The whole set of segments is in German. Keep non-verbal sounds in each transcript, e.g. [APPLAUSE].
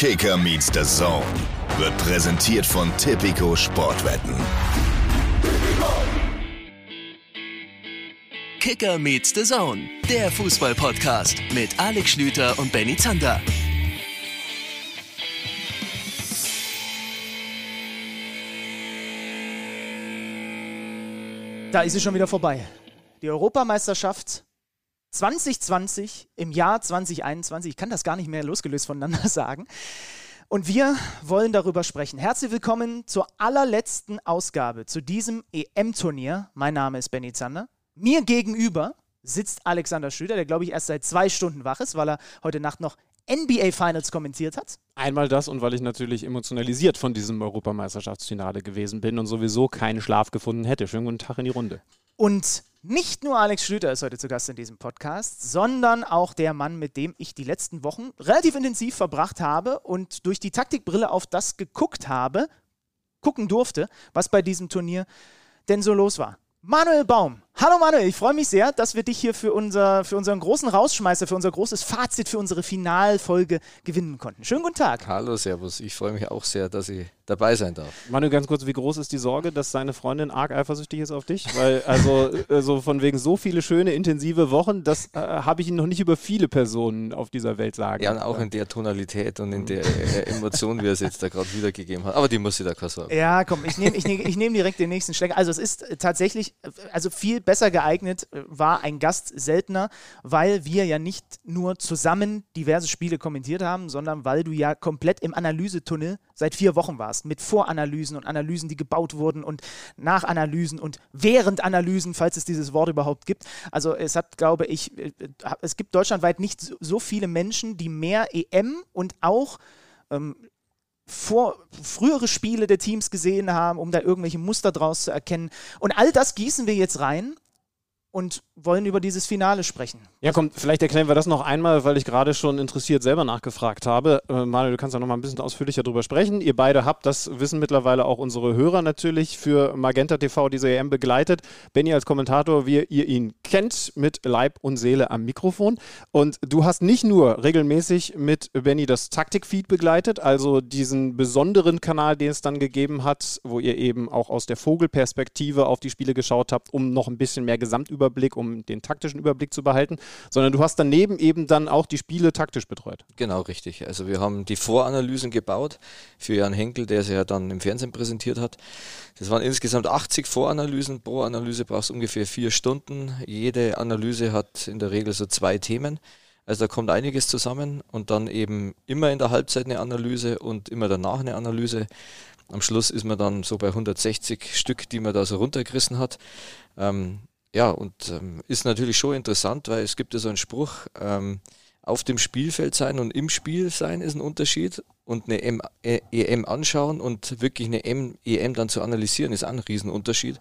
Kicker meets the Zone wird präsentiert von Tipico Sportwetten. Kicker meets the Zone, der Fußball-Podcast mit Alex Schlüter und Benny Zander. Da ist sie schon wieder vorbei. Die Europameisterschaft 2020 im Jahr 2021. Ich kann das gar nicht mehr losgelöst voneinander [LAUGHS] sagen. Und wir wollen darüber sprechen. Herzlich willkommen zur allerletzten Ausgabe zu diesem EM-Turnier. Mein Name ist Benny Zander. Mir gegenüber sitzt Alexander Schlüter, der glaube ich erst seit zwei Stunden wach ist, weil er heute Nacht noch NBA Finals kommentiert hat. Einmal das und weil ich natürlich emotionalisiert von diesem Europameisterschaftsfinale gewesen bin und sowieso keinen Schlaf gefunden hätte. Schönen guten Tag in die Runde. Und nicht nur Alex Schlüter ist heute zu Gast in diesem Podcast, sondern auch der Mann, mit dem ich die letzten Wochen relativ intensiv verbracht habe und durch die Taktikbrille auf das geguckt habe, gucken durfte, was bei diesem Turnier denn so los war. Manuel Baum. Hallo Manuel, ich freue mich sehr, dass wir dich hier für, unser, für unseren großen Rausschmeißer, für unser großes Fazit, für unsere Finalfolge gewinnen konnten. Schönen guten Tag. Hallo, Servus. Ich freue mich auch sehr, dass ich dabei sein darf. Manuel, ganz kurz, wie groß ist die Sorge, dass seine Freundin arg eifersüchtig ist auf dich? Weil, also, [LAUGHS] also von wegen so viele schöne, intensive Wochen, das äh, habe ich ihn noch nicht über viele Personen auf dieser Welt sagen. Ja, und auch in der Tonalität und in der äh, Emotion, wie er es jetzt da gerade wiedergegeben hat. Aber die muss sie da keine Sorge. Ja, komm, ich nehme ich nehm, ich nehm direkt den nächsten Schläger. Also, es ist tatsächlich, also viel besser geeignet war ein Gast seltener, weil wir ja nicht nur zusammen diverse Spiele kommentiert haben, sondern weil du ja komplett im Analysetunnel seit vier Wochen warst, mit Voranalysen und Analysen, die gebaut wurden und Nachanalysen und während Analysen, falls es dieses Wort überhaupt gibt. Also es hat, glaube ich, äh, es gibt deutschlandweit nicht so viele Menschen, die mehr EM und auch ähm, vor, frühere Spiele der Teams gesehen haben, um da irgendwelche Muster draus zu erkennen. Und all das gießen wir jetzt rein und wollen über dieses Finale sprechen. Ja, komm, vielleicht erklären wir das noch einmal, weil ich gerade schon interessiert selber nachgefragt habe. Äh, Manuel, du kannst ja noch mal ein bisschen ausführlicher darüber sprechen. Ihr beide habt, das wissen mittlerweile auch unsere Hörer natürlich, für Magenta TV diese EM begleitet. Benny als Kommentator, wie ihr ihn kennt, mit Leib und Seele am Mikrofon. Und du hast nicht nur regelmäßig mit Benny das Taktikfeed begleitet, also diesen besonderen Kanal, den es dann gegeben hat, wo ihr eben auch aus der Vogelperspektive auf die Spiele geschaut habt, um noch ein bisschen mehr Gesamtüberblick, um den taktischen Überblick zu behalten, sondern du hast daneben eben dann auch die Spiele taktisch betreut. Genau, richtig. Also wir haben die Voranalysen gebaut für Jan Henkel, der sie ja dann im Fernsehen präsentiert hat. Das waren insgesamt 80 Voranalysen. Pro Analyse brauchst du ungefähr vier Stunden. Jede Analyse hat in der Regel so zwei Themen. Also da kommt einiges zusammen und dann eben immer in der Halbzeit eine Analyse und immer danach eine Analyse. Am Schluss ist man dann so bei 160 Stück, die man da so runtergerissen hat. Ähm, ja, und ähm, ist natürlich schon interessant, weil es gibt ja so einen Spruch, ähm, auf dem Spielfeld sein und im Spiel sein ist ein Unterschied. Und eine M äh, EM anschauen und wirklich eine M EM dann zu analysieren, ist auch ein Riesenunterschied.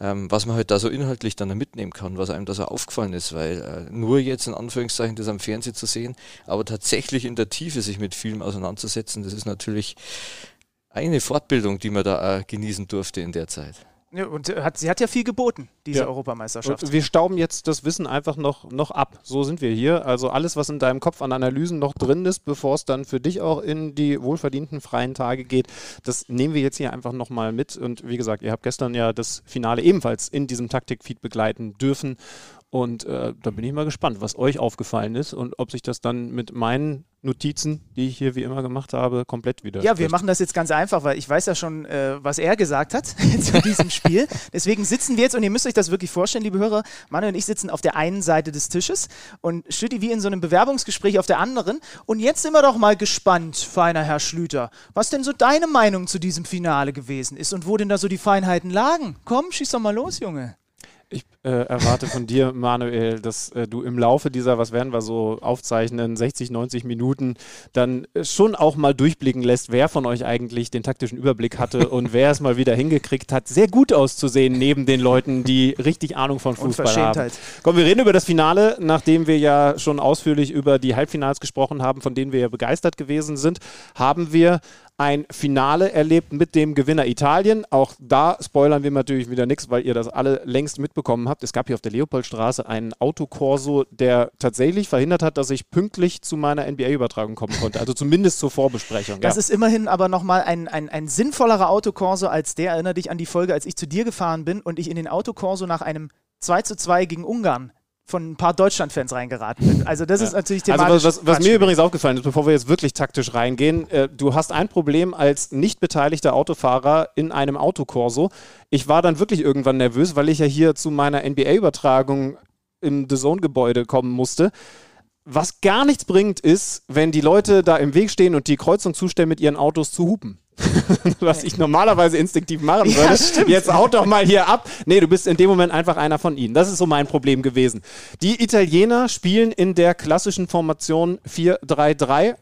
Ähm, was man halt da so inhaltlich dann mitnehmen kann, was einem da so aufgefallen ist, weil äh, nur jetzt in Anführungszeichen das am Fernsehen zu sehen, aber tatsächlich in der Tiefe sich mit Film auseinanderzusetzen, das ist natürlich eine Fortbildung, die man da äh, genießen durfte in der Zeit. Ja, und hat, sie hat ja viel geboten, diese ja. Europameisterschaft. Und wir stauben jetzt das Wissen einfach noch, noch ab. So sind wir hier. Also alles, was in deinem Kopf an Analysen noch drin ist, bevor es dann für dich auch in die wohlverdienten freien Tage geht, das nehmen wir jetzt hier einfach nochmal mit. Und wie gesagt, ihr habt gestern ja das Finale ebenfalls in diesem Taktikfeed begleiten dürfen. Und äh, da bin ich mal gespannt, was euch aufgefallen ist und ob sich das dann mit meinen Notizen, die ich hier wie immer gemacht habe, komplett wieder. Ja, wir machen das jetzt ganz einfach, weil ich weiß ja schon, äh, was er gesagt hat [LAUGHS] zu diesem Spiel. Deswegen sitzen wir jetzt, und ihr müsst euch das wirklich vorstellen, liebe Hörer, Manuel und ich sitzen auf der einen Seite des Tisches und Stütti wie in so einem Bewerbungsgespräch auf der anderen. Und jetzt sind wir doch mal gespannt, feiner Herr Schlüter, was denn so deine Meinung zu diesem Finale gewesen ist und wo denn da so die Feinheiten lagen. Komm, schieß doch mal los, Junge. Ich äh, erwarte von dir, Manuel, dass äh, du im Laufe dieser, was werden wir so aufzeichnen, 60, 90 Minuten, dann äh, schon auch mal durchblicken lässt, wer von euch eigentlich den taktischen Überblick hatte [LAUGHS] und wer es mal wieder hingekriegt hat, sehr gut auszusehen neben den Leuten, die richtig Ahnung von Fußball haben. Komm, wir reden über das Finale, nachdem wir ja schon ausführlich über die Halbfinals gesprochen haben, von denen wir ja begeistert gewesen sind, haben wir ein Finale erlebt mit dem Gewinner Italien. Auch da spoilern wir natürlich wieder nichts, weil ihr das alle längst mitbekommen habt. Es gab hier auf der Leopoldstraße einen Autokorso, der tatsächlich verhindert hat, dass ich pünktlich zu meiner NBA-Übertragung kommen konnte. Also zumindest zur Vorbesprechung. Das ja. ist immerhin aber nochmal ein, ein, ein sinnvollerer Autokorso als der. Erinnere dich an die Folge, als ich zu dir gefahren bin und ich in den Autokorso nach einem 2 zu 2 gegen Ungarn von ein paar Deutschland-Fans reingeraten bin. Also das ist natürlich thematisch. Also was, was, was mir übrigens aufgefallen ist, bevor wir jetzt wirklich taktisch reingehen, äh, du hast ein Problem als nicht beteiligter Autofahrer in einem Autokorso. Ich war dann wirklich irgendwann nervös, weil ich ja hier zu meiner NBA-Übertragung im The Zone-Gebäude kommen musste. Was gar nichts bringt, ist, wenn die Leute da im Weg stehen und die Kreuzung zustellen, mit ihren Autos zu hupen. [LAUGHS] Was ich normalerweise instinktiv machen würde. Jetzt haut doch mal hier ab. Nee, du bist in dem Moment einfach einer von ihnen. Das ist so mein Problem gewesen. Die Italiener spielen in der klassischen Formation 4-3-3.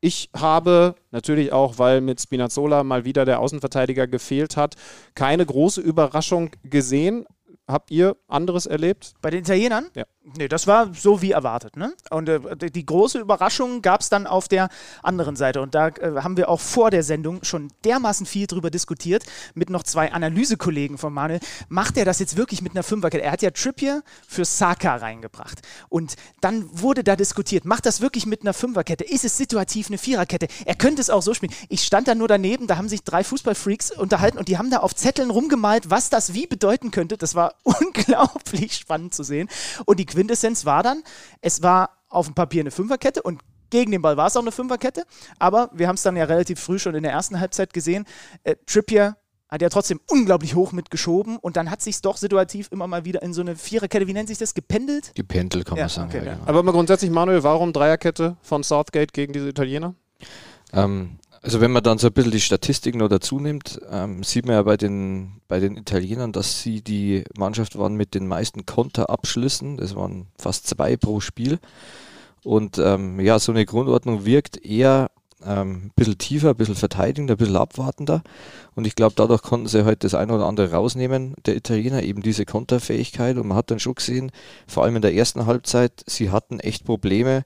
Ich habe natürlich auch, weil mit Spinazzola mal wieder der Außenverteidiger gefehlt hat, keine große Überraschung gesehen. Habt ihr anderes erlebt? Bei den Italienern? Ja. Nee, das war so wie erwartet. Ne? Und äh, die- große Überraschung gab es dann auf der anderen Seite. Und da äh, haben wir auch vor der Sendung schon dermaßen viel drüber diskutiert mit noch zwei Analysekollegen von Manuel. Macht er das jetzt wirklich mit einer Fünferkette? Er hat ja Trippier für Saka reingebracht. Und dann wurde da diskutiert, macht das wirklich mit einer Fünferkette? Ist es situativ eine Viererkette? Er könnte es auch so spielen. Ich stand da nur daneben, da haben sich drei Fußballfreaks unterhalten und die haben da auf Zetteln rumgemalt, was das wie bedeuten könnte. Das war [LAUGHS] unglaublich spannend zu sehen. Und die Quintessenz war dann, es war auf dem Papier eine Fünferkette und gegen den Ball war es auch eine Fünferkette, aber wir haben es dann ja relativ früh schon in der ersten Halbzeit gesehen. Äh, Trippier hat ja trotzdem unglaublich hoch mitgeschoben und dann hat sich doch situativ immer mal wieder in so eine Viererkette, wie nennt sich das, gependelt? Die Pendel kann Ja, man sagen. okay, ja, ja. genau. Aber mal grundsätzlich, Manuel, warum Dreierkette von Southgate gegen diese Italiener? Ähm, also wenn man dann so ein bisschen die Statistiken noch dazu nimmt, ähm, sieht man ja bei den, bei den Italienern, dass sie die Mannschaft waren mit den meisten Konterabschlüssen. Das waren fast zwei pro Spiel. Und ähm, ja, so eine Grundordnung wirkt eher ähm, ein bisschen tiefer, ein bisschen verteidigender, ein bisschen abwartender. Und ich glaube, dadurch konnten sie halt das eine oder andere rausnehmen, der Italiener, eben diese Konterfähigkeit. Und man hat dann schon gesehen, vor allem in der ersten Halbzeit, sie hatten echt Probleme,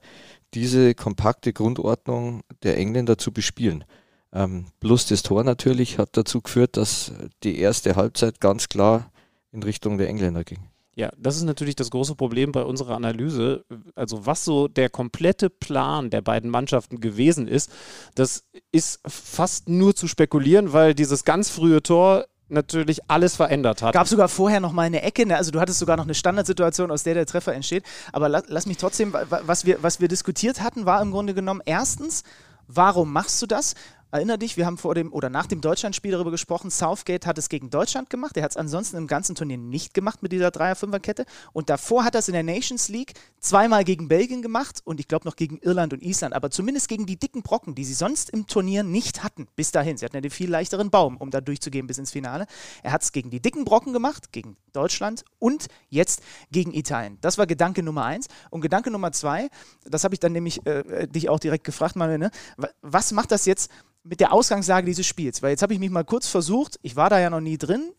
diese kompakte Grundordnung der Engländer zu bespielen. Ähm, plus das Tor natürlich hat dazu geführt, dass die erste Halbzeit ganz klar in Richtung der Engländer ging. Ja, das ist natürlich das große Problem bei unserer Analyse. Also was so der komplette Plan der beiden Mannschaften gewesen ist, das ist fast nur zu spekulieren, weil dieses ganz frühe Tor natürlich alles verändert hat. Gab sogar vorher noch mal eine Ecke, ne? also du hattest sogar noch eine Standardsituation, aus der der Treffer entsteht. Aber la lass mich trotzdem, wa- wa- was wir, was wir diskutiert hatten, war im Grunde genommen erstens, warum machst du das? Erinner dich, wir haben vor dem oder nach dem Deutschlandspiel darüber gesprochen. Southgate hat es gegen Deutschland gemacht. Er hat es ansonsten im ganzen Turnier nicht gemacht mit dieser Dreier-Fünfer-Kette. Und davor hat er es in der Nations League zweimal gegen Belgien gemacht und ich glaube noch gegen Irland und Island. Aber zumindest gegen die dicken Brocken, die sie sonst im Turnier nicht hatten. Bis dahin. Sie hatten ja den viel leichteren Baum, um da durchzugehen bis ins Finale. Er hat es gegen die dicken Brocken gemacht, gegen Deutschland und jetzt gegen Italien. Das war Gedanke Nummer eins. Und Gedanke Nummer zwei, das habe ich dann nämlich äh, dich auch direkt gefragt, Manuel, ne? Wa- was macht das jetzt mit der Ausgangslage dieses Spiels? Weil jetzt habe ich mich mal kurz versucht, ich war da ja noch nie drin,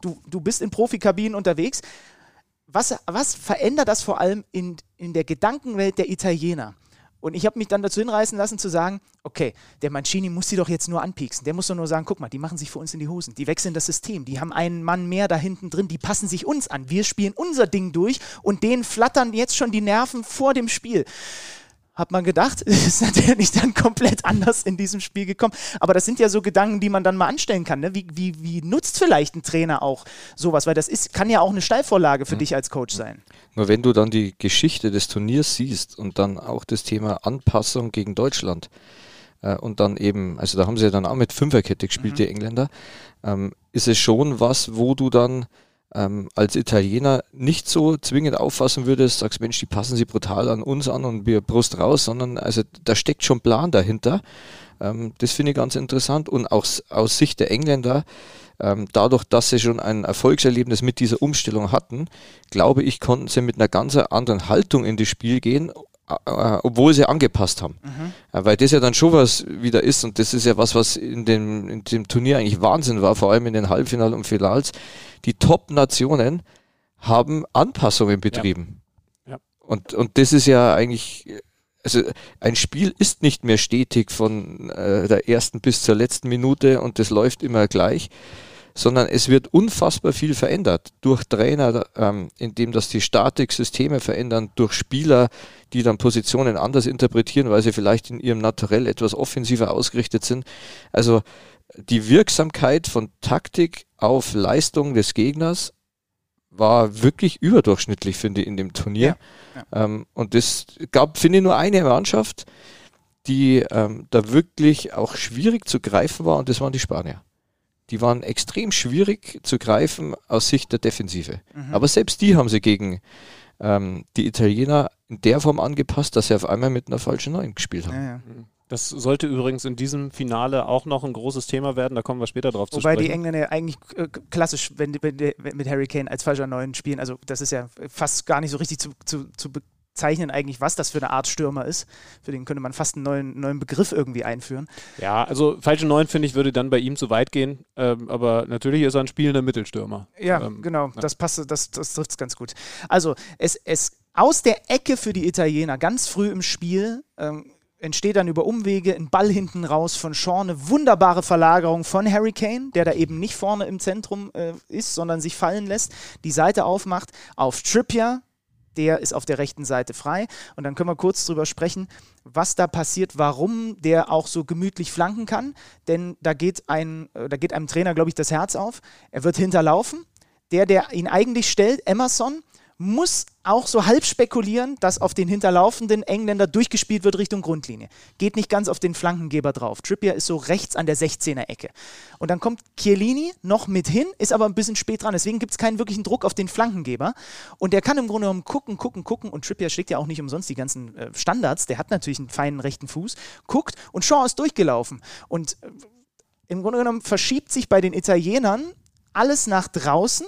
du, du bist in Profikabinen unterwegs. Was, was verändert das vor allem in, in der Gedankenwelt der Italiener? Und ich habe mich dann dazu hinreißen lassen zu sagen, okay, der Mancini muss die doch jetzt nur anpieksen. Der muss doch nur sagen, guck mal, die machen sich für uns in die Hosen. Die wechseln das System. Die haben einen Mann mehr da hinten drin. Die passen sich uns an. Wir spielen unser Ding durch und denen flattern jetzt schon die Nerven vor dem Spiel hat man gedacht, [LAUGHS] ist natürlich dann komplett anders in diesem Spiel gekommen. Aber das sind ja so Gedanken, die man dann mal anstellen kann. Ne? Wie, wie, wie nutzt vielleicht ein Trainer auch sowas? Weil das ist, kann ja auch eine Steilvorlage für dich als Coach sein. Nur wenn du dann die Geschichte des Turniers siehst und dann auch das Thema Anpassung gegen Deutschland äh, und dann eben, also da haben sie ja dann auch mit Fünferkette gespielt, die Engländer, ähm, ist es schon was, wo du dann ähm, als Italiener nicht so zwingend auffassen würdest, sagst, Mensch, die passen sie brutal an uns an und wir Brust raus, sondern also da steckt schon Plan dahinter. Ähm, das finde ich ganz interessant und auch aus Sicht der Engländer, ähm, dadurch, dass sie schon ein Erfolgserlebnis mit dieser Umstellung hatten, glaube ich, konnten sie mit einer ganz anderen Haltung in das Spiel gehen, obwohl sie angepasst haben. Äh, weil das ja dann schon was wieder ist und das ist ja was, was in dem, in dem Turnier eigentlich Wahnsinn war, vor allem in den Halbfinal und Finals. Die Top-Nationen haben Anpassungen betrieben. Ja. Und, und das ist ja eigentlich also ein Spiel ist nicht mehr stetig von äh, der ersten bis zur letzten Minute und das läuft immer gleich, sondern es wird unfassbar viel verändert durch Trainer, ähm, indem das die Statiksysteme verändern, durch Spieler, die dann Positionen anders interpretieren, weil sie vielleicht in ihrem Naturell etwas offensiver ausgerichtet sind. Also die Wirksamkeit von Taktik auf Leistung des Gegners war wirklich überdurchschnittlich, finde ich, in dem Turnier. Ja, ja. Ähm, und es gab, finde ich, nur eine Mannschaft, die ähm, da wirklich auch schwierig zu greifen war, und das waren die Spanier. Die waren extrem schwierig zu greifen aus Sicht der Defensive. Mhm. Aber selbst die haben sie gegen ähm, die Italiener in der Form angepasst, dass sie auf einmal mit einer falschen Neun gespielt haben. Ja, das sollte übrigens in diesem Finale auch noch ein großes Thema werden, da kommen wir später drauf Wobei zu sprechen. Wobei die Engländer ja eigentlich äh, klassisch wenn, wenn, wenn, mit Harry Kane als falscher Neuen spielen, also das ist ja fast gar nicht so richtig zu, zu, zu bezeichnen eigentlich, was das für eine Art Stürmer ist. Für den könnte man fast einen neuen, neuen Begriff irgendwie einführen. Ja, also falsche Neun, finde ich, würde dann bei ihm zu weit gehen. Ähm, aber natürlich ist er ein spielender Mittelstürmer. Ja, ähm, genau. Ja. Das passt, das, das trifft es ganz gut. Also, es, es aus der Ecke für die Italiener, ganz früh im Spiel, ähm, entsteht dann über Umwege ein Ball hinten raus von Shaw, eine wunderbare Verlagerung von Harry Kane, der da eben nicht vorne im Zentrum äh, ist, sondern sich fallen lässt, die Seite aufmacht auf Trippier, der ist auf der rechten Seite frei. Und dann können wir kurz drüber sprechen, was da passiert, warum der auch so gemütlich flanken kann. Denn da geht, ein, äh, da geht einem Trainer, glaube ich, das Herz auf. Er wird hinterlaufen. Der, der ihn eigentlich stellt, Emerson, muss auch so halb spekulieren, dass auf den hinterlaufenden Engländer durchgespielt wird Richtung Grundlinie. Geht nicht ganz auf den Flankengeber drauf. Trippier ist so rechts an der 16er Ecke. Und dann kommt Chiellini noch mit hin, ist aber ein bisschen spät dran. Deswegen gibt es keinen wirklichen Druck auf den Flankengeber. Und der kann im Grunde genommen gucken, gucken, gucken. Und Trippier schlägt ja auch nicht umsonst die ganzen äh, Standards. Der hat natürlich einen feinen rechten Fuß. Guckt und Shaw ist durchgelaufen. Und äh, im Grunde genommen verschiebt sich bei den Italienern alles nach draußen.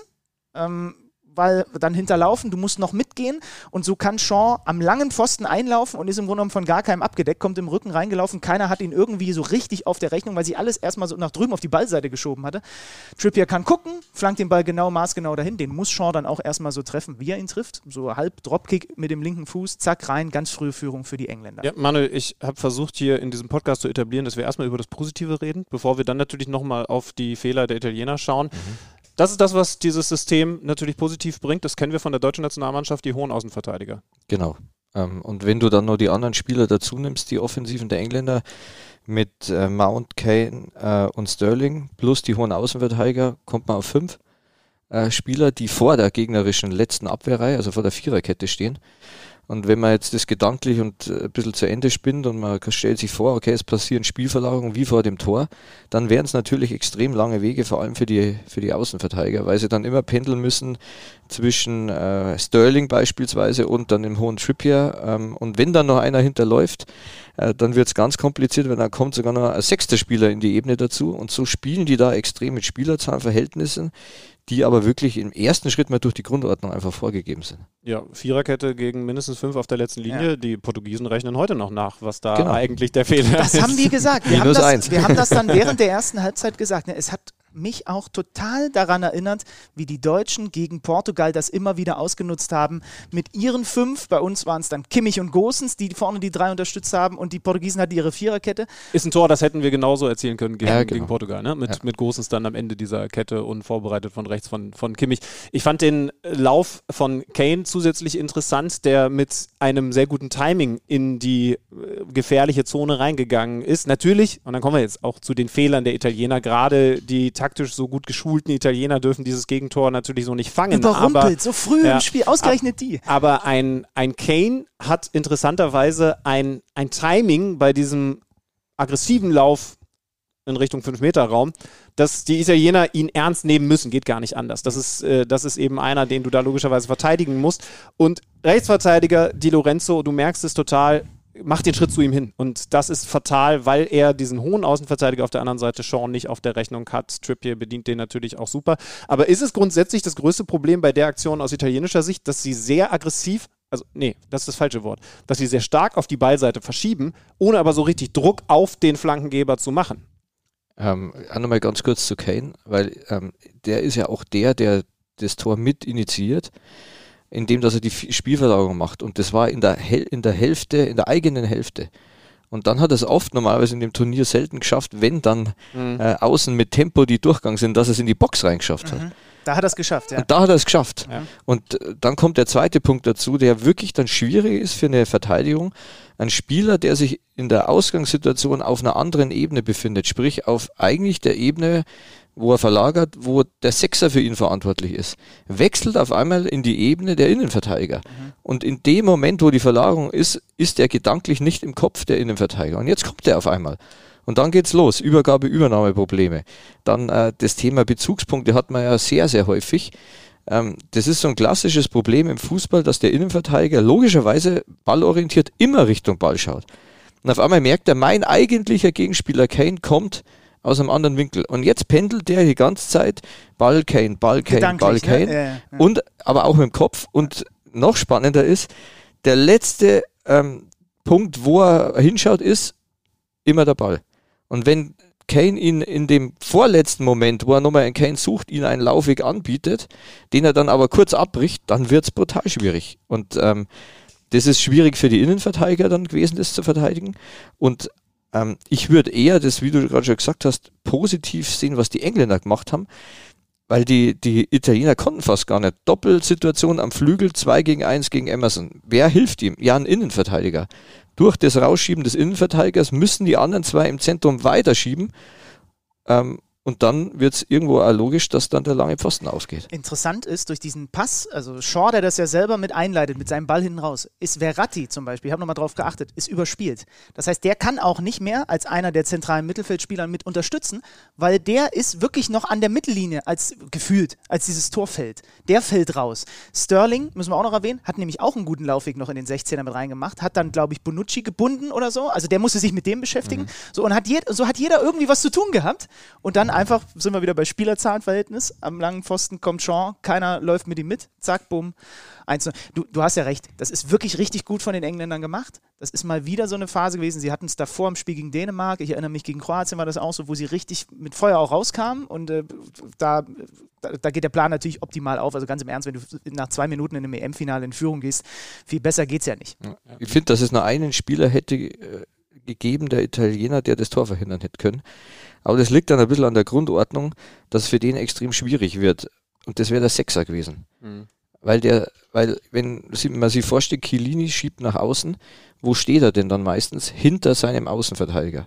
Ähm, weil dann hinterlaufen, du musst noch mitgehen und so kann Shaw am langen Pfosten einlaufen und ist im Grunde genommen von gar keinem abgedeckt, kommt im Rücken reingelaufen, keiner hat ihn irgendwie so richtig auf der Rechnung, weil sie alles erstmal so nach drüben auf die Ballseite geschoben hatte. Trippier kann gucken, flankt den Ball genau maßgenau dahin, den muss Shaw dann auch erstmal so treffen, wie er ihn trifft, so halb Dropkick mit dem linken Fuß, zack rein, ganz frühe Führung für die Engländer. Ja, Manuel, ich habe versucht hier in diesem Podcast zu etablieren, dass wir erstmal über das Positive reden, bevor wir dann natürlich nochmal auf die Fehler der Italiener schauen. Mhm. Das ist das, was dieses System natürlich positiv bringt. Das kennen wir von der deutschen Nationalmannschaft, die hohen Außenverteidiger. Genau. Ähm, und wenn du dann noch die anderen Spieler dazu nimmst, die Offensiven der Engländer mit äh, Mount, Kane äh, und Sterling plus die hohen Außenverteidiger, kommt man auf fünf äh, Spieler, die vor der gegnerischen letzten Abwehrreihe, also vor der Viererkette stehen. Und wenn man jetzt das gedanklich und äh, ein bisschen zu Ende spinnt und man stellt sich vor, okay, es passieren Spielverlagerungen wie vor dem Tor, dann wären es natürlich extrem lange Wege, vor allem für die, für die Außenverteidiger, weil sie dann immer pendeln müssen zwischen äh, Sterling beispielsweise und dann dem hohen Trippier. Ähm, und wenn dann noch einer hinterläuft, äh, dann wird es ganz kompliziert, weil dann kommt sogar noch ein sechster Spieler in die Ebene dazu. Und so spielen die da extrem mit Spielerzahlverhältnissen, die aber wirklich im ersten Schritt mal durch die Grundordnung einfach vorgegeben sind. Ja, Viererkette gegen mindestens fünf auf der letzten Linie. Ja. Die Portugiesen rechnen heute noch nach, was da genau. eigentlich der Fehler das ist. Das haben wir gesagt. Wir haben das, wir haben das dann während der ersten Halbzeit gesagt. Ne, es hat mich auch total daran erinnert, wie die Deutschen gegen Portugal das immer wieder ausgenutzt haben. Mit ihren fünf, bei uns waren es dann Kimmich und Gosens, die vorne die drei unterstützt haben und die Portugiesen hatten ihre Viererkette. Ist ein Tor, das hätten wir genauso erzielen können gegen, ja, genau. gegen Portugal, ne? mit, ja. mit Gosens dann am Ende dieser Kette und vorbereitet von rechts von, von Kimmich. Ich fand den Lauf von Kane zusätzlich interessant, der mit einem sehr guten Timing in die äh, gefährliche Zone reingegangen ist. Natürlich, und dann kommen wir jetzt auch zu den Fehlern der Italiener, gerade die taktisch so gut geschulten Italiener dürfen dieses Gegentor natürlich so nicht fangen. Überrumpelt, aber, so früh ja, im Spiel, ausgerechnet die. Aber ein, ein Kane hat interessanterweise ein, ein Timing bei diesem aggressiven Lauf in Richtung 5-Meter-Raum, dass die Italiener ihn ernst nehmen müssen, geht gar nicht anders. Das ist, äh, das ist eben einer, den du da logischerweise verteidigen musst. Und Rechtsverteidiger Di Lorenzo, du merkst es total, macht den Schritt zu ihm hin. Und das ist fatal, weil er diesen hohen Außenverteidiger auf der anderen Seite Sean nicht auf der Rechnung hat. Trippier bedient den natürlich auch super. Aber ist es grundsätzlich das größte Problem bei der Aktion aus italienischer Sicht, dass sie sehr aggressiv also nee, das ist das falsche Wort, dass sie sehr stark auf die Ballseite verschieben, ohne aber so richtig Druck auf den Flankengeber zu machen. Ähm, nochmal ganz kurz zu Kane, weil ähm, der ist ja auch der, der das Tor mit initiiert. Indem dass er die Spielverlagerung macht. Und das war in der, Hel in der Hälfte, in der eigenen Hälfte. Und dann hat er es oft normalerweise in dem Turnier selten geschafft, wenn dann mhm. äh, außen mit Tempo die Durchgang sind, dass er es in die Box reingeschafft mhm. hat. Da hat er es geschafft, ja. Und da hat er es geschafft. Ja. Und äh, dann kommt der zweite Punkt dazu, der wirklich dann schwierig ist für eine Verteidigung. Ein Spieler, der sich in der Ausgangssituation auf einer anderen Ebene befindet, sprich auf eigentlich der Ebene, wo er verlagert, wo der Sechser für ihn verantwortlich ist, wechselt auf einmal in die Ebene der Innenverteidiger. Mhm. Und in dem Moment, wo die Verlagerung ist, ist er gedanklich nicht im Kopf der Innenverteidiger. Und jetzt kommt er auf einmal. Und dann geht's los. Übergabe, Übernahmeprobleme. Dann äh, das Thema Bezugspunkte hat man ja sehr, sehr häufig. Ähm, das ist so ein klassisches Problem im Fußball, dass der Innenverteidiger logischerweise ballorientiert immer Richtung Ball schaut. Und auf einmal merkt er, mein eigentlicher Gegenspieler Kane kommt aus einem anderen Winkel. Und jetzt pendelt der die ganze Zeit Ball Kane, Ball Kane, Ball ne? Kane. Ne? Ja, ja. Und aber auch mit dem Kopf. Und noch spannender ist, der letzte ähm, Punkt, wo er hinschaut, ist immer der Ball. Und wenn Kane ihn in dem vorletzten Moment, wo er nochmal einen Kane sucht, ihn einen Laufweg anbietet, den er dann aber kurz abbricht, dann wird es brutal schwierig. Und ähm, das ist schwierig für die Innenverteidiger dann gewesen, das zu verteidigen. Und ähm, ich würde eher das, wie du gerade schon gesagt hast, positiv sehen, was die Engländer gemacht haben, weil die, die Italiener konnten fast gar nicht. Doppelsituation am Flügel, 2 gegen 1 gegen Emerson. Wer hilft ihm? Ja, ein Innenverteidiger. Durch das Rausschieben des Innenverteidigers müssen die anderen zwei im Zentrum weiterschieben. Ähm, und dann wird es irgendwo auch logisch, dass dann der lange Pfosten aufgeht. Interessant ist, durch diesen Pass, also Shaw, der das ja selber mit einleitet, mit seinem Ball hinten raus, ist Verratti zum Beispiel, ich habe nochmal drauf geachtet, ist überspielt. Das heißt, der kann auch nicht mehr als einer der zentralen Mittelfeldspieler mit unterstützen, weil der ist wirklich noch an der Mittellinie als gefühlt, als dieses Tor fällt. Der fällt raus. Sterling, müssen wir auch noch erwähnen, hat nämlich auch einen guten Laufweg noch in den 16er mit reingemacht, hat dann, glaube ich, Bonucci gebunden oder so. Also der musste sich mit dem beschäftigen. Mhm. So, und hat so hat jeder irgendwie was zu tun gehabt. Und dann einfach sind wir wieder bei Spielerzahlenverhältnis. Am langen Pfosten kommt Sean, keiner läuft mit ihm mit. Zack, bumm. Du, du hast ja recht. Das ist wirklich richtig gut von den Engländern gemacht. Das ist mal wieder so eine Phase gewesen. Sie hatten es davor im Spiel gegen Dänemark. Ich erinnere mich, gegen Kroatien war das auch so, wo sie richtig mit Feuer auch rauskamen. Und äh, da, da, da, geht der Plan natürlich optimal auf. Also ganz im Ernst, wenn du nach zwei Minuten in einem EM-Finale in Führung gehst, viel besser geht es ja nicht. Ich finde, dass es nur einen Spieler hätte äh, gegeben, der Italiener, der das Tor verhindern hätte können. Aber das liegt dann ein bisschen an der Grundordnung, dass es für den extrem schwierig wird. Und das wäre der Sechser gewesen. Mhm. Weil der, weil, wenn man sich vorstellt, Chiellini schiebt nach außen, wo steht er denn dann meistens? Hinter seinem Außenverteidiger.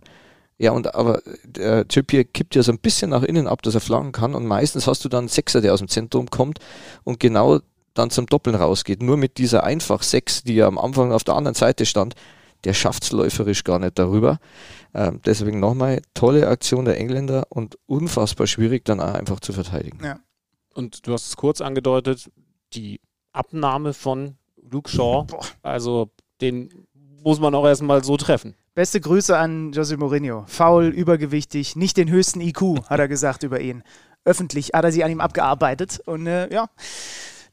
Ja, und aber der Trippier kippt ja so ein bisschen nach innen ab, dass er flanken kann. Und meistens hast du dann einen Sechser, der aus dem Zentrum kommt und genau dann zum Doppeln rausgeht. Nur mit dieser einfach Sechs, die ja am Anfang auf der anderen Seite stand, der schafft es läuferisch gar nicht darüber. Ähm, deswegen nochmal tolle Aktion der Engländer und unfassbar schwierig dann auch einfach zu verteidigen. Ja. Und du hast es kurz angedeutet, die Abnahme von Luke Shaw, Boah. also den muss man auch erstmal so treffen. Beste Grüße an José Mourinho. Faul, übergewichtig, nicht den höchsten IQ, hat er gesagt über ihn. Öffentlich hat er sich an ihm abgearbeitet und äh, ja,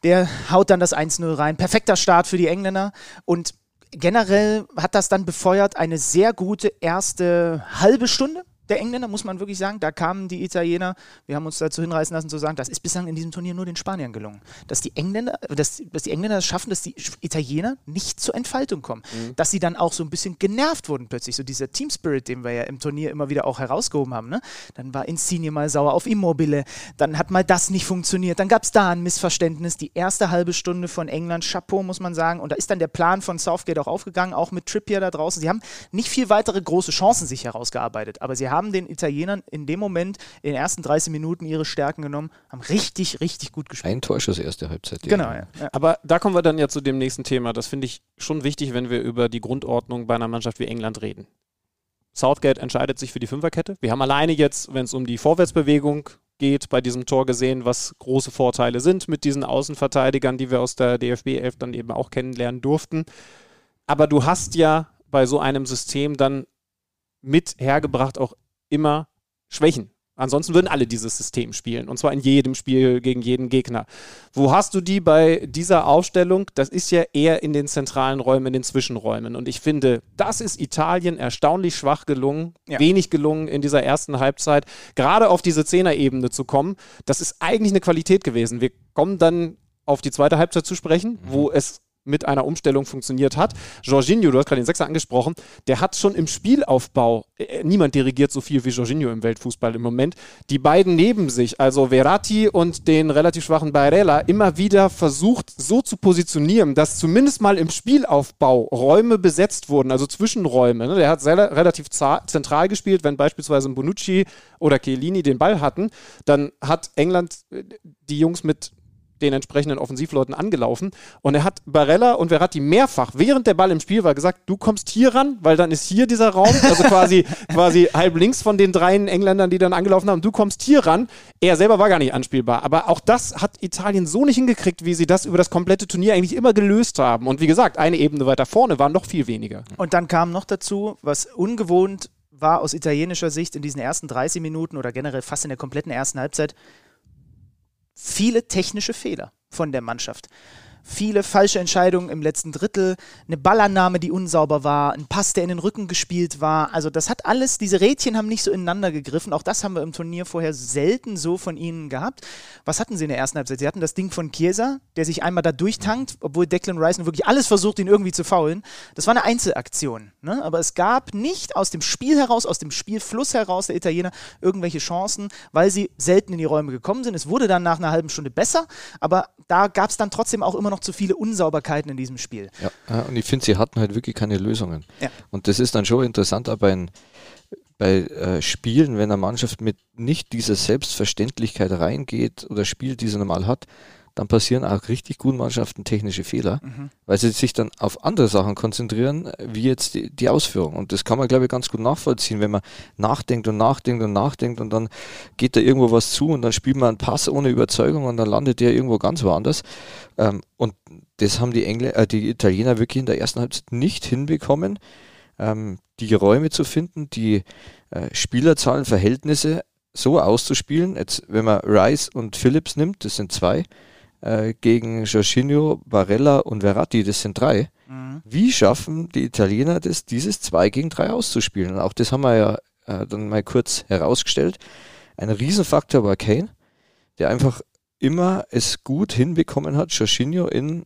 der haut dann das 1-0 rein. Perfekter Start für die Engländer und generell hat das dann befeuert eine sehr gute erste halbe Stunde der Engländer, muss man wirklich sagen. Da kamen die Italiener, wir haben uns dazu hinreißen lassen zu sagen, das ist bislang in diesem Turnier nur den Spaniern gelungen. Dass die Engländer, dass, dass die Engländer es schaffen, dass die Italiener nicht zur Entfaltung kommen. Mhm. Dass sie dann auch so ein bisschen genervt wurden plötzlich. So dieser Team Spirit, den wir ja im Turnier immer wieder auch herausgehoben haben. Ne? Dann war Insigne mal sauer auf Immobile, dann hat mal das nicht funktioniert, dann gab es da ein Missverständnis. Die erste halbe Stunde von England, Chapeau, muss man sagen. Und da ist dann der Plan von Southgate auch aufgegangen, auch mit Trippier da draußen. Sie haben nicht viel weitere große Chancen sich herausgearbeitet, aber sie haben haben den Italienern in dem Moment in den ersten 30 Minuten ihre Stärken genommen, haben richtig, richtig gut gespielt. Ein Torschuss erste Halbzeit. Genau, ja. ja. Aber da kommen wir dann ja zu dem nächsten Thema. Das finde ich schon wichtig, wenn wir über die Grundordnung bei einer Mannschaft wie England reden. Southgate entscheidet sich für die Fünferkette. Wir haben alleine jetzt, wenn es um die Vorwärtsbewegung geht, bei diesem Tor gesehen, was große Vorteile sind mit diesen Außenverteidigern, die wir aus der DFB 11 dann eben auch kennenlernen durften. Aber du hast ja bei so einem System dann mit hergebracht auch immer Schwächen. Ansonsten würden alle dieses System spielen. Und zwar in jedem Spiel gegen jeden Gegner. Wo hast du die bei dieser Aufstellung? Das ist ja eher in den zentralen Räumen, in den Zwischenräumen. Und ich finde, das ist Italien erstaunlich schwach gelungen, ja. wenig gelungen in dieser ersten Halbzeit. Gerade auf diese Zehnerebene zu kommen, das ist eigentlich eine Qualität gewesen. Wir kommen dann auf die zweite Halbzeit zu sprechen, mhm. wo es mit einer Umstellung funktioniert hat. Jorginho, du hast gerade den Sechser angesprochen, der hat schon im Spielaufbau, äh, niemand dirigiert so viel wie Jorginho im Weltfußball im Moment, die beiden neben sich, also Verratti und den relativ schwachen Barella, immer wieder versucht so zu positionieren, dass zumindest mal im Spielaufbau Räume besetzt wurden, also Zwischenräume. Ne? Der hat sehr, relativ zentral gespielt, wenn beispielsweise Bonucci oder Chiellini den Ball hatten, dann hat England äh, die Jungs mit den entsprechenden Offensivleuten angelaufen. Und er hat Barella und Verratti mehrfach, während der Ball im Spiel war, gesagt, du kommst hier ran, weil dann ist hier dieser Raum, also quasi, [LAUGHS] quasi halb links von den drei Engländern, die dann angelaufen haben, du kommst hier ran. Er selber war gar nicht anspielbar. Aber auch das hat Italien so nicht hingekriegt, wie sie das über das komplette Turnier eigentlich immer gelöst haben. Und wie gesagt, eine Ebene weiter vorne waren noch viel weniger. Und dann kam noch dazu, was ungewohnt war aus italienischer Sicht in diesen ersten 30 Minuten oder generell fast in der kompletten ersten Halbzeit, viele technische Fehler von der Mannschaft viele falsche Entscheidungen im letzten Drittel, eine Ballannahme, die unsauber war, ein Pass, der in den Rücken gespielt war. Also das hat alles, diese Rädchen haben nicht so ineinander gegriffen. Auch das haben wir im Turnier vorher selten so von ihnen gehabt. Was hatten sie in der ersten Halbzeit? Sie hatten das Ding von Chiesa, der sich einmal da durchtankt, obwohl Declan Rice wirklich alles versucht, ihn irgendwie zu faulen. Das war eine Einzelaktion. Ne? Aber es gab nicht aus dem Spiel heraus, aus dem Spielfluss heraus der Italiener irgendwelche Chancen, weil sie selten in die Räume gekommen sind. Es wurde dann nach einer halben Stunde besser, aber da gab es dann trotzdem auch immer noch zu viele Unsauberkeiten in diesem Spiel. Ja, und ich finde, sie hatten halt wirklich keine Lösungen. Ja. Und das ist dann schon interessant, aber ein, bei äh, Spielen, wenn eine Mannschaft mit nicht dieser Selbstverständlichkeit reingeht oder spielt, die sie normal hat, dann passieren auch richtig guten Mannschaften technische Fehler, mhm. weil sie sich dann auf andere Sachen konzentrieren, wie jetzt die, die, Ausführung. Und das kann man, glaube ich, ganz gut nachvollziehen, wenn man nachdenkt und nachdenkt und nachdenkt und dann geht da irgendwo was zu und dann spielt man einen Pass ohne Überzeugung und dann landet der irgendwo ganz woanders. Ähm, und das haben die, Engl äh, die Italiener wirklich in der ersten Halbzeit nicht hinbekommen, ähm, die Räume zu finden, die äh, Spielerzahlenverhältnisse so auszuspielen. Jetzt, wenn man Rice und Phillips nimmt, das sind zwei, äh, gegen Jorginho, Barella und Verratti, das sind drei. Mhm. Wie schaffen die Italiener das, dieses 2 gegen 3 auszuspielen? Und auch das haben wir ja äh, dann mal kurz herausgestellt. Ein Riesenfaktor war Kane, der einfach immer es gut hinbekommen hat, Jorginho in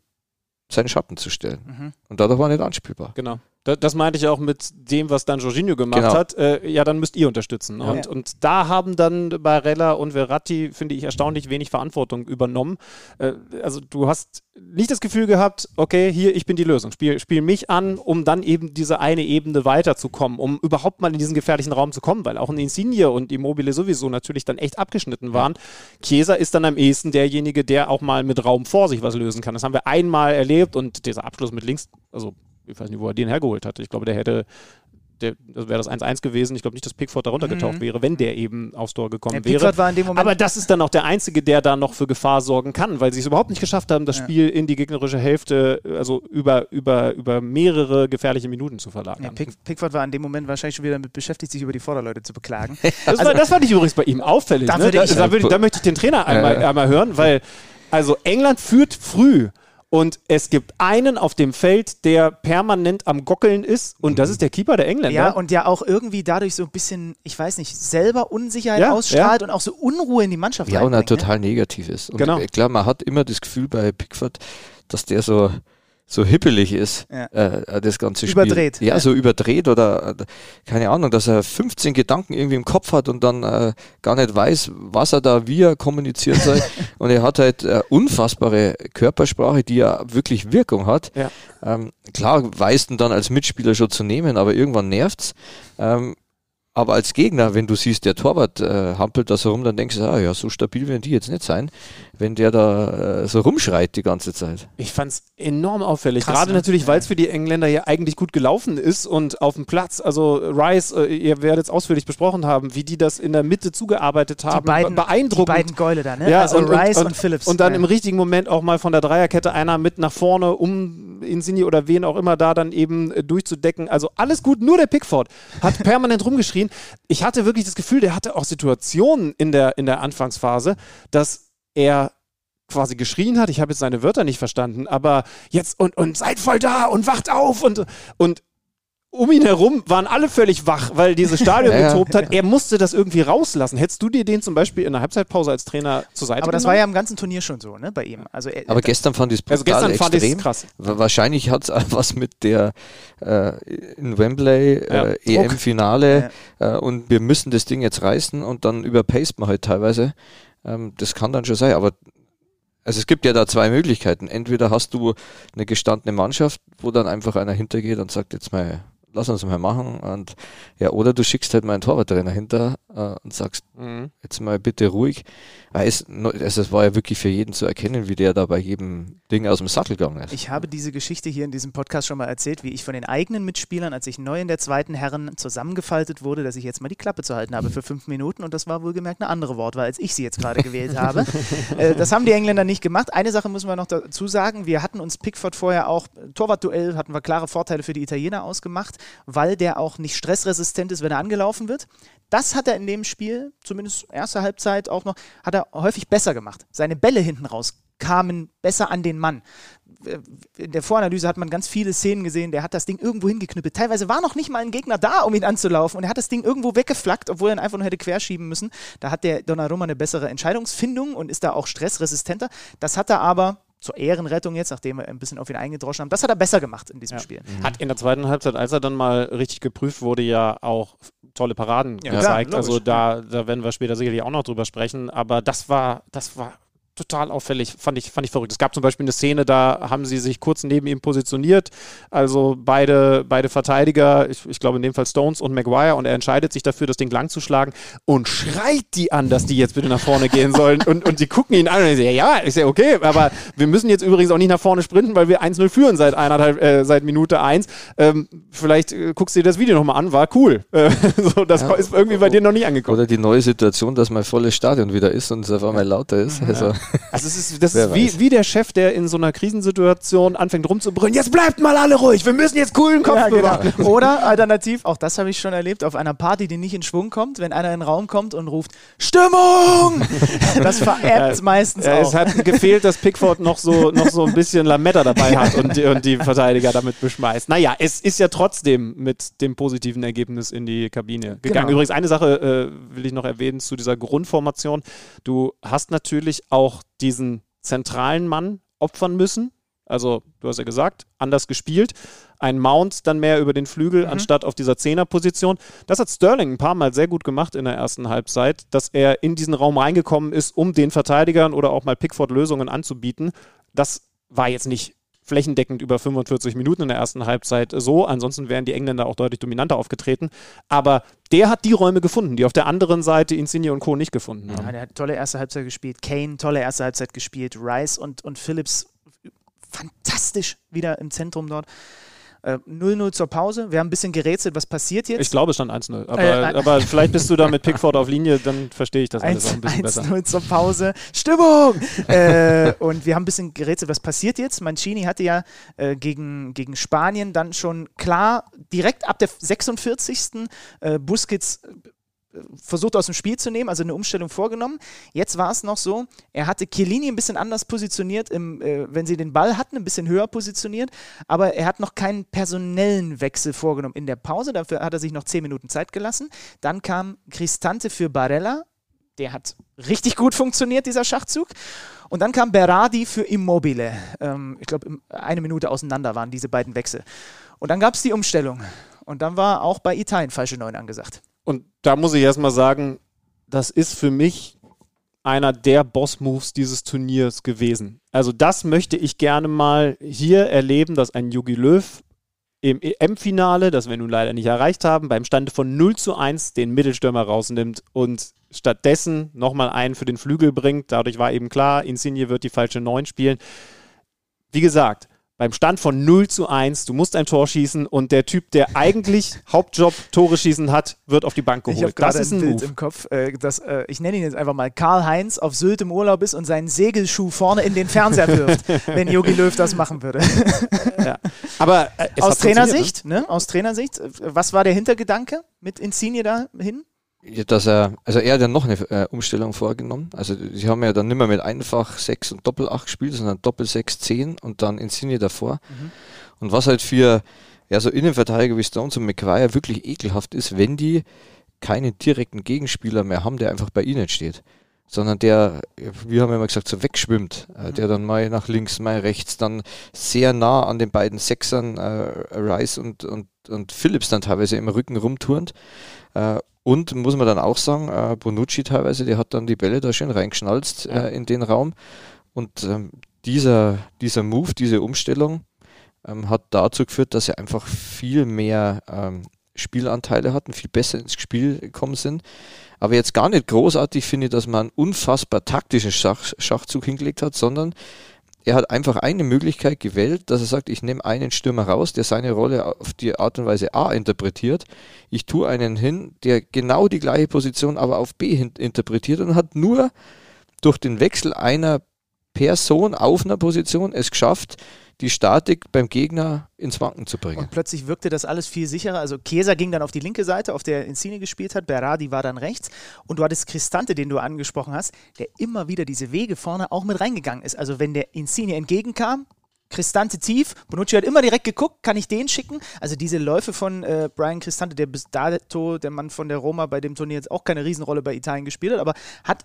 seinen Schatten zu stellen. Mhm. Und dadurch war er nicht anspielbar. Genau. Das meinte ich auch mit dem, was dann Jorginho gemacht genau. hat. Äh, ja, dann müsst ihr unterstützen. Ja. Und, und da haben dann Barella und Verratti, finde ich, erstaunlich wenig Verantwortung übernommen. Äh, also du hast nicht das Gefühl gehabt, okay, hier, ich bin die Lösung. Spiel, spiel mich an, um dann eben diese eine Ebene weiterzukommen, um überhaupt mal in diesen gefährlichen Raum zu kommen, weil auch ein Insigne und Immobile sowieso natürlich dann echt abgeschnitten waren. Chiesa ist dann am ehesten derjenige, der auch mal mit Raum vor sich was lösen kann. Das haben wir einmal erlebt und dieser Abschluss mit links, also ich weiß nicht, wo er den hergeholt hat. Ich glaube, der hätte der, das wäre das 1-1 gewesen. Ich glaube nicht, dass Pickford darunter mhm. getaucht wäre, wenn der eben aufs Tor gekommen ja, wäre. War in dem Moment Aber das ist dann auch der Einzige, der da noch für Gefahr sorgen kann, weil sie es überhaupt nicht geschafft haben, das ja. Spiel in die gegnerische Hälfte, also über, über, über mehrere gefährliche Minuten zu verlagern. Ja, Pick, Pickford war in dem Moment wahrscheinlich schon wieder damit beschäftigt, sich über die Vorderleute zu beklagen. [LAUGHS] das, also, war, das fand ich übrigens bei ihm auffällig. Da, ne? da, da, da möchte ich den Trainer einmal, einmal hören, weil also England führt früh und es gibt einen auf dem Feld, der permanent am Gockeln ist. Und das mhm. ist der Keeper der Engländer. Ja, und der auch irgendwie dadurch so ein bisschen, ich weiß nicht, selber Unsicherheit ja, ausstrahlt ja. und auch so Unruhe in die Mannschaft Ja, und er ne? total negativ ist. Und genau. klar, man hat immer das Gefühl bei Pickford, dass der so so hippelig ist, ja. äh, das ganze Spiel. Überdreht. Ja, so überdreht oder äh, keine Ahnung, dass er 15 Gedanken irgendwie im Kopf hat und dann äh, gar nicht weiß, was er da wie er kommunizieren soll. [LAUGHS] und er hat halt äh, unfassbare Körpersprache, die ja wirklich Wirkung hat. Ja. Ähm, klar, weiß ihn dann als Mitspieler schon zu nehmen, aber irgendwann nervt's. Ähm, aber als Gegner, wenn du siehst, der Torwart äh, hampelt da so rum, dann denkst du, ah ja, so stabil werden die jetzt nicht sein, wenn der da äh, so rumschreit die ganze Zeit. Ich fand's enorm auffällig. Krass, Gerade ne? natürlich, weil es für die Engländer ja eigentlich gut gelaufen ist und auf dem Platz, also Rice, äh, ihr werdet es ausführlich besprochen haben, wie die das in der Mitte zugearbeitet haben. Die beiden, Beeindruckend. Die beiden Gäule da, ne? Ja, also und, Rice und, und, und, Phillips. Und dann ja. im richtigen Moment auch mal von der Dreierkette einer mit nach vorne, um Insigne oder wen auch immer da dann eben äh, durchzudecken. Also alles gut, nur der Pickford hat permanent rumgeschrien. Ich hatte wirklich das Gefühl, der hatte auch Situationen in der, in der Anfangsphase, dass er quasi geschrien hat. Ich habe jetzt seine Wörter nicht verstanden, aber jetzt und, und seid voll da und wacht auf und, und um ihn herum waren alle völlig wach, weil dieses Stadion Ja, ja. getobt hat. Er musste das irgendwie rauslassen. Hättest du dir den zum Beispiel in der Halbzeitpause als Trainer zur Seite Aber das genommen? war ja im ganzen Turnier schon so, ne, bei ihm. Also er, Aber gestern fand ich es Also brutal gestern fand ich's extrem. krass. Wa- Wahrscheinlich hat es [LAUGHS] was mit der äh, in Wembley Ja, äh, Druck. EM-Finale äh, und wir müssen das Ding jetzt reißen und dann überpaced man halt teilweise. Ähm, das kann dann schon sein, aber also es gibt ja da zwei Möglichkeiten. Entweder hast du eine gestandene Mannschaft, wo dann einfach einer hintergeht und sagt, jetzt mal, lass uns mal machen. Und ja, oder du schickst halt mal einen Torwarttrainer hinter äh, und sagst, Mhm. jetzt mal bitte ruhig. Weil es, also es war ja wirklich für jeden zu erkennen, wie der da bei jedem Ding aus dem Sattel gegangen ist. Ich habe diese Geschichte hier in diesem Podcast schon mal erzählt, wie ich von den eigenen Mitspielern, als ich neu in der zweiten Herren zusammengefaltet wurde, dass ich jetzt mal die Klappe zu halten habe für fünf Minuten und das war wohlgemerkt eine andere Wortwahl, als ich sie jetzt gerade gewählt habe. [LAUGHS] Äh, das haben die Engländer nicht gemacht. Eine Sache müssen wir noch dazu sagen, wir hatten uns Pickford vorher auch, Torwartduell hatten wir klare Vorteile für die Italiener ausgemacht, weil der auch nicht stressresistent ist, wenn er angelaufen wird. Das hat er in dem Spiel, zumindest erste Halbzeit auch noch, hat er häufig besser gemacht. Seine Bälle hinten raus kamen besser an den Mann. In der Voranalyse hat man ganz viele Szenen gesehen, der hat das Ding irgendwo hingeknüppelt. Teilweise war noch nicht mal ein Gegner da, um ihn anzulaufen und er hat das Ding irgendwo weggeflackt, obwohl er ihn einfach nur hätte querschieben müssen. Da hat der Donnarumma eine bessere Entscheidungsfindung und ist da auch stressresistenter. Das hat er aber zur Ehrenrettung jetzt, nachdem wir ein bisschen auf ihn eingedroschen haben, das hat er besser gemacht in diesem Spiel. Hat in der zweiten Halbzeit, als er dann mal richtig geprüft wurde, ja auch tolle Paraden Ja, gezeigt. klar, also da, da werden wir später sicherlich auch noch drüber sprechen. Aber das war, das war total auffällig, fand ich, fand ich verrückt. Es gab zum Beispiel eine Szene, da haben sie sich kurz neben ihm positioniert. Also beide, beide Verteidiger, ich, ich glaube in dem Fall Stones und Maguire, und er entscheidet sich dafür, das Ding lang zu schlagen und schreit die an, dass die jetzt bitte nach vorne gehen sollen. Und, und die gucken ihn an und ich sage, ja, ist ja okay, aber wir müssen jetzt übrigens auch nicht nach vorne sprinten, weil wir 1-0 führen seit eineinhalb, äh, seit Minute 1. Ähm, vielleicht äh, guckst du dir das Video nochmal an, war cool. [LAUGHS] Äh, so, das Ja. ist irgendwie bei dir noch nicht angekommen. Oder die neue Situation, dass mein volles Stadion wieder ist und es auf einmal lauter ist. Also, Also es ist, das ist wie, wie der Chef, der in so einer Krisensituation anfängt rumzubrüllen, jetzt bleibt mal alle ruhig, wir müssen jetzt coolen Kopf Ja, bewahren. genau. Oder alternativ, auch das habe ich schon erlebt, auf einer Party, die nicht in Schwung kommt, wenn einer in den Raum kommt und ruft Stimmung! [LAUGHS] Das veräppt meistens Ja, auch. es hat gefehlt, dass Pickford noch so, noch so ein bisschen Lametta dabei hat und die, und die Verteidiger damit beschmeißt. Naja, es ist ja trotzdem mit dem positiven Ergebnis in die Kabine gegangen. Genau. Übrigens, eine Sache äh, will ich noch erwähnen zu dieser Grundformation. Du hast natürlich auch diesen zentralen Mann opfern müssen. Also, du hast ja gesagt, anders gespielt. Ein Mount dann mehr über den Flügel anstatt auf dieser Zehnerposition. Das hat Sterling ein paar Mal sehr gut gemacht in der ersten Halbzeit, dass er in diesen Raum reingekommen ist, um den Verteidigern oder auch mal Pickford Lösungen anzubieten. Das war jetzt nicht flächendeckend über 45 Minuten in der ersten Halbzeit so. Ansonsten wären die Engländer auch deutlich dominanter aufgetreten. Aber der hat die Räume gefunden, die auf der anderen Seite Insigne und Co. nicht gefunden haben. Ja, der hat tolle erste Halbzeit gespielt. Kane, tolle erste Halbzeit gespielt. Rice und, und Phillips fantastisch wieder im Zentrum dort. Äh, 0-0 zur Pause. Wir haben ein bisschen gerätselt, was passiert jetzt. Ich glaube, es stand 1-0. Aber, Äh, aber vielleicht bist du da mit Pickford auf Linie, dann verstehe ich das alles auch ein bisschen besser. 1-0 zur Pause. Stimmung! [LAUGHS] äh, und wir haben ein bisschen gerätselt, was passiert jetzt? Mancini hatte ja äh, gegen, gegen Spanien dann schon klar, direkt ab der 46. Äh, Busquets äh, versucht aus dem Spiel zu nehmen, also eine Umstellung vorgenommen. Jetzt war es noch so, er hatte Chiellini ein bisschen anders positioniert, im, äh, wenn sie den Ball hatten, ein bisschen höher positioniert, aber er hat noch keinen personellen Wechsel vorgenommen in der Pause, dafür hat er sich noch 10 Minuten Zeit gelassen. Dann kam Cristante für Barella, der hat richtig gut funktioniert, dieser Schachzug. Und dann kam Berardi für Immobile. Ähm, ich glaube, eine Minute auseinander waren diese beiden Wechsel. Und dann gab es die Umstellung. Und dann war auch bei Italien falsche Neun angesagt. Und da muss ich erstmal sagen, das ist für mich einer der Boss-Moves dieses Turniers gewesen. Also das möchte ich gerne mal hier erleben, dass ein Jogi Löw im EM-Finale, das wir nun leider nicht erreicht haben, beim Stande von 0 zu 1 den Mittelstürmer rausnimmt und stattdessen nochmal einen für den Flügel bringt. Dadurch war eben klar, Insigne wird die falsche 9 spielen. Wie gesagt, beim Stand von 0 zu 1, du musst ein Tor schießen und der Typ, der [LAUGHS] eigentlich Hauptjob Tore schießen hat, wird auf die Bank Ich habe geholt. Das gerade ist ein ein Bild Move. im Kopf, äh, dass, äh, ich nenne ihn jetzt einfach mal, Karl-Heinz auf Sylt im Urlaub ist und seinen Segelschuh vorne in den Fernseher wirft, [LAUGHS] wenn Jogi Löw das machen würde. Ja. Aber äh, Aus funktioniert, Trainersicht, ne? Aus Trainersicht, äh, was war der Hintergedanke mit Insigne dahin? Ja, dass er, also er hat ja noch eine äh, Umstellung vorgenommen. Also sie haben ja dann nicht mehr mit einfach 6 und Doppel 8 gespielt, sondern Doppel 6, 10 und dann Insigne davor. Und was halt für ja, so Innenverteidiger wie Stones und McGuire wirklich ekelhaft ist, wenn die keinen direkten Gegenspieler mehr haben, der einfach bei ihnen steht. Sondern der, wir haben immer gesagt, so wegschwimmt, äh, Mhm. der dann mal nach links, mal rechts, dann sehr nah an den beiden Sechsern, äh, Rice und, und, und Phillips dann teilweise im Rücken rumturnt. Äh, und muss man dann auch sagen, äh, Bonucci teilweise, der hat dann die Bälle da schön reingeschnalzt Ja. äh, in den Raum. Und ähm, dieser, dieser Move, diese Umstellung ähm, hat dazu geführt, dass sie einfach viel mehr ähm, Spielanteile hatten, viel besser ins Spiel gekommen sind. Aber jetzt gar nicht großartig finde ich, dass man einen unfassbar taktischen Schach, Schachzug hingelegt hat, sondern er hat einfach eine Möglichkeit gewählt, dass er sagt, ich nehme einen Stürmer raus, der seine Rolle auf die Art und Weise A interpretiert. Ich tue einen hin, der genau die gleiche Position aber auf B interpretiert und hat nur durch den Wechsel einer Person auf einer Position es geschafft, die Statik beim Gegner ins Wanken zu bringen. Und plötzlich wirkte das alles viel sicherer. Also Chiesa ging dann auf die linke Seite, auf der Insigne gespielt hat. Berardi war dann rechts. Und du hattest Cristante, den du angesprochen hast, der immer wieder diese Wege vorne auch mit reingegangen ist. Also wenn der Insigne entgegenkam, Cristante tief, Bonucci hat immer direkt geguckt, kann ich den schicken? Also diese Läufe von äh, Brian Cristante, der bis dato, der Mann von der Roma bei dem Turnier jetzt auch keine Riesenrolle bei Italien gespielt hat, aber hat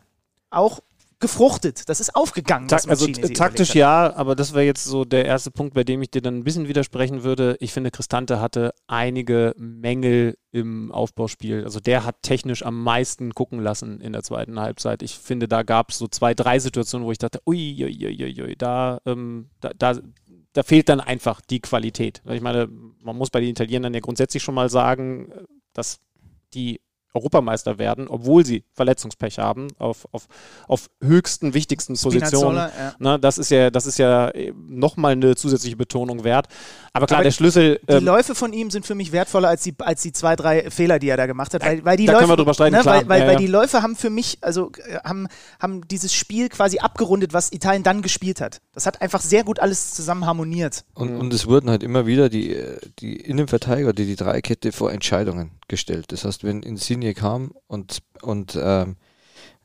auch gefruchtet. Das ist aufgegangen. Was also taktisch ja, aber das wäre jetzt so der erste Punkt, bei dem ich dir dann ein bisschen widersprechen würde. Ich finde, Cristante hatte einige Mängel im Aufbauspiel. Also der hat technisch am meisten gucken lassen in der zweiten Halbzeit. Ich finde, da gab es so zwei, drei Situationen, wo ich dachte, ui, ui, ui, ui, da, ähm, da, da, da fehlt dann einfach die Qualität. Ich meine, man muss bei den Italienern ja grundsätzlich schon mal sagen, dass die Europameister werden, obwohl sie Verletzungspech haben, auf, auf, auf höchsten, wichtigsten Positionen. Ja. Ne, das ist ja, das ist ja nochmal eine zusätzliche Betonung wert. Aber klar, Aber der Schlüssel. Die ähm, Läufe von ihm sind für mich wertvoller als die, als die zwei, drei Fehler, die er da gemacht hat. Weil, weil die da Läufe, können wir drüber streiten, ne, klar. Weil, weil, Ja, weil ja. die Läufe haben für mich, also äh, haben, haben dieses Spiel quasi abgerundet, was Italien dann gespielt hat. Das hat einfach sehr gut alles zusammen harmoniert. Und, und es wurden halt immer wieder die, äh, die Innenverteidiger, die, die Dreikette vor Entscheidungen gestellt. Das heißt, wenn Insigne kam und, und ähm,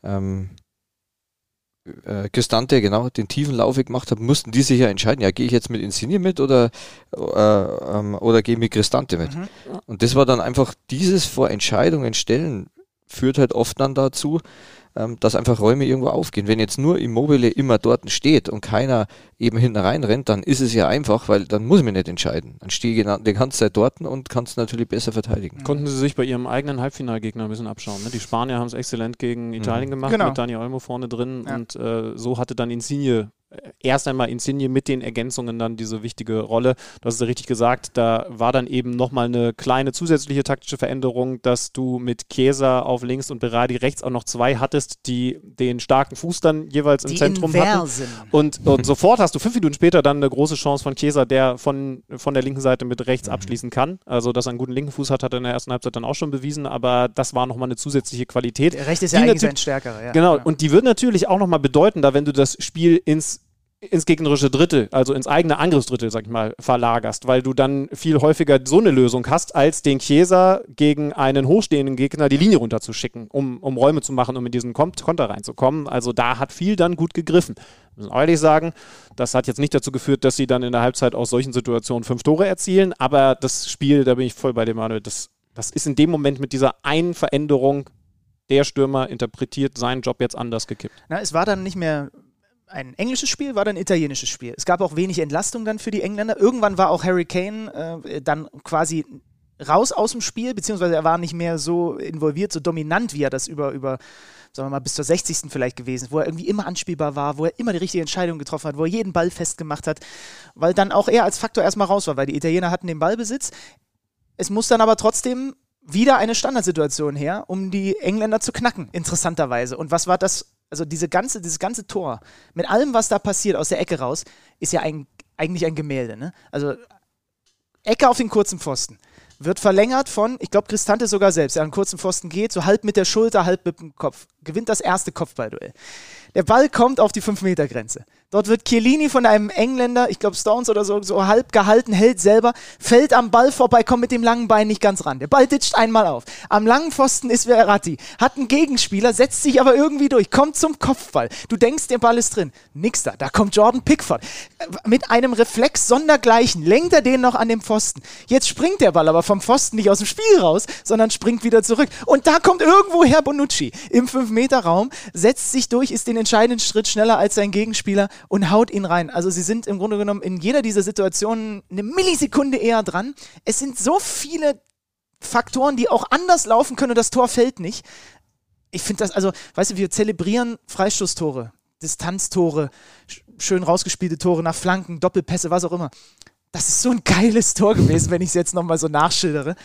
ähm, äh, Cristante genau den tiefen Lauf gemacht hat, mussten die sich ja entscheiden, ja, gehe ich jetzt mit Insigne mit oder, äh, ähm, oder gehe ich mit Cristante mit. Mhm. Und das war dann einfach dieses vor Entscheidungen stellen, führt halt oft dann dazu, ähm, dass einfach Räume irgendwo aufgehen. Wenn jetzt nur Immobile immer dort steht und keiner eben hinten rein rennt, dann ist es ja einfach, weil dann muss ich mich nicht entscheiden. Dann stehe ich die ganze Zeit dort und kann es natürlich besser verteidigen. Konnten sie sich bei ihrem eigenen Halbfinalgegner ein bisschen abschauen. Ne? Die Spanier haben es exzellent gegen Italien gemacht, Genau. mit Dani Olmo vorne drin. Ja. Und äh, so hatte dann Insigne, erst einmal Insigne mit den Ergänzungen dann diese wichtige Rolle. Du hast es richtig gesagt, da war dann eben nochmal eine kleine zusätzliche taktische Veränderung, dass du mit Chiesa auf links und Berardi rechts auch noch zwei hattest, die den starken Fuß dann jeweils im Die Zentrum hatten. Inversen. Und, und sofort hast du fünf Minuten später dann eine große Chance von Chiesa, der von, von der linken Seite mit rechts abschließen kann. Also, dass er einen guten linken Fuß hat, hat er in der ersten Halbzeit dann auch schon bewiesen, aber das war nochmal eine zusätzliche Qualität. Der Recht ist ja eigentlich sein stärkerer. Ja. Genau, Ja. und die wird natürlich auch nochmal bedeuten, da wenn du das Spiel ins ins gegnerische Drittel, also ins eigene Angriffsdrittel, sag ich mal, verlagerst, weil du dann viel häufiger so eine Lösung hast, als den Chiesa gegen einen hochstehenden Gegner die Linie runterzuschicken, um, um Räume zu machen, um in diesen Kon- Konter reinzukommen. Also da hat viel dann gut gegriffen. Wir müssen ehrlich sagen, das hat jetzt nicht dazu geführt, dass sie dann in der Halbzeit aus solchen Situationen fünf Tore erzielen, aber das Spiel, da bin ich voll bei dem Manuel, das, das ist in dem Moment mit dieser einen Veränderung der Stürmer interpretiert seinen Job jetzt anders gekippt. Na, es war dann nicht mehr ein englisches Spiel, war dann ein italienisches Spiel. Es gab auch wenig Entlastung dann für die Engländer. Irgendwann war auch Harry Kane äh, dann quasi raus aus dem Spiel, beziehungsweise er war nicht mehr so involviert, so dominant, wie er das über, über sagen wir mal, bis zur 60. vielleicht gewesen ist, wo er irgendwie immer anspielbar war, wo er immer die richtige Entscheidung getroffen hat, wo er jeden Ball festgemacht hat, weil dann auch er als Faktor erstmal raus war, weil die Italiener hatten den Ballbesitz. Es muss dann aber trotzdem wieder eine Standardsituation her, um die Engländer zu knacken, interessanterweise. Und was war das? Also diese ganze, dieses ganze Tor, mit allem, was da passiert aus der Ecke raus, ist ja ein, eigentlich ein Gemälde. Ne? Also Ecke auf den kurzen Pfosten. Wird verlängert von, ich glaube, Cristante sogar selbst, der an den kurzen Pfosten geht, so halb mit der Schulter, halb mit dem Kopf. Gewinnt das erste Kopfballduell. Der Ball kommt auf die 5-Meter-Grenze. Dort wird Chiellini von einem Engländer, ich glaube Stones oder so, so halb gehalten, hält selber, fällt am Ball vorbei, kommt mit dem langen Bein nicht ganz ran. Der Ball ditcht einmal auf. Am langen Pfosten ist Verratti, hat einen Gegenspieler, setzt sich aber irgendwie durch, kommt zum Kopfball. Du denkst, der Ball ist drin. Nix da. Da kommt Jordan Pickford. Mit einem Reflex sondergleichen lenkt er den noch an dem Pfosten. Jetzt springt der Ball aber vom Pfosten nicht aus dem Spiel raus, sondern springt wieder zurück. Und da kommt irgendwo Herr Bonucci im 5-Meter-Raum, setzt sich durch, ist den entscheidenden Schritt schneller als sein Gegenspieler und haut ihn rein. Also sie sind im Grunde genommen in jeder dieser Situationen eine Millisekunde eher dran. Es sind so viele Faktoren, die auch anders laufen können und das Tor fällt nicht. Ich finde das, also, weißt du, wir zelebrieren Freistoßtore, Distanztore, schön rausgespielte Tore nach Flanken, Doppelpässe, was auch immer. Das ist so ein geiles Tor gewesen, wenn ich es jetzt nochmal so nachschildere,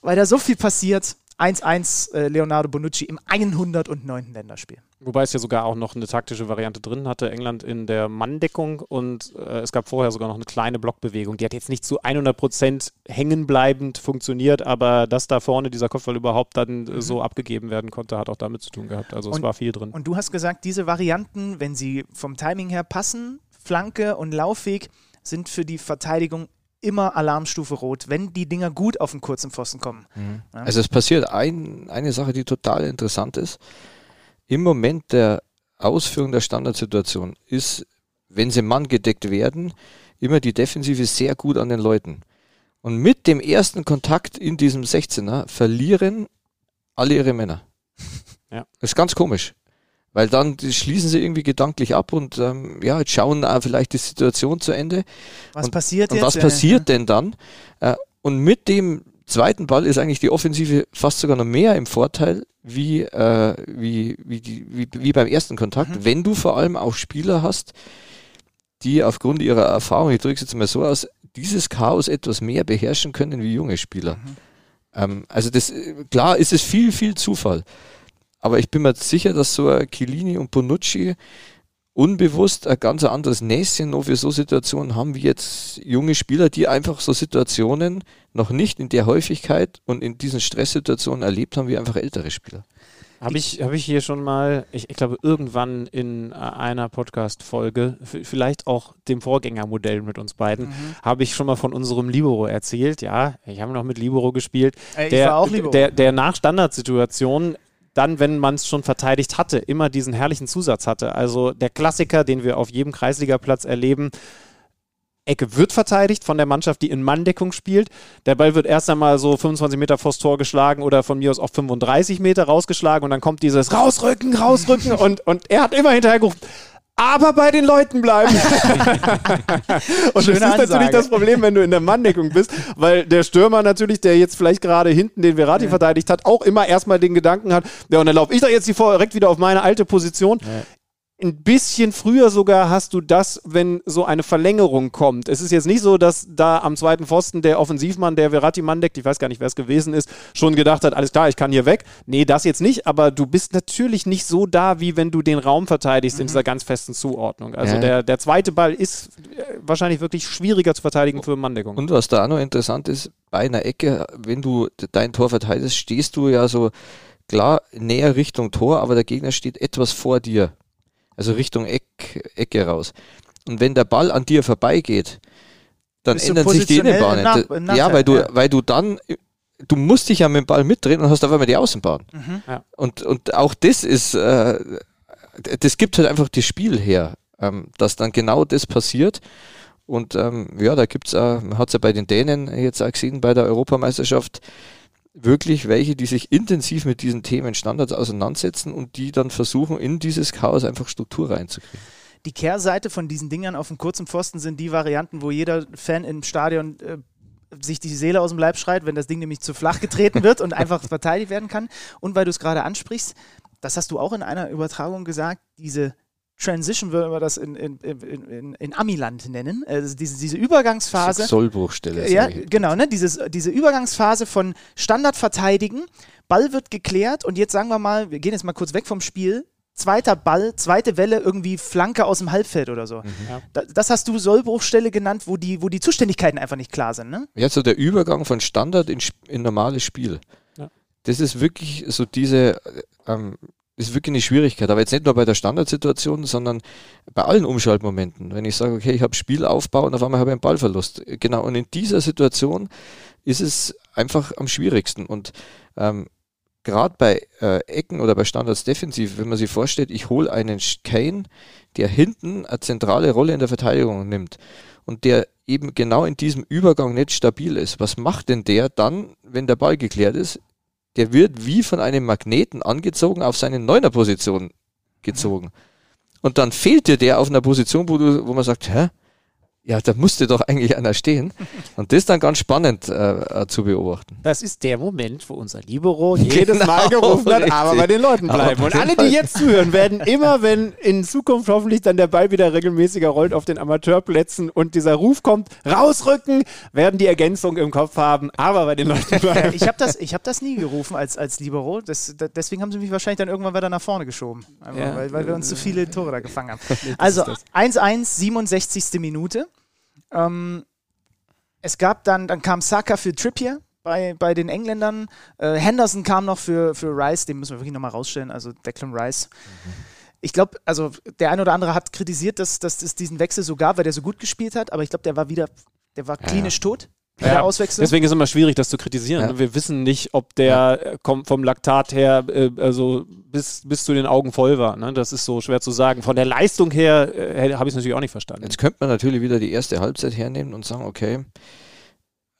weil da so viel passiert. 1-1 äh, Leonardo Bonucci im 109. Länderspiel. Wobei es ja sogar auch noch eine taktische Variante drin hatte, England in der Manndeckung und äh, es gab vorher sogar noch eine kleine Blockbewegung. Die hat jetzt nicht zu 100 Prozent hängenbleibend funktioniert, aber dass da vorne dieser Kopfball überhaupt dann äh, so abgegeben werden konnte, hat auch damit zu tun gehabt. Also und, es war viel drin. Und du hast gesagt, diese Varianten, wenn sie vom Timing her passen, Flanke und Laufweg, sind für die Verteidigung immer Alarmstufe rot, wenn die Dinger gut auf den kurzen Pfosten kommen. Mhm. Ja. Also es passiert ein, eine Sache, die total interessant ist. Im Moment der Ausführung der Standardsituation ist, wenn sie Mann gedeckt werden, immer die Defensive sehr gut an den Leuten. Und mit dem ersten Kontakt in diesem 16er verlieren alle ihre Männer. Ja. Das ist ganz komisch. Weil dann schließen sie irgendwie gedanklich ab und ähm, ja, jetzt schauen auch vielleicht die Situation zu Ende. Was und, passiert und jetzt? was passiert denn dann? Äh, und mit dem zweiten Ball ist eigentlich die Offensive fast sogar noch mehr im Vorteil wie, äh, wie, wie, die, wie, wie beim ersten Kontakt, mhm. wenn du vor allem auch Spieler hast, die aufgrund ihrer Erfahrung, ich drücke es jetzt mal so aus, dieses Chaos etwas mehr beherrschen können wie junge Spieler. Mhm. Ähm, also das klar ist es viel, viel Zufall. Aber ich bin mir sicher, dass so ein Chiellini und Bonucci unbewusst ein ganz anderes Näschen noch für so Situationen haben wie jetzt junge Spieler, die einfach so Situationen noch nicht in der Häufigkeit und in diesen Stresssituationen erlebt haben wie einfach ältere Spieler. Habe ich, hab ich hier schon mal, ich, ich glaube, irgendwann in äh, einer Podcast-Folge, vielleicht auch dem Vorgängermodell mit uns beiden, mhm. habe ich schon mal von unserem Libero erzählt. Ja, ich habe noch mit Libero gespielt. Äh, der, Der, der nach Standardsituationen dann, wenn man es schon verteidigt hatte, immer diesen herrlichen Zusatz hatte. Also der Klassiker, den wir auf jedem Kreisligaplatz erleben. Ecke wird verteidigt von der Mannschaft, die in Manndeckung spielt. Der Ball wird erst einmal so 25 Meter vors Tor geschlagen oder von mir aus auch 35 Meter rausgeschlagen und dann kommt dieses Rausrücken, Rausrücken [LAUGHS] und, und er hat immer hinterher gerufen, aber bei den Leuten bleiben. [LAUGHS] und Schöne das ist Ansage. natürlich das Problem, wenn du in der Manndeckung bist, weil der Stürmer natürlich, der jetzt vielleicht gerade hinten den Verati ja. verteidigt hat, auch immer erstmal den Gedanken hat, ja, und dann laufe ich doch jetzt direkt wieder auf meine alte Position. Ja ein bisschen früher sogar hast du das, wenn so eine Verlängerung kommt. Es ist jetzt nicht so, dass da am zweiten Pfosten der Offensivmann, der Verratti Mann deckt, ich weiß gar nicht, wer es gewesen ist, schon gedacht hat, alles klar, ich kann hier weg. Nee, das jetzt nicht, aber du bist natürlich nicht so da, wie wenn du den Raum verteidigst mhm. in dieser ganz festen Zuordnung. Also ja. der, der zweite Ball ist äh, wahrscheinlich wirklich schwieriger zu verteidigen für Manndeckung. Und was da auch noch interessant ist, bei einer Ecke, wenn du dein Tor verteidigst, stehst du ja so klar näher Richtung Tor, aber der Gegner steht etwas vor dir also Richtung Eck, Ecke raus. Und wenn der Ball an dir vorbeigeht, dann Bist ändern sich die Innenbahnen. Nach, ja, weil du, ja. weil du dann, du musst dich ja mit dem Ball mitdrehen und hast auf einmal die Außenbahn. Mhm. Ja. Und, und auch das ist, äh, das gibt halt einfach das Spiel her, ähm, dass dann genau das passiert. Und ähm, ja, da gibt es, äh, man hat es ja bei den Dänen jetzt auch gesehen, bei der Europameisterschaft, wirklich welche, die sich intensiv mit diesen Themen Standards auseinandersetzen und die dann versuchen, in dieses Chaos einfach Struktur reinzukriegen. Die Kehrseite von diesen Dingern auf dem kurzen Pfosten sind die Varianten, wo jeder Fan im Stadion äh, sich die Seele aus dem Leib schreit, wenn das Ding nämlich zu flach getreten wird und einfach [LAUGHS] verteidigt werden kann. Und weil du es gerade ansprichst, das hast du auch in einer Übertragung gesagt, diese Transition würden wir das in, in, in, in Amiland nennen. Also diese, diese Übergangsphase. Sollbruchstelle. Ja, genau, ne? Dieses, diese Übergangsphase von Standardverteidigen, Ball wird geklärt und jetzt sagen wir mal, wir gehen jetzt mal kurz weg vom Spiel. Zweiter Ball, zweite Welle, irgendwie Flanke aus dem Halbfeld oder so. Mhm. Ja. Das hast du Sollbruchstelle genannt, wo die, wo die Zuständigkeiten einfach nicht klar sind, ne? Ja, so der Übergang von Standard in, in normales Spiel. Ja. Das ist wirklich so diese, ähm, ist wirklich eine Schwierigkeit. Aber jetzt nicht nur bei der Standardsituation, sondern bei allen Umschaltmomenten. Wenn ich sage, okay, ich habe Spielaufbau und auf einmal habe ich einen Ballverlust. Genau, und in dieser Situation ist es einfach am schwierigsten. Und ähm, gerade bei äh, Ecken oder bei Standards defensiv, wenn man sich vorstellt, ich hole einen Kane, der hinten eine zentrale Rolle in der Verteidigung nimmt und der eben genau in diesem Übergang nicht stabil ist. Was macht denn der dann, wenn der Ball geklärt ist? Der wird wie von einem Magneten angezogen auf seine Neuner-Position gezogen. Und dann fehlt dir der auf einer Position, wo, du, wo man sagt, hä? Ja, da musste doch eigentlich einer stehen. Und das ist dann ganz spannend äh, äh zu beobachten. Das ist der Moment, wo unser Libero [LAUGHS] jedes genau, Mal gerufen hat, aber bei den Leuten bleiben. Und alle, die jetzt zuhören, werden immer, wenn in Zukunft hoffentlich dann der Ball wieder regelmäßiger rollt auf den Amateurplätzen und dieser Ruf kommt, rausrücken, werden die Ergänzung im Kopf haben, aber bei den Leuten [LAUGHS] bleiben. ich habe das, hab das nie gerufen als, als Libero. Das, das, deswegen haben sie mich wahrscheinlich dann irgendwann wieder nach vorne geschoben. Ja. Weil, weil wir uns zu viele Tore da gefangen haben. [LAUGHS] Also 1-1, 67. Minute. Ähm, es gab dann, dann kam Saka für Trippier bei, bei den Engländern. Äh, Henderson kam noch für, für Rice, den müssen wir wirklich nochmal rausstellen, also Declan Rice. Mhm. Ich glaube, also der eine oder andere hat kritisiert, dass, dass es diesen Wechsel so gab, weil der so gut gespielt hat, aber ich glaube, der war wieder, der war klinisch ja. tot. Ja, Auswechslung. Deswegen ist es immer schwierig, das zu kritisieren. Ja. Wir wissen nicht, ob der ja. Äh, vom Laktat her äh, also bis, bis zu den Augen voll war. Ne? Das ist so schwer zu sagen. Von der Leistung her äh, habe ich es natürlich auch nicht verstanden. Jetzt könnte man natürlich wieder die erste Halbzeit hernehmen und sagen, okay,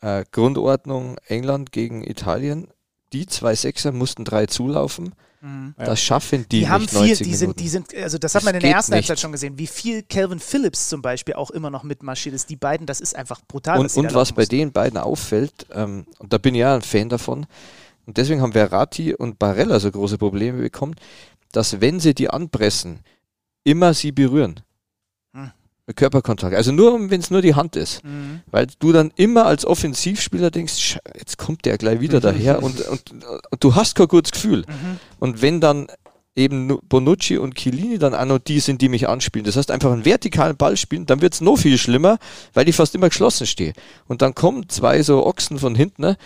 äh, Grundordnung England gegen Italien. Die zwei Sechser mussten drei zulaufen. Mhm. Das schaffen die, die haben nicht viel, die sind, die sind, also das, das hat man in der ersten Halbzeit schon gesehen, wie viel Calvin Phillips zum Beispiel auch immer noch mitmarschiert ist. Die beiden, das ist einfach brutal. Und, was, und was bei den beiden auffällt, ähm, und da bin ich ja ein Fan davon, und deswegen haben Verratti und Barella so große Probleme bekommen, dass wenn sie die anpressen, immer sie berühren. Körperkontakt. Also nur, wenn es nur die Hand ist. Mhm. Weil du dann immer als Offensivspieler denkst, jetzt kommt der gleich wieder [LAUGHS] daher und, und, und, du hast kein gutes Gefühl. Mhm. Und wenn dann eben Bonucci und Chiellini dann auch noch die sind, die mich anspielen. Das heißt, einfach einen vertikalen Ball spielen, dann wird es noch viel schlimmer, weil ich fast immer geschlossen stehe. Und dann kommen zwei so Ochsen von hinten, ne?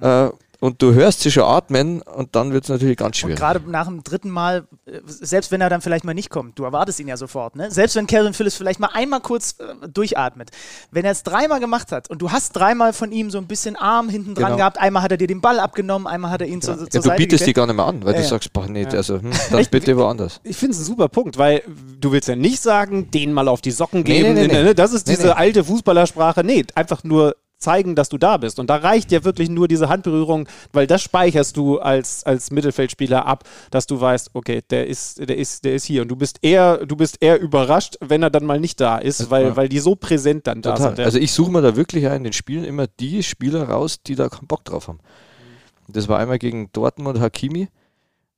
Äh, und du hörst sie schon atmen und dann wird es natürlich ganz schwierig. Gerade nach dem dritten Mal, äh, selbst wenn er dann vielleicht mal nicht kommt, du erwartest ihn ja sofort, ne? Selbst wenn Calvin Phillips vielleicht mal einmal kurz äh, durchatmet, wenn er es dreimal gemacht hat und du hast dreimal von ihm so ein bisschen Arm hinten dran genau. gehabt, einmal hat er dir den Ball abgenommen, einmal hat er ihn ja. zur, zur ja, Du bietest die gar nicht mehr an, weil ja, du sagst, boah, nee, also, hm, dann bitte woanders. Ich finde es ein super Punkt, weil du willst ja nicht sagen, den mal auf die Socken geben. Nee, nee, nee, ne? Das ist diese alte Fußballersprache. Nee, einfach nur zeigen, dass du da bist. Und da reicht ja wirklich nur diese Handberührung, weil das speicherst du als, als Mittelfeldspieler ab, dass du weißt, okay, der ist, der ist, der ist hier. Und du bist eher, du bist eher überrascht, wenn er dann mal nicht da ist, weil, ja. weil die so präsent dann Total. da sind. Ja. Also ich suche mir da wirklich in den Spielen immer die Spieler raus, die da keinen Bock drauf haben. Das war einmal gegen Dortmund Hakimi.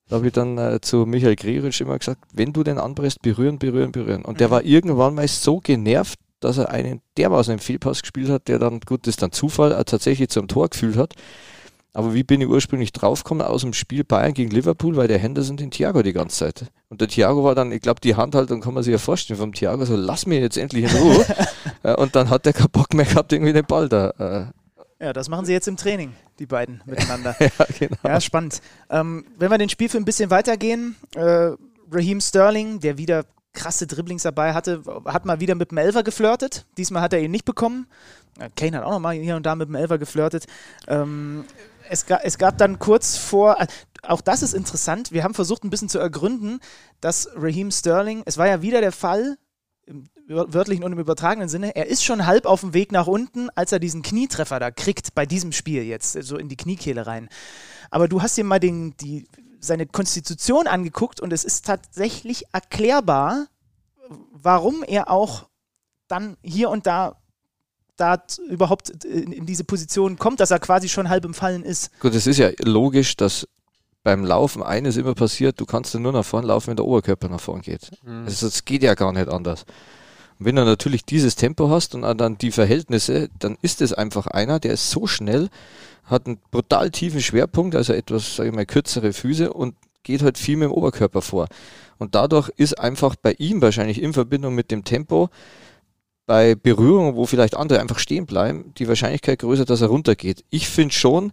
Da habe ich dann äh, zu Michael Gregoritsch immer gesagt, wenn du den anpresst, berühren, berühren, berühren. Und mhm. der war irgendwann mal so genervt, dass er einen dermaßen einen Fehlpass gespielt hat, der dann, gut, das ist dann Zufall, äh, tatsächlich zum Tor gefühlt hat. Aber wie bin ich ursprünglich draufgekommen aus dem Spiel Bayern gegen Liverpool, weil der Henderson den Thiago die ganze Zeit. Und der Thiago war dann, ich glaube, die Handhaltung kann man sich ja vorstellen vom Thiago, so lass mich jetzt endlich in Ruhe. [LAUGHS] Äh, und dann hat der keinen Bock mehr gehabt, irgendwie den Ball da. Äh. Ja, das machen sie jetzt im Training, die beiden miteinander. [LAUGHS] ja, genau. Ja, spannend. Ähm, wenn wir den Spielfilm ein bisschen weitergehen, äh, Raheem Sterling, der wieder krasse Dribblings dabei hatte, hat mal wieder mit dem Elfer geflirtet. Diesmal hat er ihn nicht bekommen. Kane hat auch noch mal hier und da mit dem Elfer geflirtet. Ähm, es, ga, es, gab dann kurz vor, äh, auch das ist interessant, wir haben versucht ein bisschen zu ergründen, dass Raheem Sterling, es war ja wieder der Fall, im wörtlichen und im übertragenen Sinne, er ist schon halb auf dem Weg nach unten, als er diesen Knietreffer da kriegt, bei diesem Spiel jetzt, so in die Kniekehle rein. Aber du hast dir mal den, die seine Konstitution angeguckt und es ist tatsächlich erklärbar, warum er auch dann hier und da da überhaupt in, in, diese Position kommt, dass er quasi schon halb im Fallen ist. Gut, es ist ja logisch, dass beim Laufen eines immer passiert, du kannst nur nach vorn laufen, wenn der Oberkörper nach vorn geht. Mhm. Also es geht ja gar nicht anders. Und wenn du natürlich dieses Tempo hast und dann die Verhältnisse, dann ist es einfach einer, der ist so schnell, hat einen brutal tiefen Schwerpunkt, also etwas, sage ich mal, kürzere Füße und geht halt viel mit dem Oberkörper vor. Und dadurch ist einfach bei ihm wahrscheinlich in Verbindung mit dem Tempo bei Berührungen, wo vielleicht andere einfach stehen bleiben, die Wahrscheinlichkeit größer, dass er runtergeht. Ich finde schon,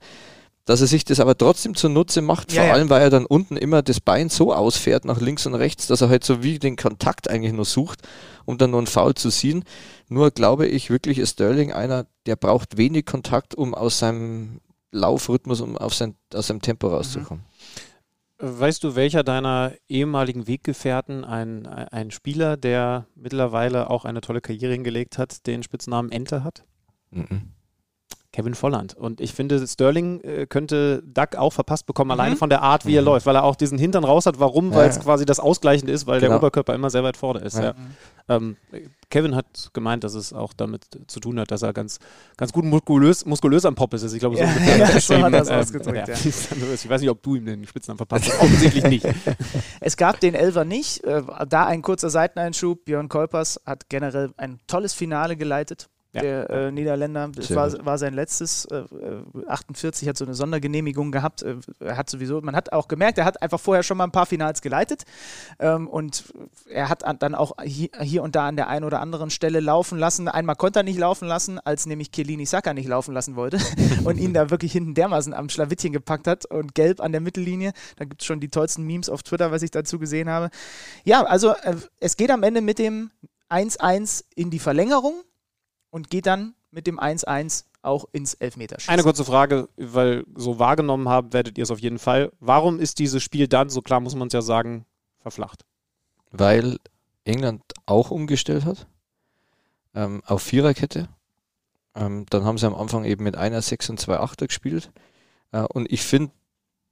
dass er sich das aber trotzdem zunutze macht, Ja, vor ja. allem, weil er dann unten immer das Bein so ausfährt nach links und rechts, dass er halt so wie den Kontakt eigentlich nur sucht, um dann nur einen Foul zu ziehen. Nur glaube ich wirklich, ist Sterling einer, der braucht wenig Kontakt, um aus seinem Laufrhythmus, um auf sein, aus seinem Tempo rauszukommen. Weißt du, welcher deiner ehemaligen Weggefährten, ein, ein Spieler, der mittlerweile auch eine tolle Karriere hingelegt hat, den Spitznamen Ente hat? Mhm. Kevin Volland. Und ich finde, Sterling äh, könnte Duck auch verpasst bekommen, Mhm. alleine von der Art, wie er läuft, weil er auch diesen Hintern raus hat. Warum? Ja, Weil es ja. quasi das Ausgleichende ist, weil der Genau. Oberkörper immer sehr weit vorne ist. Ja. Ähm, Kevin hat gemeint, dass es auch damit zu tun hat, dass er ganz, ganz gut muskulös, muskulös am Pop ist. Ich glaube, so, Ja, [LAUGHS] so hat er es ausgedrückt, Ähm, ja. [LAUGHS] Ich weiß nicht, ob du ihm den Spitznamen verpasst hast. Offensichtlich nicht. [LAUGHS] Es gab den Elfer nicht. Äh, da ein kurzer Seiteneinschub. Björn Kolpers hat generell ein tolles Finale geleitet. Ja. Der äh, Niederländer. Das war, war sein letztes. Äh, äh, 48 hat so eine Sondergenehmigung gehabt. Äh, er hat sowieso, man hat auch gemerkt, er hat einfach vorher schon mal ein paar Finals geleitet. Ähm, und er hat an, dann auch hier, hier und da an der einen oder anderen Stelle laufen lassen. Einmal konnte er nicht laufen lassen, als nämlich Kelini Saka nicht laufen lassen wollte [LAUGHS] und ihn da wirklich hinten dermaßen am Schlawittchen gepackt hat und gelb an der Mittellinie. Da gibt es schon die tollsten Memes auf Twitter, was ich dazu gesehen habe. Ja, also äh, es geht am Ende mit dem 1-1 in die Verlängerung und geht dann mit dem 1-1 auch ins Elfmeterschießen. Eine kurze Frage, weil so wahrgenommen haben, werdet ihr es auf jeden Fall. Warum ist dieses Spiel dann, so klar muss man es ja sagen, verflacht? Weil England auch umgestellt hat ähm, auf Viererkette. Ähm, dann haben sie am Anfang eben mit einer 6 und zwei Achter gespielt. Äh, und ich finde,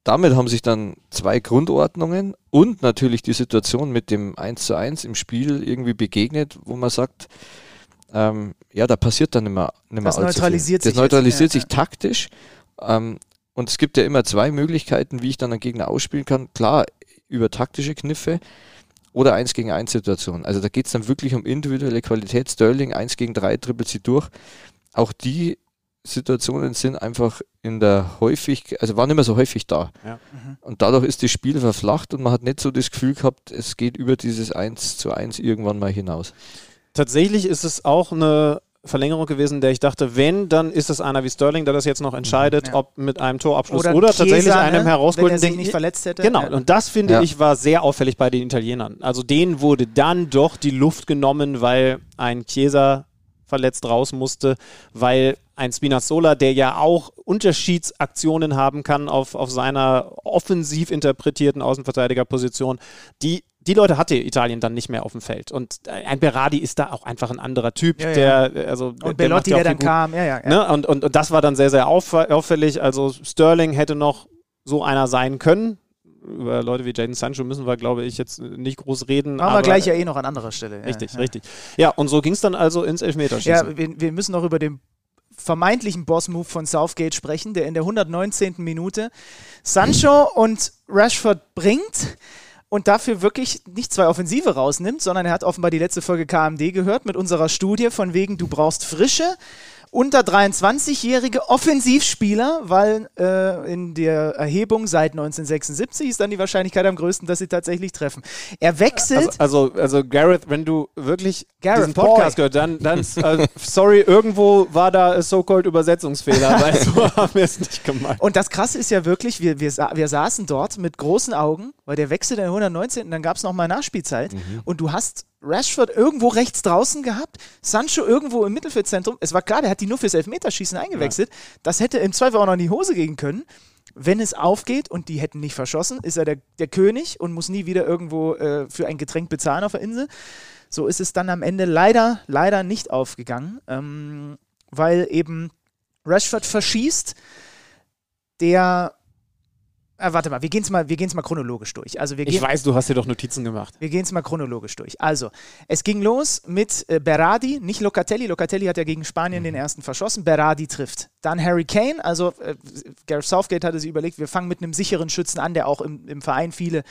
damit haben sich dann zwei Grundordnungen und natürlich die Situation mit dem 1 zu 1 im Spiel irgendwie begegnet, wo man sagt, ähm, ja, da passiert dann nicht mehr, nicht mehr Das neutralisiert viel. sich Das neutralisiert jetzt, ja, sich taktisch. Ähm, und es gibt ja immer zwei Möglichkeiten, wie ich dann einen Gegner ausspielen kann. Klar, über taktische Kniffe oder 1 gegen 1 Situation. Also da geht es dann wirklich um individuelle Qualität. Sterling 1 gegen 3 trippelt sie durch. Auch die Situationen sind einfach in der häufig, also waren immer so häufig da. Ja. Und dadurch ist das Spiel verflacht und man hat nicht so das Gefühl gehabt, es geht über dieses 1 zu 1 irgendwann mal hinaus. Tatsächlich ist es auch eine Verlängerung gewesen, der ich dachte, wenn, dann ist es einer wie Sterling, der das jetzt noch entscheidet, Ja. ob mit einem Torabschluss Oder, oder, Chiesa, tatsächlich einem ne, wenn er herausgeholten sich Ding. nicht verletzt hätte. Genau, Ja. und das finde Ja. ich war sehr auffällig bei den Italienern. Also denen wurde dann doch die Luft genommen, weil ein Chiesa verletzt raus musste, weil ein Spinazzola, der ja auch Unterschiedsaktionen haben kann auf, auf seiner offensiv interpretierten Außenverteidigerposition, die, die Leute hatte Italien dann nicht mehr auf dem Feld. Und äh, ein Berardi ist da auch einfach ein anderer Typ, Ja, ja. der, also, der Und Bellotti, macht ja der dann gut. kam. Ja, ja, ja. Ne? Und, und, und das war dann sehr, sehr auff auffällig. Also Sterling hätte noch so einer sein können. Über Leute wie Jaden Sancho müssen wir, glaube ich, jetzt nicht groß reden. Machen wir aber- gleich ja eh noch an anderer Stelle. Richtig, ja. richtig. Ja, und so ging es dann also ins Elfmeterschießen. Ja, wir, wir müssen noch über den vermeintlichen Boss-Move von Southgate sprechen, der in der 119. Minute Sancho und Rashford bringt und dafür wirklich nicht zwei Offensive rausnimmt, sondern er hat offenbar die letzte Folge KMD gehört mit unserer Studie von wegen, du brauchst frische, unter 23-jährige Offensivspieler, weil äh, in der Erhebung seit 1976 ist dann die Wahrscheinlichkeit am größten, dass sie tatsächlich treffen. Er wechselt. Also, also, also Gareth, wenn du wirklich Gareth, diesen Podcast Boy. gehört, dann, dann äh, sorry, irgendwo war da so-called Übersetzungsfehler, [LAUGHS] weil so haben wir es nicht gemeint. Und das Krasse ist ja wirklich, wir, wir, wir saßen dort mit großen Augen, weil der Wechsel der 119. Dann gab es nochmal Nachspielzeit und du hast Rashford irgendwo rechts draußen gehabt, Sancho irgendwo im Mittelfeldzentrum. Es war klar, der hat die nur fürs Elfmeterschießen eingewechselt. Das hätte im Zweifel auch noch in die Hose gehen können. Wenn es aufgeht und die hätten nicht verschossen, ist er der, der König und muss nie wieder irgendwo äh, für ein Getränk bezahlen auf der Insel. So ist es dann am Ende leider, leider nicht aufgegangen, ähm, weil eben Rashford verschießt, der. Ah, warte mal, wir gehen es mal, wir gehen's mal chronologisch durch. Also wir Ich gehen, weiß, du hast dir doch Notizen gemacht. wir gehen es mal chronologisch durch. Also, es ging los mit äh, Berardi, nicht Locatelli. Locatelli hat ja gegen Spanien den ersten verschossen. Berardi trifft. Dann Harry Kane, also äh, Gareth Southgate hatte sich überlegt, wir fangen mit einem sicheren Schützen an, der auch im, im Verein viele,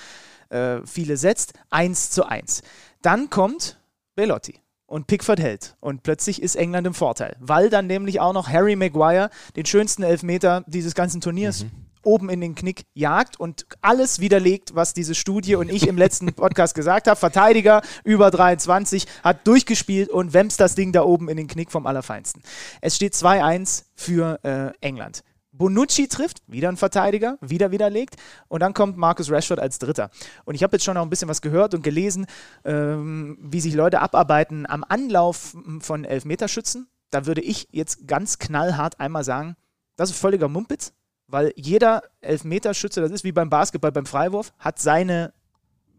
äh, viele setzt. 1 zu 1. Dann kommt Bellotti. Und Pickford hält. Und plötzlich ist England im Vorteil. Weil dann nämlich auch noch Harry Maguire den schönsten Elfmeter dieses ganzen Turniers oben in den Knick jagt und alles widerlegt, was diese Studie und ich im letzten Podcast gesagt habe. Verteidiger über 23 hat durchgespielt und wemst das Ding da oben in den Knick vom Allerfeinsten. Es steht 2-1 für äh, England. Bonucci trifft, wieder ein Verteidiger, wieder widerlegt. Und dann kommt Marcus Rashford als Dritter. Und ich habe jetzt schon noch ein bisschen was gehört und gelesen, ähm, wie sich Leute abarbeiten am Anlauf von Elfmeterschützen. Da würde ich jetzt ganz knallhart einmal sagen, das ist völliger Mumpitz, weil jeder Elfmeterschütze, das ist wie beim Basketball, beim Freiwurf, hat seine,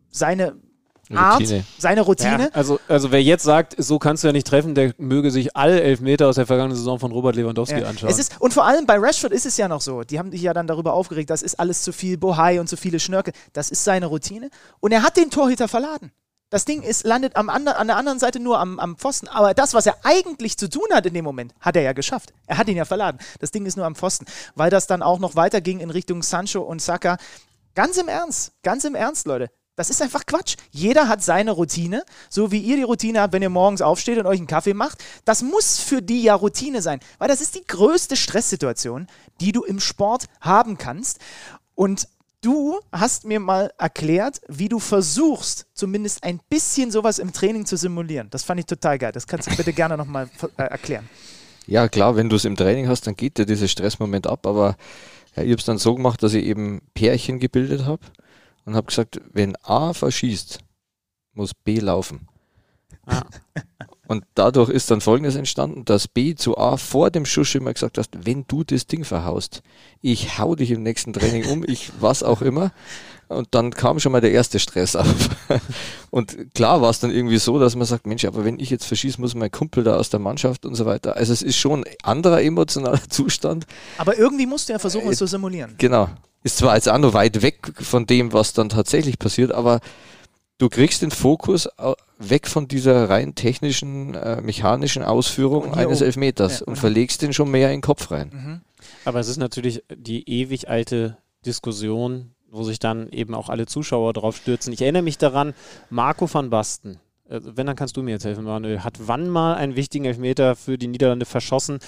seine Art, Routine. seine Routine. Ja, also, also wer jetzt sagt, so kannst du ja nicht treffen, der möge sich alle Elfmeter aus der vergangenen Saison von Robert Lewandowski Ja. anschauen. Es ist, und vor allem bei Rashford ist es ja noch so. Die haben sich ja dann darüber aufgeregt, das ist alles zu viel Bohai und zu viele Schnörkel. Das ist seine Routine. Und er hat den Torhüter verladen. Das Ding ist, landet am ander, an der anderen Seite nur am, am Pfosten. Aber das, was er eigentlich zu tun hat in dem Moment, hat er ja geschafft. Er hat ihn ja verladen. Das Ding ist nur am Pfosten. Weil das dann auch noch weiterging in Richtung Sancho und Saka. Ganz im Ernst, ganz im Ernst, Leute. Das ist einfach Quatsch. Jeder hat seine Routine, so wie ihr die Routine habt, wenn ihr morgens aufsteht und euch einen Kaffee macht. Das muss für die ja Routine sein, weil das ist die größte Stresssituation, die du im Sport haben kannst. Und du hast mir mal erklärt, wie du versuchst, zumindest ein bisschen sowas im Training zu simulieren. Das fand ich total geil. Das kannst du bitte gerne nochmal äh, erklären. Ja, klar, wenn du es im Training hast, dann geht dir dieser Stressmoment ab, aber ja, ich habe es dann so gemacht, dass ich eben Pärchen gebildet habe und habe gesagt, wenn A verschießt, muss B laufen. Ah. [LAUGHS] Und dadurch ist dann Folgendes entstanden, dass B zu A vor dem Schuss schon mal gesagt hat, wenn du das Ding verhaust, ich hau dich im nächsten Training um, ich was auch immer. Und dann kam schon mal der erste Stress auf. [LAUGHS] Und klar war es dann irgendwie so, dass man sagt, Mensch, aber wenn ich jetzt verschieße, muss mein Kumpel da aus der Mannschaft und so weiter. Also es ist schon ein anderer emotionaler [LAUGHS] Zustand. Aber irgendwie musst du ja versuchen, Äh, es zu simulieren. Genau. Ist zwar jetzt auch noch weit weg von dem, was dann tatsächlich passiert, aber du kriegst den Fokus weg von dieser rein technischen, äh, mechanischen Ausführung eines oben. Elfmeters Ja, und und- verlegst den schon mehr in den Kopf rein. Mhm. Aber es ist natürlich die ewig alte Diskussion, wo sich dann eben auch alle Zuschauer drauf stürzen. Ich erinnere mich daran, Marco van Basten, äh, wenn, dann kannst du mir jetzt helfen, Manuel, hat wann mal einen wichtigen Elfmeter für die Niederlande verschossen.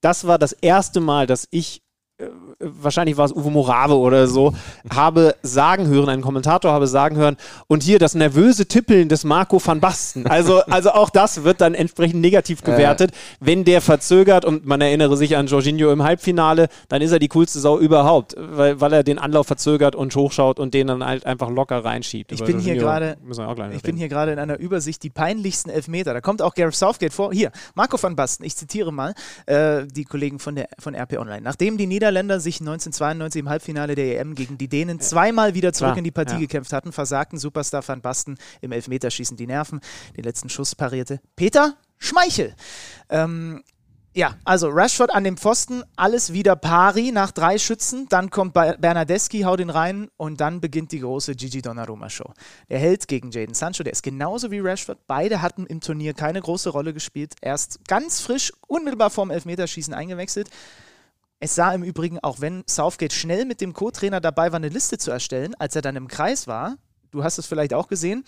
Das war das erste Mal, dass ich äh, wahrscheinlich war es Uwe Morave oder so, habe sagen hören, einen Kommentator habe sagen hören, und hier das nervöse Tippeln des Marco van Basten. Also, also auch das wird dann entsprechend negativ gewertet. Wenn der verzögert, und man erinnere sich an Jorginho im Halbfinale, dann ist er die coolste Sau überhaupt, weil, weil er den Anlauf verzögert und hochschaut und den dann halt einfach locker reinschiebt. Ich Über bin hier Jorginho gerade- Ich bin reden. hier gerade in einer Übersicht die peinlichsten Elfmeter. Da kommt auch Gareth Southgate vor. Hier, Marco van Basten, ich zitiere mal äh, die Kollegen von, der, von RP Online. Nachdem die Niederländer sich 1992 im Halbfinale der EM gegen die Dänen zweimal wieder zurück Klar, in die Partie ja. gekämpft hatten, versagten Superstar van Basten im Elfmeterschießen die Nerven. Den letzten Schuss parierte Peter Schmeichel. Ähm, ja, also Rashford an dem Pfosten, alles wieder pari nach drei Schützen. Dann kommt Bernardeschi, haut ihn rein und dann beginnt die große Gigi Donnarumma-Show. Der hält gegen Jaden Sancho, der ist genauso wie Rashford. Beide hatten im Turnier keine große Rolle gespielt. Erst ganz frisch, unmittelbar vorm Elfmeterschießen eingewechselt. Es sah im Übrigen, auch wenn Southgate schnell mit dem Co-Trainer dabei war, eine Liste zu erstellen, als er dann im Kreis war, du hast es vielleicht auch gesehen,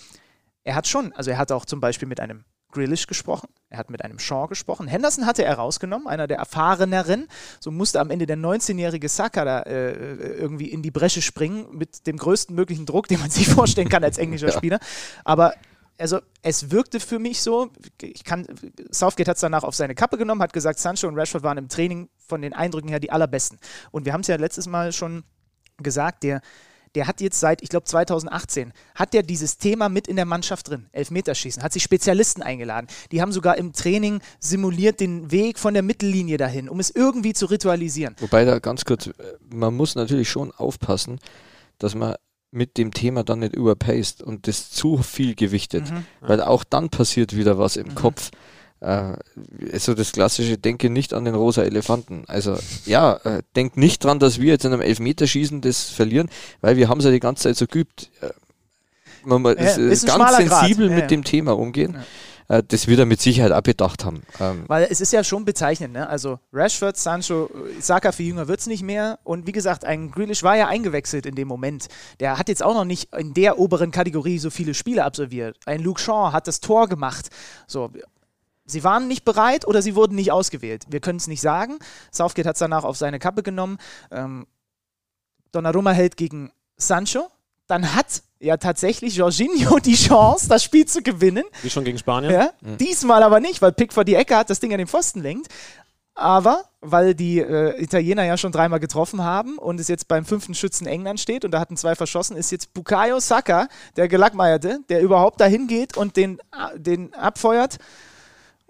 er hat schon, also er hat auch zum Beispiel mit einem Grealish gesprochen, er hat mit einem Shaw gesprochen. Henderson hatte er rausgenommen, einer der erfahreneren. So musste am Ende der 19-jährige Saka da äh, irgendwie in die Bresche springen, mit dem größten möglichen Druck, den man sich vorstellen kann als englischer Spieler. Aber also es wirkte für mich so, ich kann, Southgate hat es danach auf seine Kappe genommen, hat gesagt, Sancho und Rashford waren im Training von den Eindrücken her die allerbesten. Und wir haben es ja letztes Mal schon gesagt, der, der hat jetzt seit, ich glaube 2018, hat der dieses Thema mit in der Mannschaft drin, Elfmeterschießen, hat sich Spezialisten eingeladen. Die haben sogar im Training simuliert den Weg von der Mittellinie dahin, um es irgendwie zu ritualisieren. Wobei da ganz kurz, äh, man muss natürlich schon aufpassen, dass man mit dem Thema dann nicht überpaced und das zu viel gewichtet, Mhm. weil auch dann passiert wieder was im Kopf. Äh, also das klassische Denke nicht an den rosa Elefanten. Also ja, äh, denkt nicht dran, dass wir jetzt in einem Elfmeterschießen das verlieren, weil wir haben es ja die ganze Zeit so geübt. Äh, man, man, Ja, äh, ist ein ganz sensibel Ja, mit ja. dem Thema umgehen. Äh, das wird er mit Sicherheit auch bedacht haben. Ähm, Weil es ist ja schon bezeichnend, ne? Also Rashford, Sancho, Saka für jünger wird es nicht mehr. Und wie gesagt, ein Grealish war ja eingewechselt in dem Moment. Der hat jetzt auch noch nicht in der oberen Kategorie so viele Spiele absolviert. Ein Luke Shaw hat das Tor gemacht. So. Sie waren nicht bereit oder sie wurden nicht ausgewählt. Wir können es nicht sagen. Southgate hat es danach auf seine Kappe genommen. Ähm, Donnarumma hält gegen Sancho. Dann hat ja tatsächlich Jorginho [LAUGHS] die Chance, das Spiel zu gewinnen. Wie schon gegen Spanien. Ja, Diesmal aber nicht, weil Pickford die Ecke hat, das Ding an den Pfosten lenkt. aber weil die äh, Italiener ja schon dreimal getroffen haben und es jetzt beim fünften Schützen England steht und da hatten zwei verschossen, ist jetzt Bukayo Saka, der Gelackmeierte, der überhaupt dahin geht und den, äh, den abfeuert.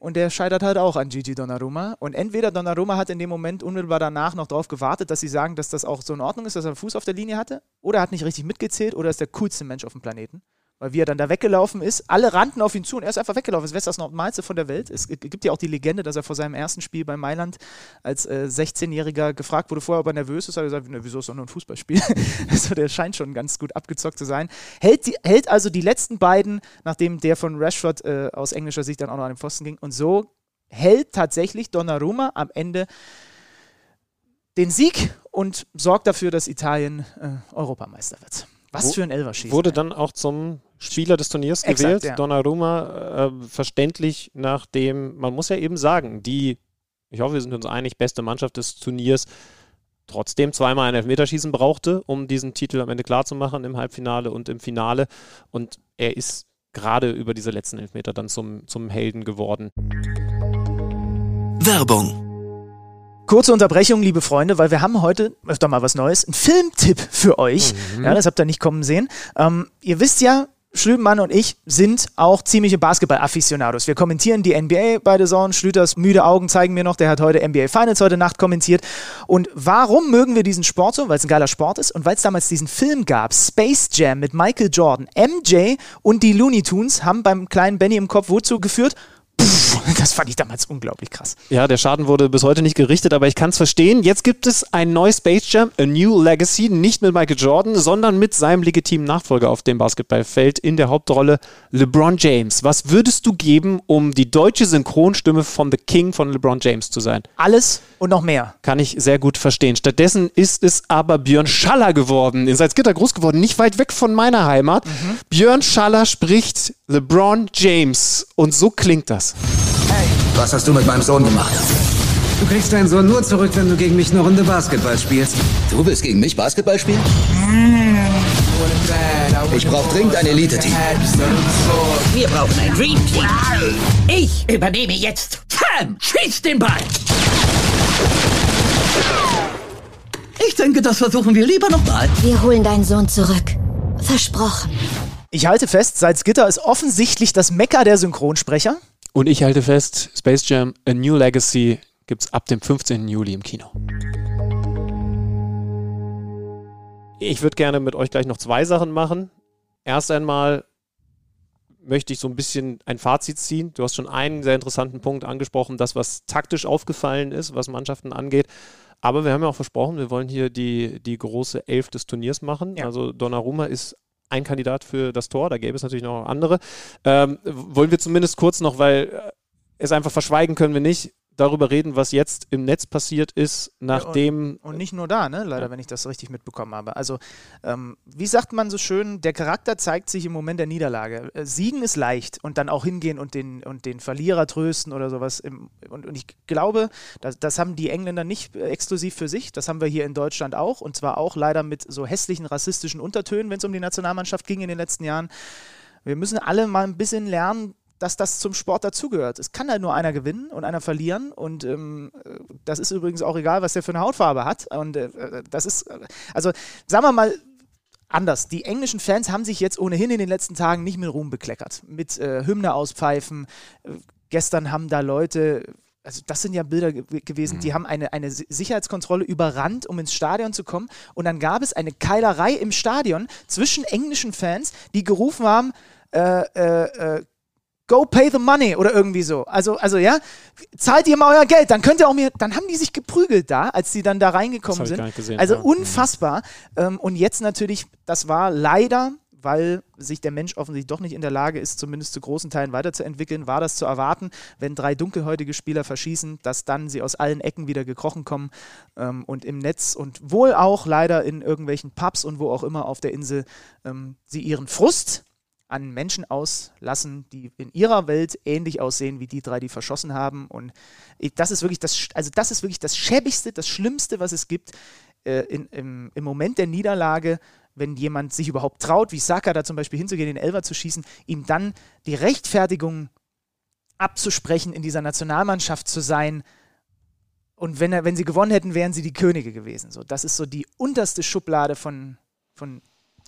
Und der scheitert halt auch an Gigi Donnarumma. Und entweder Donnarumma hat in dem Moment unmittelbar danach noch darauf gewartet, dass sie sagen, dass das auch so in Ordnung ist, dass er Fuß auf der Linie hatte, oder er hat nicht richtig mitgezählt, oder ist der coolste Mensch auf dem Planeten weil wie er dann da weggelaufen ist, alle rannten auf ihn zu und er ist einfach weggelaufen. Das wäre das Normalste von der Welt. Es gibt ja auch die Legende, dass er vor seinem ersten Spiel bei Mailand als äh, 16-Jähriger gefragt wurde, vorher, ob er nervös ist. Hat er gesagt, ne, wieso ist doch nur ein Fußballspiel? [LAUGHS] also der scheint schon ganz gut abgezockt zu sein. Hält, die, hält also die letzten beiden, nachdem der von Rashford äh, aus englischer Sicht dann auch noch an den Pfosten ging. Und so hält tatsächlich Donnarumma am Ende den Sieg und sorgt dafür, dass Italien äh, Europameister wird. Was für ein Elverschießen. Wurde dann auch zum Spieler des Turniers Exakt, gewählt. Ja. Donnarumma äh, verständlich, nachdem, man muss ja eben sagen, die, ich hoffe, wir sind uns einig, beste Mannschaft des Turniers trotzdem zweimal ein Elfmeterschießen brauchte, um diesen Titel am Ende klarzumachen im Halbfinale und im Finale. Und er ist gerade über diese letzten Elfmeter dann zum, zum Helden geworden. Werbung Kurze Unterbrechung, liebe Freunde, weil wir haben heute öfter mal was Neues. Ein Filmtipp für euch. Mhm. Ja, das habt ihr nicht kommen sehen. Ähm, ihr wisst ja, Schlübenmann und ich sind auch ziemliche Basketball-Afficionados. Wir kommentieren die NBA bei The Zone. Schlüters müde Augen zeigen mir noch, der hat heute NBA Finals heute Nacht kommentiert. Und warum mögen wir diesen Sport so? Weil es ein geiler Sport ist und weil es damals diesen Film gab, Space Jam mit Michael Jordan. MJ und die Looney Tunes haben beim kleinen Benny im Kopf wozu geführt? [LAUGHS] Das fand ich damals unglaublich krass. Ja, der Schaden wurde bis heute nicht gerichtet, aber ich kann es verstehen. Jetzt gibt es ein neues Space Jam, A New Legacy, nicht mit Michael Jordan, sondern mit seinem legitimen Nachfolger auf dem Basketballfeld in der Hauptrolle LeBron James. Was würdest du geben, um die deutsche Synchronstimme von The King von LeBron James zu sein? Alles und noch mehr. Kann ich sehr gut verstehen. Stattdessen ist es aber Björn Schaller geworden, in Salzgitter groß geworden, nicht weit weg von meiner Heimat. Mhm. Björn Schaller spricht LeBron James und so klingt das. Hey, was hast du mit meinem Sohn gemacht? Du kriegst deinen Sohn nur zurück, wenn du gegen mich eine Runde Basketball spielst. Du willst gegen mich Basketball spielen? Ich brauche dringend ein Elite-Team. Wir brauchen ein Dream Team. Ich übernehme jetzt. Sam, schieß den Ball. Ich denke, das versuchen wir lieber nochmal. Wir holen deinen Sohn zurück. Versprochen. Ich halte fest, Salzgitter ist offensichtlich das Mekka der Synchronsprecher. Und ich halte fest, Space Jam A New Legacy gibt es ab dem 15. Juli im Kino. Ich würde gerne mit euch gleich noch zwei Sachen machen. Erst einmal möchte ich so ein bisschen ein Fazit ziehen. Du hast schon einen sehr interessanten Punkt angesprochen, das, was taktisch aufgefallen ist, was Mannschaften angeht. Aber wir haben ja auch versprochen, wir wollen hier die, die große Elf des Turniers machen. Ja. Also Donnarumma ist ein Kandidat für das Tor, da gäbe es natürlich noch andere. Ähm, wollen wir zumindest kurz noch, weil äh, es einfach verschweigen können wir nicht, darüber reden, was jetzt im Netz passiert ist, nachdem. Und, und, nicht nur da, ne? leider, ja. wenn ich das richtig mitbekommen habe. Also, ähm, wie sagt man so schön, der Charakter zeigt sich im Moment der Niederlage. Äh, Siegen ist leicht und dann auch hingehen und den, und den Verlierer trösten oder sowas. Im, und, und ich glaube, das, das haben die Engländer nicht äh, exklusiv für sich. Das haben wir hier in Deutschland auch. Und zwar auch leider mit so hässlichen rassistischen Untertönen, wenn es um die Nationalmannschaft ging in den letzten Jahren. Wir müssen alle mal ein bisschen lernen, dass das zum Sport dazugehört. Es kann halt nur einer gewinnen und einer verlieren. Und ähm, das ist übrigens auch egal, was der für eine Hautfarbe hat. Und äh, das ist, also sagen wir mal, anders. Die englischen Fans haben sich jetzt ohnehin in den letzten Tagen nicht mit Ruhm bekleckert. Mit äh, Hymne auspfeifen. Äh, gestern haben da Leute also das sind ja Bilder gewesen, die mhm. haben eine, eine Sicherheitskontrolle überrannt, um ins Stadion zu kommen. Und dann gab es eine Keilerei im Stadion zwischen englischen Fans, die gerufen haben, äh, äh, äh Go pay the money oder irgendwie so. Also, also ja, zahlt ihr mal euer Geld, dann könnt ihr auch mir, dann haben die sich geprügelt da, als sie dann da reingekommen sind. Gesehen, also ja. unfassbar. Mhm. und jetzt natürlich, das war leider, weil sich der Mensch offensichtlich doch nicht in der Lage ist, zumindest zu großen Teilen weiterzuentwickeln, war das zu erwarten, wenn drei dunkelhäutige Spieler verschießen, dass dann sie aus allen Ecken wieder gekrochen kommen ähm, und im Netz und wohl auch leider in irgendwelchen Pubs und wo auch immer auf der Insel ähm, sie ihren Frust an Menschen auslassen, die in ihrer Welt ähnlich aussehen wie die drei, die verschossen haben. Und das ist wirklich das, also das ist wirklich das Schäbigste, das Schlimmste, was es gibt äh, in, im, im Moment der Niederlage, wenn jemand sich überhaupt traut, wie Saka da zum Beispiel hinzugehen, den Elfer zu schießen, ihm dann die Rechtfertigung abzusprechen, in dieser Nationalmannschaft zu sein, und wenn, er, wenn sie gewonnen hätten, wären sie die Könige gewesen. So, das ist so die unterste Schublade von, von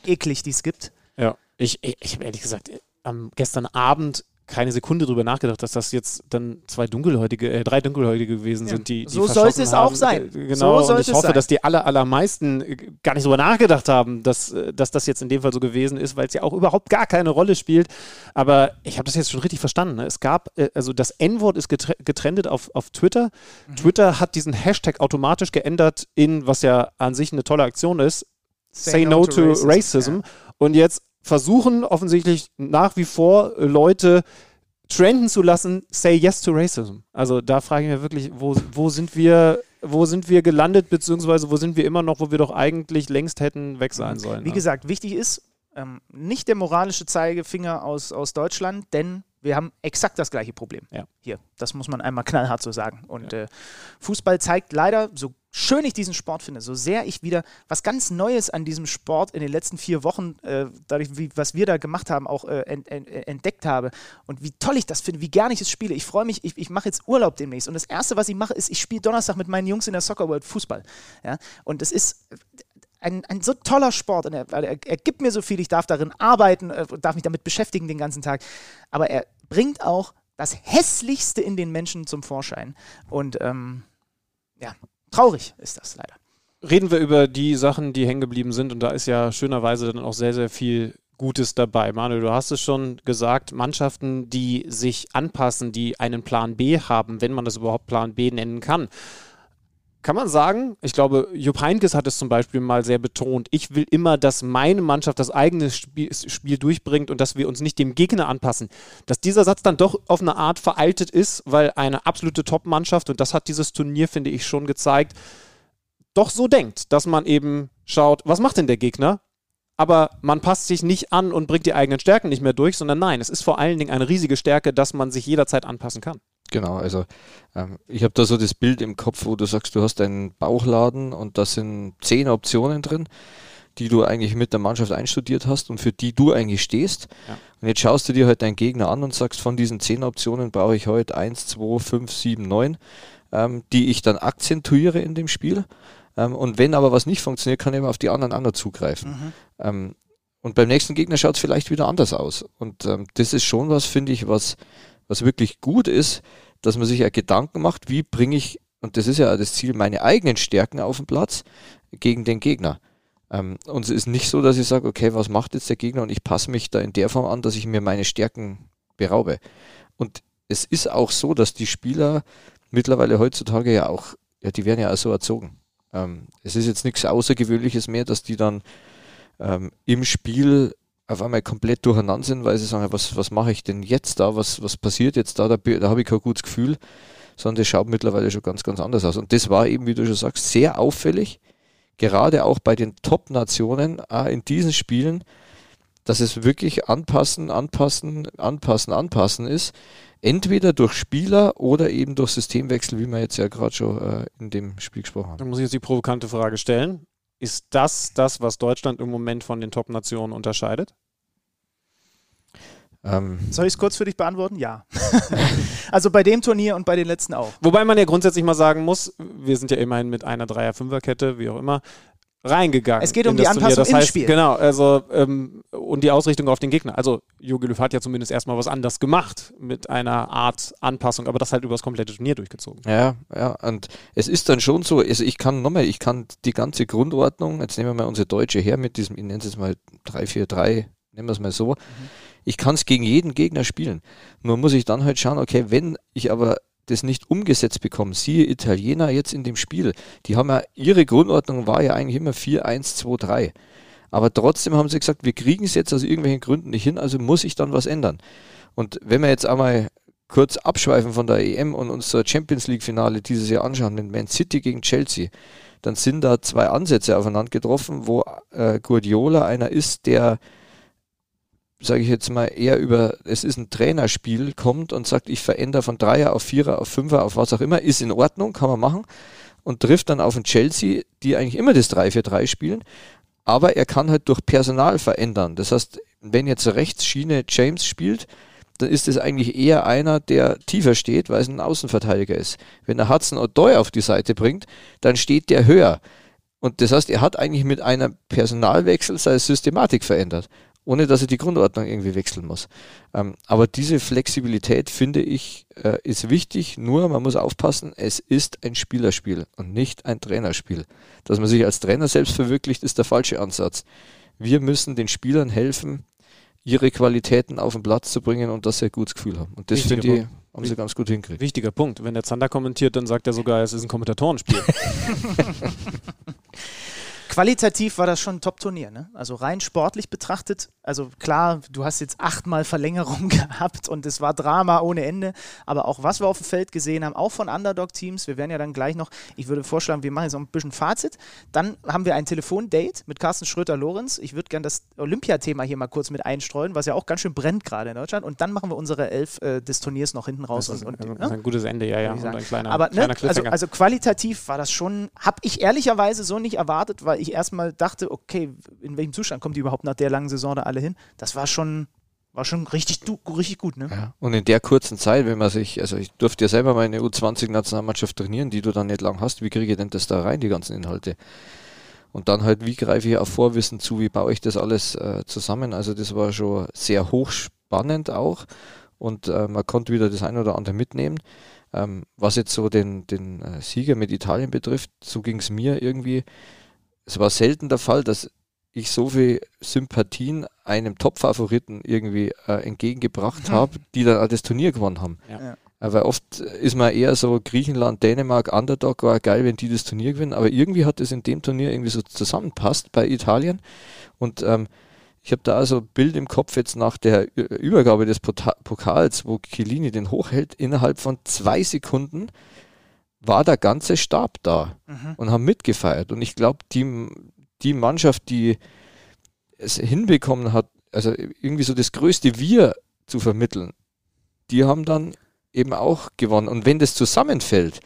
eklig, die es gibt. Ja, ich, ich, ich habe ehrlich gesagt, am gestern Abend keine Sekunde drüber nachgedacht, dass das jetzt dann zwei dunkelhäutige, äh, drei dunkelhäutige gewesen sind, die, die so sollte es auch haben. sein. Äh, Genau, so und ich hoffe, sein. dass die aller, allermeisten äh, gar nicht drüber nachgedacht haben, dass, äh, dass das jetzt in dem Fall so gewesen ist, weil es ja auch überhaupt gar keine Rolle spielt. Aber ich habe das jetzt schon richtig verstanden. Ne? Es gab, äh, also das N-Wort ist getre getrennt auf, auf Twitter. Mhm. Twitter hat diesen Hashtag automatisch geändert in, was ja an sich eine tolle Aktion ist, Say, no, to, Racism. Und jetzt versuchen offensichtlich nach wie vor äh, Leute trenden zu lassen, say yes to racism. Also da frage ich mich wirklich, wo, wo sind wir, wo sind wir gelandet, beziehungsweise wo sind wir immer noch, wo wir doch eigentlich längst hätten weg sein sollen. Wie ne? gesagt, wichtig ist, ähm, nicht der moralische Zeigefinger aus, aus Deutschland, denn wir haben exakt das gleiche Problem. Ja. Hier, das muss man einmal knallhart so sagen. Und äh, Fußball zeigt leider, so schön ich diesen Sport finde, so sehr ich wieder was ganz Neues an diesem Sport in den letzten vier Wochen, äh, dadurch, wie, was wir da gemacht haben, auch äh, ent, ent, entdeckt habe und wie toll ich das finde, wie gerne ich es spiele. Ich freue mich, ich, ich mache jetzt Urlaub demnächst und das Erste, was ich mache, ist, ich spiele Donnerstag mit meinen Jungs in der Soccer World Fußball. Ja? Und es ist ein, ein so toller Sport und er, er, er gibt mir so viel, ich darf darin arbeiten, äh, darf mich damit beschäftigen den ganzen Tag, aber er bringt auch das Hässlichste in den Menschen zum Vorschein und ähm, ja, traurig ist das leider. Reden wir über die Sachen, die hängen geblieben sind und da ist ja schönerweise dann auch sehr, sehr viel Gutes dabei. Manuel, du hast es schon gesagt, Mannschaften, die sich anpassen, die einen Plan B haben, wenn man das überhaupt Plan B nennen kann. Kann man sagen, ich glaube, Jupp Heynckes hat es zum Beispiel mal sehr betont, ich will immer, dass meine Mannschaft das eigene Spiel, Spiel durchbringt und dass wir uns nicht dem Gegner anpassen. Dass dieser Satz dann doch auf eine Art veraltet ist, weil eine absolute Top-Mannschaft, und das hat dieses Turnier, finde ich, schon gezeigt, doch so denkt, dass man eben schaut, was macht denn der Gegner? Aber man passt sich nicht an und bringt die eigenen Stärken nicht mehr durch, sondern nein, es ist vor allen Dingen eine riesige Stärke, dass man sich jederzeit anpassen kann. Genau, also ähm, ich habe da so das Bild im Kopf, wo du sagst, du hast einen Bauchladen und da sind zehn Optionen drin, die du eigentlich mit der Mannschaft einstudiert hast und für die du eigentlich stehst. Ja. Und jetzt schaust du dir halt deinen Gegner an und sagst, von diesen zehn Optionen brauche ich heute eins, zwei, fünf, sieben, neun, ähm, die ich dann akzentuiere in dem Spiel. Ähm, und wenn aber was nicht funktioniert, kann ich eben auf die anderen anderen zugreifen. Mhm. Ähm, und beim nächsten Gegner schaut es vielleicht wieder anders aus. Und ähm, das ist schon was, finde ich, was, was wirklich gut ist, dass man sich ja Gedanken macht, wie bringe ich, und das ist ja das Ziel, meine eigenen Stärken auf den Platz gegen den Gegner. Ähm, und es ist nicht so, dass ich sage, okay, was macht jetzt der Gegner und ich passe mich da in der Form an, dass ich mir meine Stärken beraube. Und es ist auch so, dass die Spieler mittlerweile heutzutage ja auch, ja, die werden ja auch so erzogen. Ähm, es ist jetzt nichts Außergewöhnliches mehr, dass die dann ähm, im Spiel auf einmal komplett durcheinander sind, weil sie sagen, was, was mache ich denn jetzt da, was, was passiert jetzt da, da, da habe ich kein gutes Gefühl, sondern das schaut mittlerweile schon ganz, ganz anders aus. Und das war eben, wie du schon sagst, sehr auffällig, gerade auch bei den Top-Nationen in diesen Spielen, dass es wirklich anpassen, anpassen, anpassen, anpassen ist. Entweder durch Spieler oder eben durch Systemwechsel, wie wir jetzt ja gerade schon äh, in dem Spiel gesprochen haben. Dann muss ich jetzt die provokante Frage stellen. Ist das das, was Deutschland im Moment von den Top-Nationen unterscheidet? Ähm, Soll ich es kurz für dich beantworten? Ja. [LAUGHS] also bei dem Turnier und bei den letzten auch. Wobei man ja grundsätzlich mal sagen muss, wir sind ja immerhin mit einer Dreier-Fünfer-Kette, wie auch immer, reingegangen. Es geht um die. Anpassung das im heißt, Spiel. Genau, also ähm, und die Ausrichtung auf den Gegner. Also Jogi Löw hat ja zumindest erstmal was anders gemacht mit einer Art Anpassung, aber das halt über das komplette Turnier durchgezogen. Ja, ja, und es ist dann schon so, also ich kann nochmal, ich kann die ganze Grundordnung, jetzt nehmen wir mal unsere Deutsche her mit diesem, ich nenne es jetzt mal 3-4-3, nennen wir es mal so, ich kann es gegen jeden Gegner spielen. Nur muss ich dann halt schauen, okay, wenn ich aber das nicht umgesetzt bekomme, siehe Italiener jetzt in dem Spiel, die haben ja, ihre Grundordnung war ja eigentlich immer 4-1-2-3. Aber trotzdem haben sie gesagt, wir kriegen es jetzt aus irgendwelchen Gründen nicht hin, also muss ich dann was ändern. Und wenn wir jetzt einmal kurz abschweifen von der EM und uns das Champions League Finale dieses Jahr anschauen, den Man City gegen Chelsea, dann sind da zwei Ansätze aufeinander getroffen, wo äh, Guardiola einer ist, der sage ich jetzt mal, eher über, es ist ein Trainerspiel, kommt und sagt, ich verändere von Dreier auf Vierer, auf Fünfer, auf was auch immer, ist in Ordnung, kann man machen und trifft dann auf einen Chelsea, die eigentlich immer das 3-4-3 spielen, aber er kann halt durch Personal verändern. Das heißt, wenn jetzt rechts Schiene James spielt, dann ist es eigentlich eher einer, der tiefer steht, weil es ein Außenverteidiger ist. Wenn er Hudson O'Doy auf die Seite bringt, dann steht der höher. Und das heißt, er hat eigentlich mit einem Personalwechsel seine Systematik verändert, ohne dass er die Grundordnung irgendwie wechseln muss. Ähm, aber diese Flexibilität, finde ich, äh, ist wichtig. Nur, man muss aufpassen, es ist ein Spielerspiel und nicht ein Trainerspiel. Dass man sich als Trainer selbst verwirklicht, ist der falsche Ansatz. Wir müssen den Spielern helfen, ihre Qualitäten auf den Platz zu bringen und dass sie ein gutes Gefühl haben. Und das Wichtiger finde ich, Punkt. haben sie ganz gut hingekriegt. Wichtiger Punkt. Wenn der Zander kommentiert, dann sagt er sogar, es ist ein Kommentatorenspiel. [LAUGHS] Qualitativ war das schon ein Top-Turnier, ne? Also rein sportlich betrachtet. Also klar, du hast jetzt achtmal Verlängerung [LAUGHS] gehabt und es war Drama ohne Ende. Aber auch was wir auf dem Feld gesehen haben, auch von Underdog-Teams, wir werden ja dann gleich noch, ich würde vorschlagen, wir machen jetzt noch ein bisschen Fazit. Dann haben wir ein Telefondate mit Carsten Schröter-Lorenz. Ich würde gerne das Olympiathema hier mal kurz mit einstreuen, was ja auch ganz schön brennt gerade in Deutschland. Und dann machen wir unsere Elf äh, des Turniers noch hinten raus. Das ist, und, und, das ist ein gutes Ende, ja, ja. Und ein kleiner, Aber ne, kleiner also, also qualitativ war das schon, habe ich ehrlicherweise so nicht erwartet, weil ich erstmal dachte, okay, in welchem Zustand kommt die überhaupt nach der langen Saison da alle hin? Das war schon, war schon richtig, richtig gut, ne? Ja. Und in der kurzen Zeit, wenn man sich, also ich durfte ja selber mal eine U20-Nationalmannschaft trainieren, die du dann nicht lang hast, wie kriege ich denn das da rein, die ganzen Inhalte? Und dann halt, wie greife ich auf Vorwissen zu, wie baue ich das alles äh, zusammen? Also das war schon sehr hochspannend auch und äh, man konnte wieder das ein oder andere mitnehmen. Ähm, was jetzt so den, den äh, Sieger mit Italien betrifft, so ging es mir irgendwie. Es war selten der Fall, dass ich so viel Sympathien einem Top-Favoriten irgendwie äh, entgegengebracht habe, die dann auch das Turnier gewonnen haben. Ja. Ja. Äh, Weil oft ist man eher so Griechenland, Dänemark, Underdog war geil, wenn die das Turnier gewinnen, aber irgendwie hat es in dem Turnier irgendwie so zusammenpasst bei Italien und ähm, ich habe da also ein Bild im Kopf jetzt nach der Übergabe des Pokals, wo Chiellini den hochhält, innerhalb von zwei Sekunden war der ganze Stab da Mhm. und haben mitgefeiert. Und ich glaube, die, die Mannschaft, die es hinbekommen hat, also irgendwie so das größte Wir zu vermitteln, die haben dann eben auch gewonnen. Und wenn das zusammenfällt,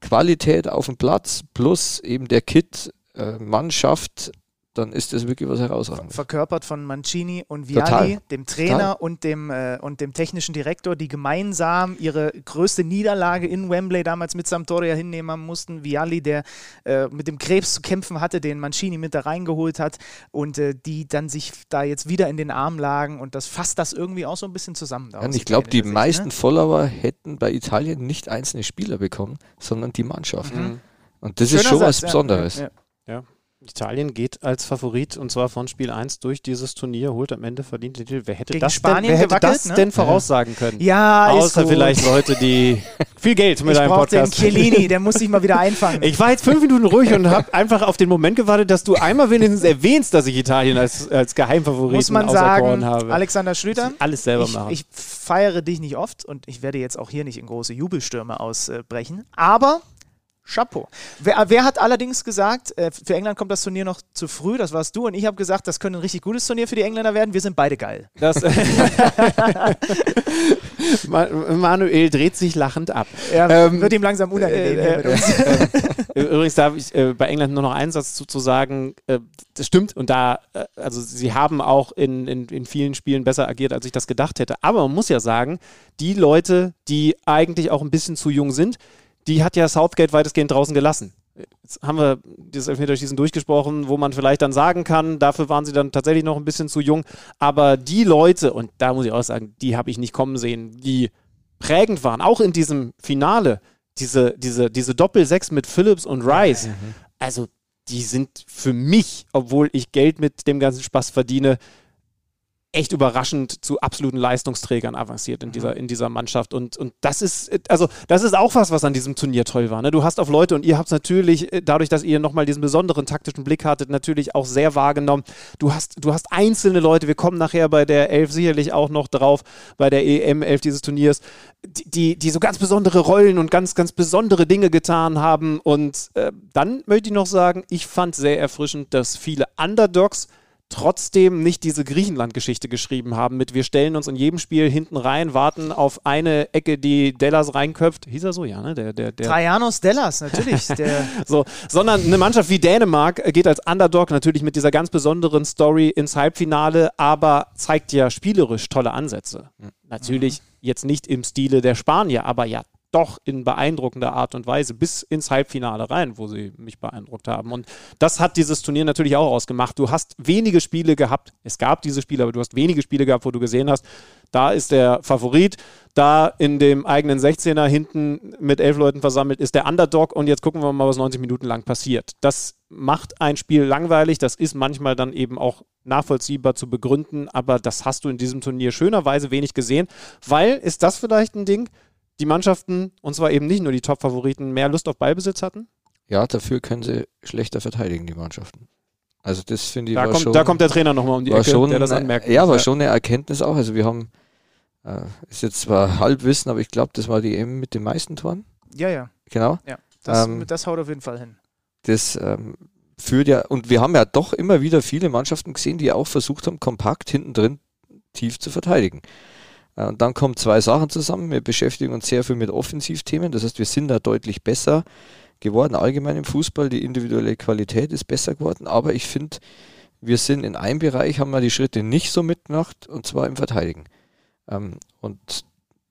Qualität auf dem Platz plus eben der Kit, äh, Mannschaft, dann ist das wirklich was herausragendes. verkörpert von Mancini und Vialli, Total. dem Trainer Total. und dem, äh, und dem technischen Direktor, die gemeinsam ihre größte Niederlage in Wembley damals mit Sampdoria hinnehmen mussten. Vialli, der äh, mit dem Krebs zu kämpfen hatte, den Mancini mit da reingeholt hat und äh, die dann sich da jetzt wieder in den Arm lagen und das fasst das irgendwie auch so ein bisschen zusammen. Ja, ich glaube, die Sicht, meisten ne? Follower hätten bei Italien nicht einzelne Spieler bekommen, sondern die Mannschaft. Mhm. Und das ist Schöner schon Satz, was ja, Besonderes. Ja, ja. Italien geht als Favorit und zwar von Spiel 1 durch dieses Turnier, holt am Ende verdient den Titel. Wer hätte Gegen das Spanien denn, wer hätte das ne? denn voraussagen können? Ja, ist Außer vielleicht Leute, die [LAUGHS] viel Geld mit Ich einem brauch den Podcast. Chiellini, der muss sich mal wieder [LAUGHS] einfangen. Ich war jetzt fünf Minuten ruhig und habe einfach auf den Moment gewartet, dass du einmal wenigstens erwähnst, dass ich Italien als, als Geheimfavoriten muss man sagen, habe. Alexander Schlüter, alles selber ich, machen. ich feiere dich nicht oft und ich werde jetzt auch hier nicht in große Jubelstürme ausbrechen, aber Chapeau. Wer, wer hat allerdings gesagt, äh, für England kommt das Turnier noch zu früh, das warst du und ich habe gesagt, das könnte ein richtig gutes Turnier für die Engländer werden, wir sind beide geil. [LAUGHS] [LAUGHS] Manuel dreht sich lachend ab. Ja, Ähm, wird ihm langsam unangenehm hier mit uns. [LAUGHS] Übrigens darf ich äh, bei England nur noch einen Satz zu, zu sagen. Äh, das stimmt und da, äh, also sie haben auch in, in, in vielen Spielen besser agiert, als ich das gedacht hätte. Aber man muss ja sagen, die Leute, die eigentlich auch ein bisschen zu jung sind, die hat ja Southgate weitestgehend draußen gelassen. Jetzt haben wir dieses Elfmeterschießen durchgesprochen, wo man vielleicht dann sagen kann, dafür waren sie dann tatsächlich noch ein bisschen zu jung. Aber die Leute, und da muss ich auch sagen, die habe ich nicht kommen sehen, die prägend waren, auch in diesem Finale, diese, diese, diese Doppel-Sechs mit Phillips und Rice, also die sind für mich, obwohl ich Geld mit dem ganzen Spaß verdiene, echt überraschend zu absoluten Leistungsträgern avanciert in dieser, in dieser Mannschaft. Und, und das ist, also das ist auch was, was an diesem Turnier toll war. Ne? Du hast auf Leute und ihr habt es natürlich, äh, dadurch, dass ihr nochmal diesen besonderen taktischen Blick hattet, natürlich auch sehr wahrgenommen. Du hast, du hast einzelne Leute, wir kommen nachher bei der Elf sicherlich auch noch drauf, bei der EM-Elf dieses Turniers, die, die, die so ganz besondere Rollen und ganz, ganz besondere Dinge getan haben. Und äh, dann möchte ich noch sagen, ich fand sehr erfrischend, dass viele Underdogs trotzdem nicht diese Griechenland-Geschichte geschrieben haben mit wir stellen uns in jedem Spiel hinten rein, warten auf eine Ecke, die Dellas reinköpft. Hieß er so, ja, ne? Der, der, der Trajanos Dellas, natürlich. [LAUGHS] Der so, sondern eine Mannschaft wie Dänemark geht als Underdog natürlich mit dieser ganz besonderen Story ins Halbfinale, aber zeigt ja spielerisch tolle Ansätze. Mhm. Natürlich jetzt nicht im Stile der Spanier, aber ja doch in beeindruckender Art und Weise bis ins Halbfinale rein, wo sie mich beeindruckt haben. Und das hat dieses Turnier natürlich auch ausgemacht. Du hast wenige Spiele gehabt, es gab diese Spiele, aber du hast wenige Spiele gehabt, wo du gesehen hast, da ist der Favorit, da in dem eigenen 16er hinten mit elf Leuten versammelt ist der Underdog. Und jetzt gucken wir mal, was 90 Minuten lang passiert. Das macht ein Spiel langweilig, das ist manchmal dann eben auch nachvollziehbar zu begründen, aber das hast du in diesem Turnier schönerweise wenig gesehen, weil, ist das vielleicht ein Ding, die Mannschaften, und zwar eben nicht nur die Top-Favoriten, mehr Lust auf Ballbesitz hatten? Ja, dafür können sie schlechter verteidigen, die Mannschaften. Also das finde ich da war kommt, schon, Da kommt der Trainer nochmal um die Ecke, schon, der das anmerkt. Ja, war schon eine Erkenntnis auch. Also wir haben, äh, ist jetzt zwar Halbwissen, aber ich glaube, das war die EM mit den meisten Toren. Ja, ja. Genau. Ja, das, Ähm, das haut auf jeden Fall hin. Das ähm, führt ja, und wir haben ja doch immer wieder viele Mannschaften gesehen, die auch versucht haben, kompakt hinten drin tief zu verteidigen. Äh, Und dann kommen zwei Sachen zusammen. Wir beschäftigen uns sehr viel mit Offensivthemen. Das heißt, wir sind da deutlich besser geworden, allgemein im Fußball. Die individuelle Qualität ist besser geworden. Aber ich finde, wir sind in einem Bereich, haben wir die Schritte nicht so mitgemacht, und zwar im Verteidigen. Ähm, Und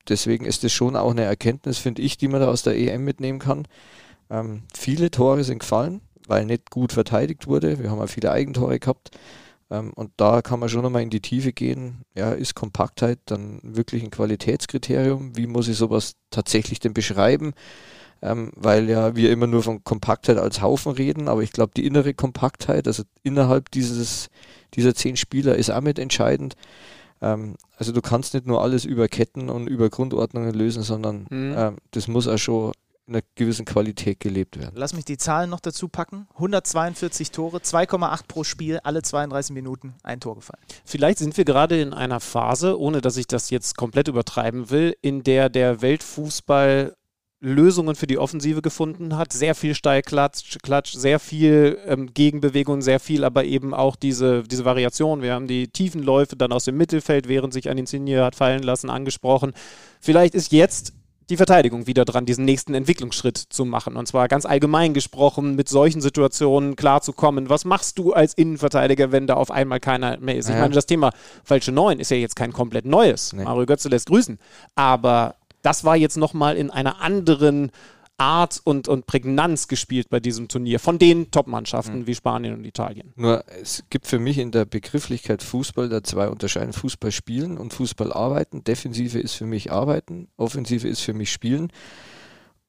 deswegen ist es schon auch eine Erkenntnis, finde ich, die man da aus der EM mitnehmen kann. Ähm, viele Tore sind gefallen, weil nicht gut verteidigt wurde. Wir haben auch viele Eigentore gehabt. Ähm, und da kann man schon nochmal in die Tiefe gehen. Ja, ist Kompaktheit dann wirklich ein Qualitätskriterium? Wie muss ich sowas tatsächlich denn beschreiben? Ähm, weil ja wir immer nur von Kompaktheit als Haufen reden, aber ich glaube, die innere Kompaktheit, also innerhalb dieses, dieser zehn Spieler, ist auch mit entscheidend. Ähm, also du kannst nicht nur alles über Ketten und über Grundordnungen lösen, sondern Mhm. ähm, das muss auch schon in einer gewissen Qualität gelebt werden. Lass mich die Zahlen noch dazu packen. 142 Tore, 2,8 pro Spiel, alle 32 Minuten ein Tor gefallen. Vielleicht sind wir gerade in einer Phase, ohne dass ich das jetzt komplett übertreiben will, in der der Weltfußball Lösungen für die Offensive gefunden hat. Sehr viel Steilklatsch, Klatsch, sehr viel ähm, Gegenbewegung, sehr viel, aber eben auch diese, diese Variation. Wir haben die tiefen Läufe dann aus dem Mittelfeld, während sich ein Insigne hat fallen lassen, angesprochen. Vielleicht ist jetzt die Verteidigung wieder dran, diesen nächsten Entwicklungsschritt zu machen. Und zwar ganz allgemein gesprochen, mit solchen Situationen klarzukommen. Was machst du als Innenverteidiger, wenn da auf einmal keiner mehr ist? Ich Ja. meine, das Thema falsche Neun ist ja jetzt kein komplett neues. Nee. Mario Götze lässt grüßen. Aber das war jetzt nochmal in einer anderen Art und, und Prägnanz gespielt bei diesem Turnier. Von den Top-Mannschaften wie Spanien und Italien. Nur es gibt für mich in der Begrifflichkeit Fußball da zwei Unterscheidungen. Fußball spielen und Fußball arbeiten. Defensive ist für mich arbeiten, Offensive ist für mich spielen.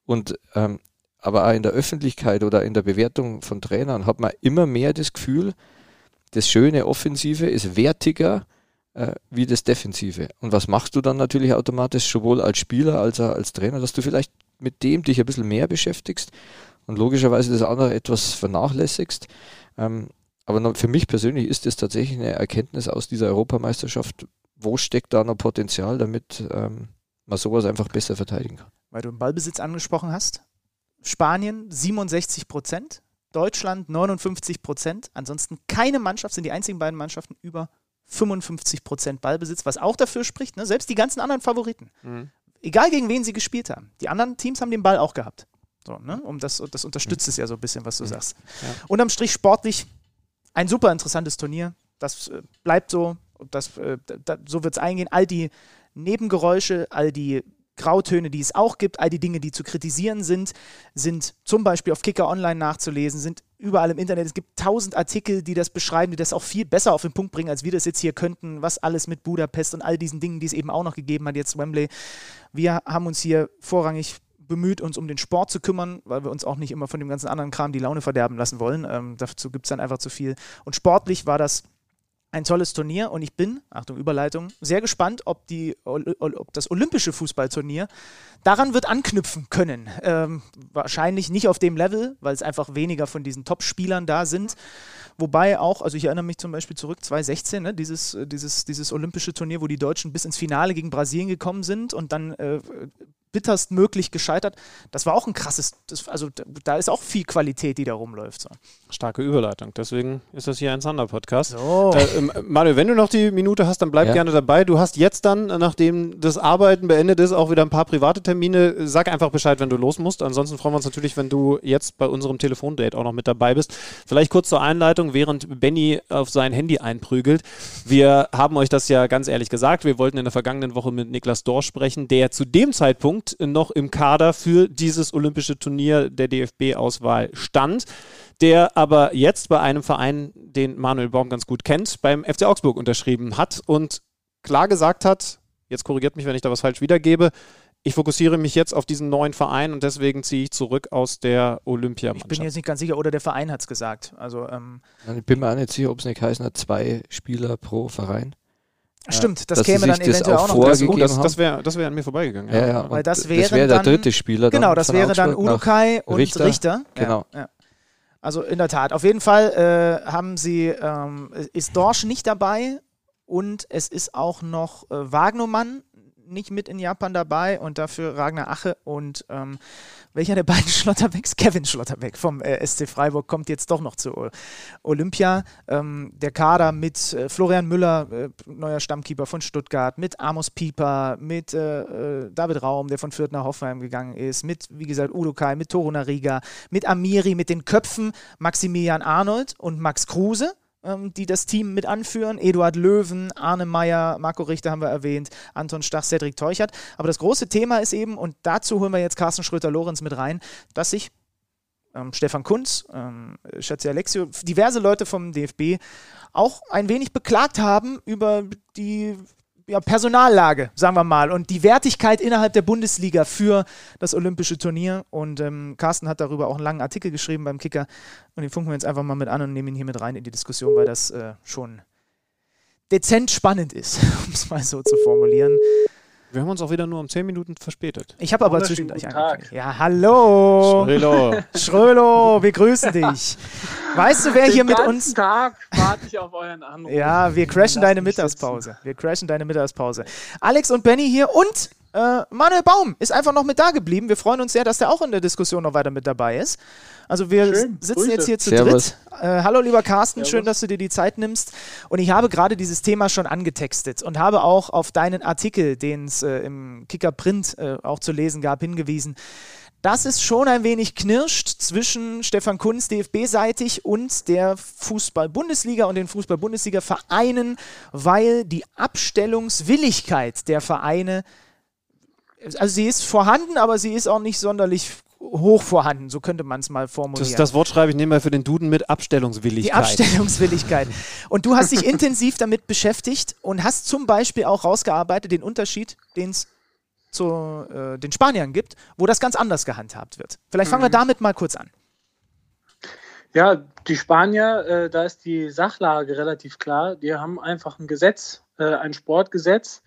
Und ähm, aber auch in der Öffentlichkeit oder in der Bewertung von Trainern hat man immer mehr das Gefühl, das schöne Offensive ist wertiger äh, wie das Defensive. Und was machst du dann natürlich automatisch, sowohl als Spieler als auch als Trainer, dass du vielleicht mit dem dich ein bisschen mehr beschäftigst und logischerweise das andere etwas vernachlässigst. Ähm, aber noch, für mich persönlich ist es tatsächlich eine Erkenntnis aus dieser Europameisterschaft, wo steckt da noch Potenzial, damit ähm, man sowas einfach besser verteidigen kann. Weil du den Ballbesitz angesprochen hast. Spanien 67 Prozent, Deutschland 59 Prozent. Ansonsten keine Mannschaft, sind die einzigen beiden Mannschaften über 55 Prozent Ballbesitz, was auch dafür spricht, ne? selbst die ganzen anderen Favoriten. Egal gegen wen sie gespielt haben. Die anderen Teams haben den Ball auch gehabt. So, ne? um das, das unterstützt es ja so ein bisschen, was du sagst. Unterm Strich sportlich ein super interessantes Turnier. Das äh, bleibt so. Das, äh, da, so wird es eingehen. All die Nebengeräusche, all die Grautöne, die es auch gibt, all die Dinge, die zu kritisieren sind, sind zum Beispiel auf Kicker Online nachzulesen, sind überall im Internet. Es gibt tausend Artikel, die das beschreiben, die das auch viel besser auf den Punkt bringen, als wir das jetzt hier könnten, was alles mit Budapest und all diesen Dingen, die es eben auch noch gegeben hat, jetzt Wembley. Wir haben uns hier vorrangig bemüht, uns um den Sport zu kümmern, weil wir uns auch nicht immer von dem ganzen anderen Kram die Laune verderben lassen wollen. Ähm, dazu gibt es dann einfach zu viel. Und sportlich war das ein tolles Turnier und ich bin, Achtung, Überleitung, sehr gespannt, ob, die, ob das olympische Fußballturnier daran wird anknüpfen können. Ähm, wahrscheinlich nicht auf dem Level, weil es einfach weniger von diesen Top-Spielern da sind. Wobei auch, also ich erinnere mich zum Beispiel zurück, 2016, ne, dieses, dieses, dieses olympische Turnier, wo die Deutschen bis ins Finale gegen Brasilien gekommen sind und dann äh, bitterstmöglich gescheitert. Das war auch ein krasses, das, also da ist auch viel Qualität, die da rumläuft. So. Starke Überleitung. Deswegen ist das hier ein Sander-Podcast. So. Äh, ähm, Manuel, wenn du noch die Minute hast, dann bleib Ja. gerne dabei. Du hast jetzt dann, nachdem das Arbeiten beendet ist, auch wieder ein paar private Termine. Sag einfach Bescheid, wenn du los musst. Ansonsten freuen wir uns natürlich, wenn du jetzt bei unserem Telefondate auch noch mit dabei bist. Vielleicht kurz zur Einleitung, während Benny auf sein Handy einprügelt. Wir haben euch das ja ganz ehrlich gesagt. Wir wollten in der vergangenen Woche mit Niklas Dorsch sprechen, der zu dem Zeitpunkt noch im Kader für dieses olympische Turnier der DFB-Auswahl stand der aber jetzt bei einem Verein, den Manuel Baum ganz gut kennt, beim FC Augsburg unterschrieben hat und klar gesagt hat, jetzt korrigiert mich, wenn ich da was falsch wiedergebe, ich fokussiere mich jetzt auf diesen neuen Verein und deswegen ziehe ich zurück aus der Ich bin Olympiamannschaft. jetzt nicht ganz sicher, oder der Verein hat es gesagt. Also, ähm, Ich bin mir auch nicht sicher, ob es nicht heißen hat, zwei Spieler pro Verein. Stimmt, das käme dann eventuell auch auch noch vor- Das, dazu. oh, das, das wäre das wär an mir vorbeigegangen. Ja, ja. Weil das wäre der dann- dritte Spieler. dann Genau, das wäre dann Udukai und Richter. Richter. Genau. Ja, ja. Also in der Tat. Auf jeden Fall äh, haben sie, ähm, ist Dorsch nicht dabei und es ist auch noch äh, Wagnumann nicht mit in Japan dabei und dafür Ragnar Ache und ähm, welcher der beiden [LAUGHS] Schlotterbecks? Kevin Schlotterbeck vom äh, SC Freiburg kommt jetzt doch noch zu Olympia. Ähm, der Kader mit äh, Florian Müller, äh, neuer Stammkeeper von Stuttgart, mit Amos Pieper, mit äh, äh, David Raum, der von Fürth nach Hoffenheim gegangen ist, mit, wie gesagt, Udo Kai, mit Toro Nariga, mit Amiri, mit den Köpfen Maximilian Arnold und Max Kruse ähm, die das Team mit anführen. Eduard Löwen, Arne Meyer, Marco Richter haben wir erwähnt, Anton Stach, Cedric Teuchert. Aber das große Thema ist eben, und dazu holen wir jetzt Carsten Schröter-Lorenz mit rein, dass sich ähm, Stefan Kunz, ähm, Schatzi Alexio, diverse Leute vom DFB auch ein wenig beklagt haben über die ja, Personallage, sagen wir mal, und die Wertigkeit innerhalb der Bundesliga für das Olympische Turnier. Und ähm, Carsten hat darüber auch einen langen Artikel geschrieben beim Kicker. Und den funken wir jetzt einfach mal mit an und nehmen ihn hier mit rein in die Diskussion, weil das äh, schon dezent spannend ist, [LAUGHS] um es mal so zu formulieren. Wir haben uns auch wieder nur um 10 Minuten verspätet. Ich habe aber zwischendurch angekündigt. Ja, hallo. Schrillo. Schrölo, wir grüßen dich. Weißt du, wer hier Den mit ganzen uns. Tag warte ich auf euren Anruf. Ja, wir crashen deine Mittagspause. Wir crashen deine Mittagspause. Alex und Benny hier und äh, Manuel Baum ist einfach noch mit da geblieben. Wir freuen uns sehr, dass der auch in der Diskussion noch weiter mit dabei ist. Also wir Schön, sitzen Grüße. jetzt hier zu Servus. dritt. Äh, hallo lieber Carsten, Servus. schön, dass du dir die Zeit nimmst. Und ich habe gerade dieses Thema schon angetextet und habe auch auf deinen Artikel, den es äh, im Kicker Print äh, auch zu lesen gab, hingewiesen. dass es schon ein wenig knirscht zwischen Stefan Kunz DFB-seitig und der Fußball-Bundesliga und den Fußball-Bundesliga-Vereinen, weil die Abstellungswilligkeit der Vereine, also sie ist vorhanden, aber sie ist auch nicht sonderlich hoch vorhanden, so könnte man es mal formulieren. Das, das Wort schreibe ich nebenbei für den Duden mit Abstellungswilligkeit. Die Abstellungswilligkeit. Und du hast dich [LAUGHS] intensiv damit beschäftigt und hast zum Beispiel auch rausgearbeitet den Unterschied, den es zu äh, den Spaniern gibt, wo das ganz anders gehandhabt wird. Vielleicht fangen wir damit mal kurz an. Ja, die Spanier, äh, da ist die Sachlage relativ klar. Die haben einfach ein Gesetz, äh, ein Sportgesetz,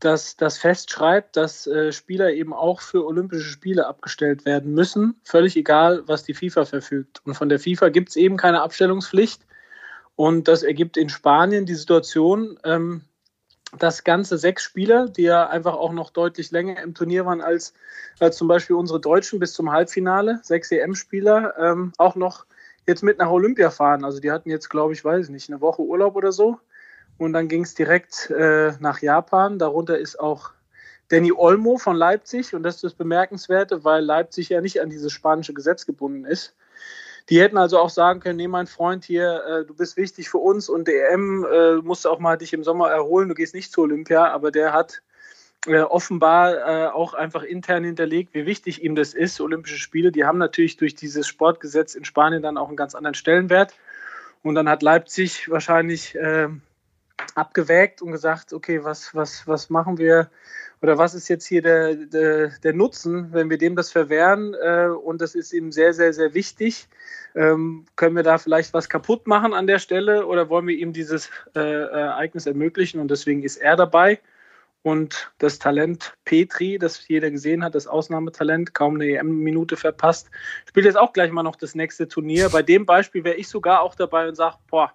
das, das festschreibt, dass äh, Spieler eben auch für Olympische Spiele abgestellt werden müssen, völlig egal, was die FIFA verfügt. Und von der FIFA gibt es eben keine Abstellungspflicht. Und das ergibt in Spanien die Situation, ähm, dass ganze sechs Spieler, die ja einfach auch noch deutlich länger im Turnier waren als, als zum Beispiel unsere Deutschen bis zum Halbfinale, sechs EM-Spieler, ähm, auch noch jetzt mit nach Olympia fahren. Also die hatten jetzt, glaube ich, weiß ich nicht, eine Woche Urlaub oder so. Und dann ging es direkt äh, nach Japan. Darunter ist auch Danny Olmo von Leipzig. Und das ist das Bemerkenswerte, weil Leipzig ja nicht an dieses spanische Gesetz gebunden ist. Die hätten also auch sagen können, nee, mein Freund hier, äh, du bist wichtig für uns und EM äh, musst auch mal dich im Sommer erholen, du gehst nicht zur Olympia, aber der hat äh, offenbar äh, auch einfach intern hinterlegt, wie wichtig ihm das ist, Olympische Spiele. Die haben natürlich durch dieses Sportgesetz in Spanien dann auch einen ganz anderen Stellenwert. Und dann hat Leipzig wahrscheinlich äh, abgewägt und gesagt, okay, was, was, was machen wir oder was ist jetzt hier der, der, der Nutzen, wenn wir dem das verwehren äh, und das ist ihm sehr, sehr, sehr wichtig. Ähm, können wir da vielleicht was kaputt machen an der Stelle oder wollen wir ihm dieses äh, Ereignis ermöglichen und deswegen ist er dabei. Und das Talent Petri, das jeder gesehen hat, das Ausnahmetalent, kaum eine EM-Minute verpasst, spielt jetzt auch gleich mal noch das nächste Turnier. Bei dem Beispiel wäre ich sogar auch dabei und sage, boah,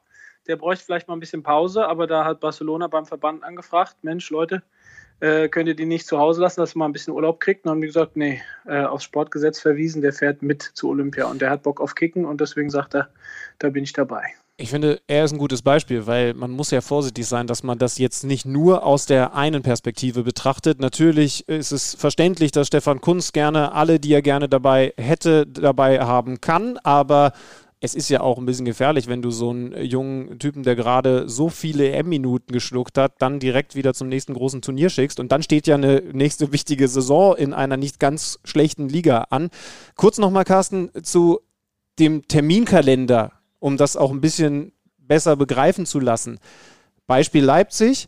der bräuchte vielleicht mal ein bisschen Pause, aber da hat Barcelona beim Verband angefragt, Mensch, Leute, äh, könnt ihr die nicht zu Hause lassen, dass er mal ein bisschen Urlaub kriegt? Und haben die gesagt, nee, äh, aufs Sportgesetz verwiesen, der fährt mit zu Olympia und der hat Bock auf Kicken und deswegen sagt er, da bin ich dabei. Ich finde, er ist ein gutes Beispiel, weil man muss ja vorsichtig sein, dass man das jetzt nicht nur aus der einen Perspektive betrachtet. Natürlich ist es verständlich, dass Stefan Kunz gerne alle, die er gerne dabei hätte, dabei haben kann, aber es ist ja auch ein bisschen gefährlich, wenn du so einen jungen Typen, der gerade so viele EM-Minuten geschluckt hat, dann direkt wieder zum nächsten großen Turnier schickst. Und dann steht ja eine nächste wichtige Saison in einer nicht ganz schlechten Liga an. Kurz nochmal, Carsten, zu dem Terminkalender um das auch ein bisschen besser begreifen zu lassen. Beispiel Leipzig.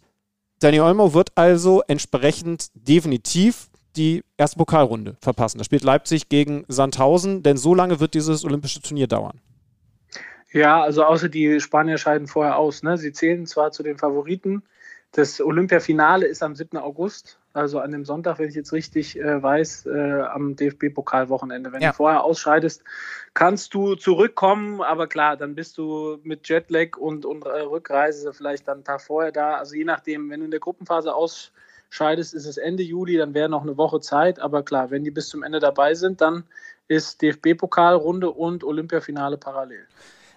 Danny Olmo wird also entsprechend definitiv die erste Pokalrunde verpassen. Da spielt Leipzig gegen Sandhausen, denn so lange wird dieses olympische Turnier dauern. Ja, also außer die Spanier scheiden vorher aus. Ne? Sie zählen zwar zu den Favoriten. Das Olympiafinale ist am 7. August also an dem Sonntag, wenn ich jetzt richtig äh, weiß, äh, am DFB-Pokalwochenende. Wenn ja. du vorher ausscheidest, kannst du zurückkommen, aber klar, dann bist du mit Jetlag und, und äh, Rückreise vielleicht dann einen Tag vorher da. Also je nachdem, wenn du in der Gruppenphase ausscheidest, ist es Ende Juli, dann wäre noch eine Woche Zeit. Aber klar, wenn die bis zum Ende dabei sind, dann ist DFB-Pokalrunde und Olympiafinale parallel.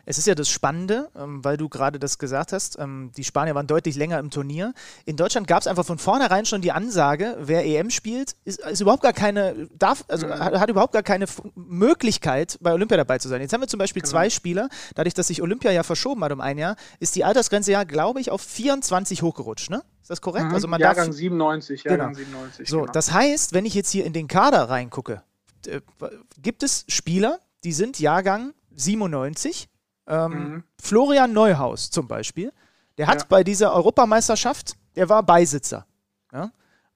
Es ist ja das Spannende, ähm, weil du gerade das gesagt hast, ähm, die Spanier waren deutlich länger im Turnier. In Deutschland gab es einfach von vornherein schon die Ansage, wer EM spielt, ist, ist überhaupt gar keine, darf, also mhm. hat, hat, überhaupt gar keine Möglichkeit, bei Olympia dabei zu sein. Jetzt haben wir zum Beispiel genau. zwei Spieler, dadurch, dass sich Olympia ja verschoben hat um ein Jahr, ist die Altersgrenze ja, glaube ich, auf 24 hochgerutscht, ne? Ist das korrekt? Mhm. Also man Jahrgang darf, 97, Jahrgang genau. 97. So, genau. das heißt, wenn ich jetzt hier in den Kader reingucke, äh, gibt es Spieler, die sind Jahrgang 97 ähm, mhm. Florian Neuhaus zum Beispiel, der hat ja. bei dieser Europameisterschaft, der war Beisitzer. Ja?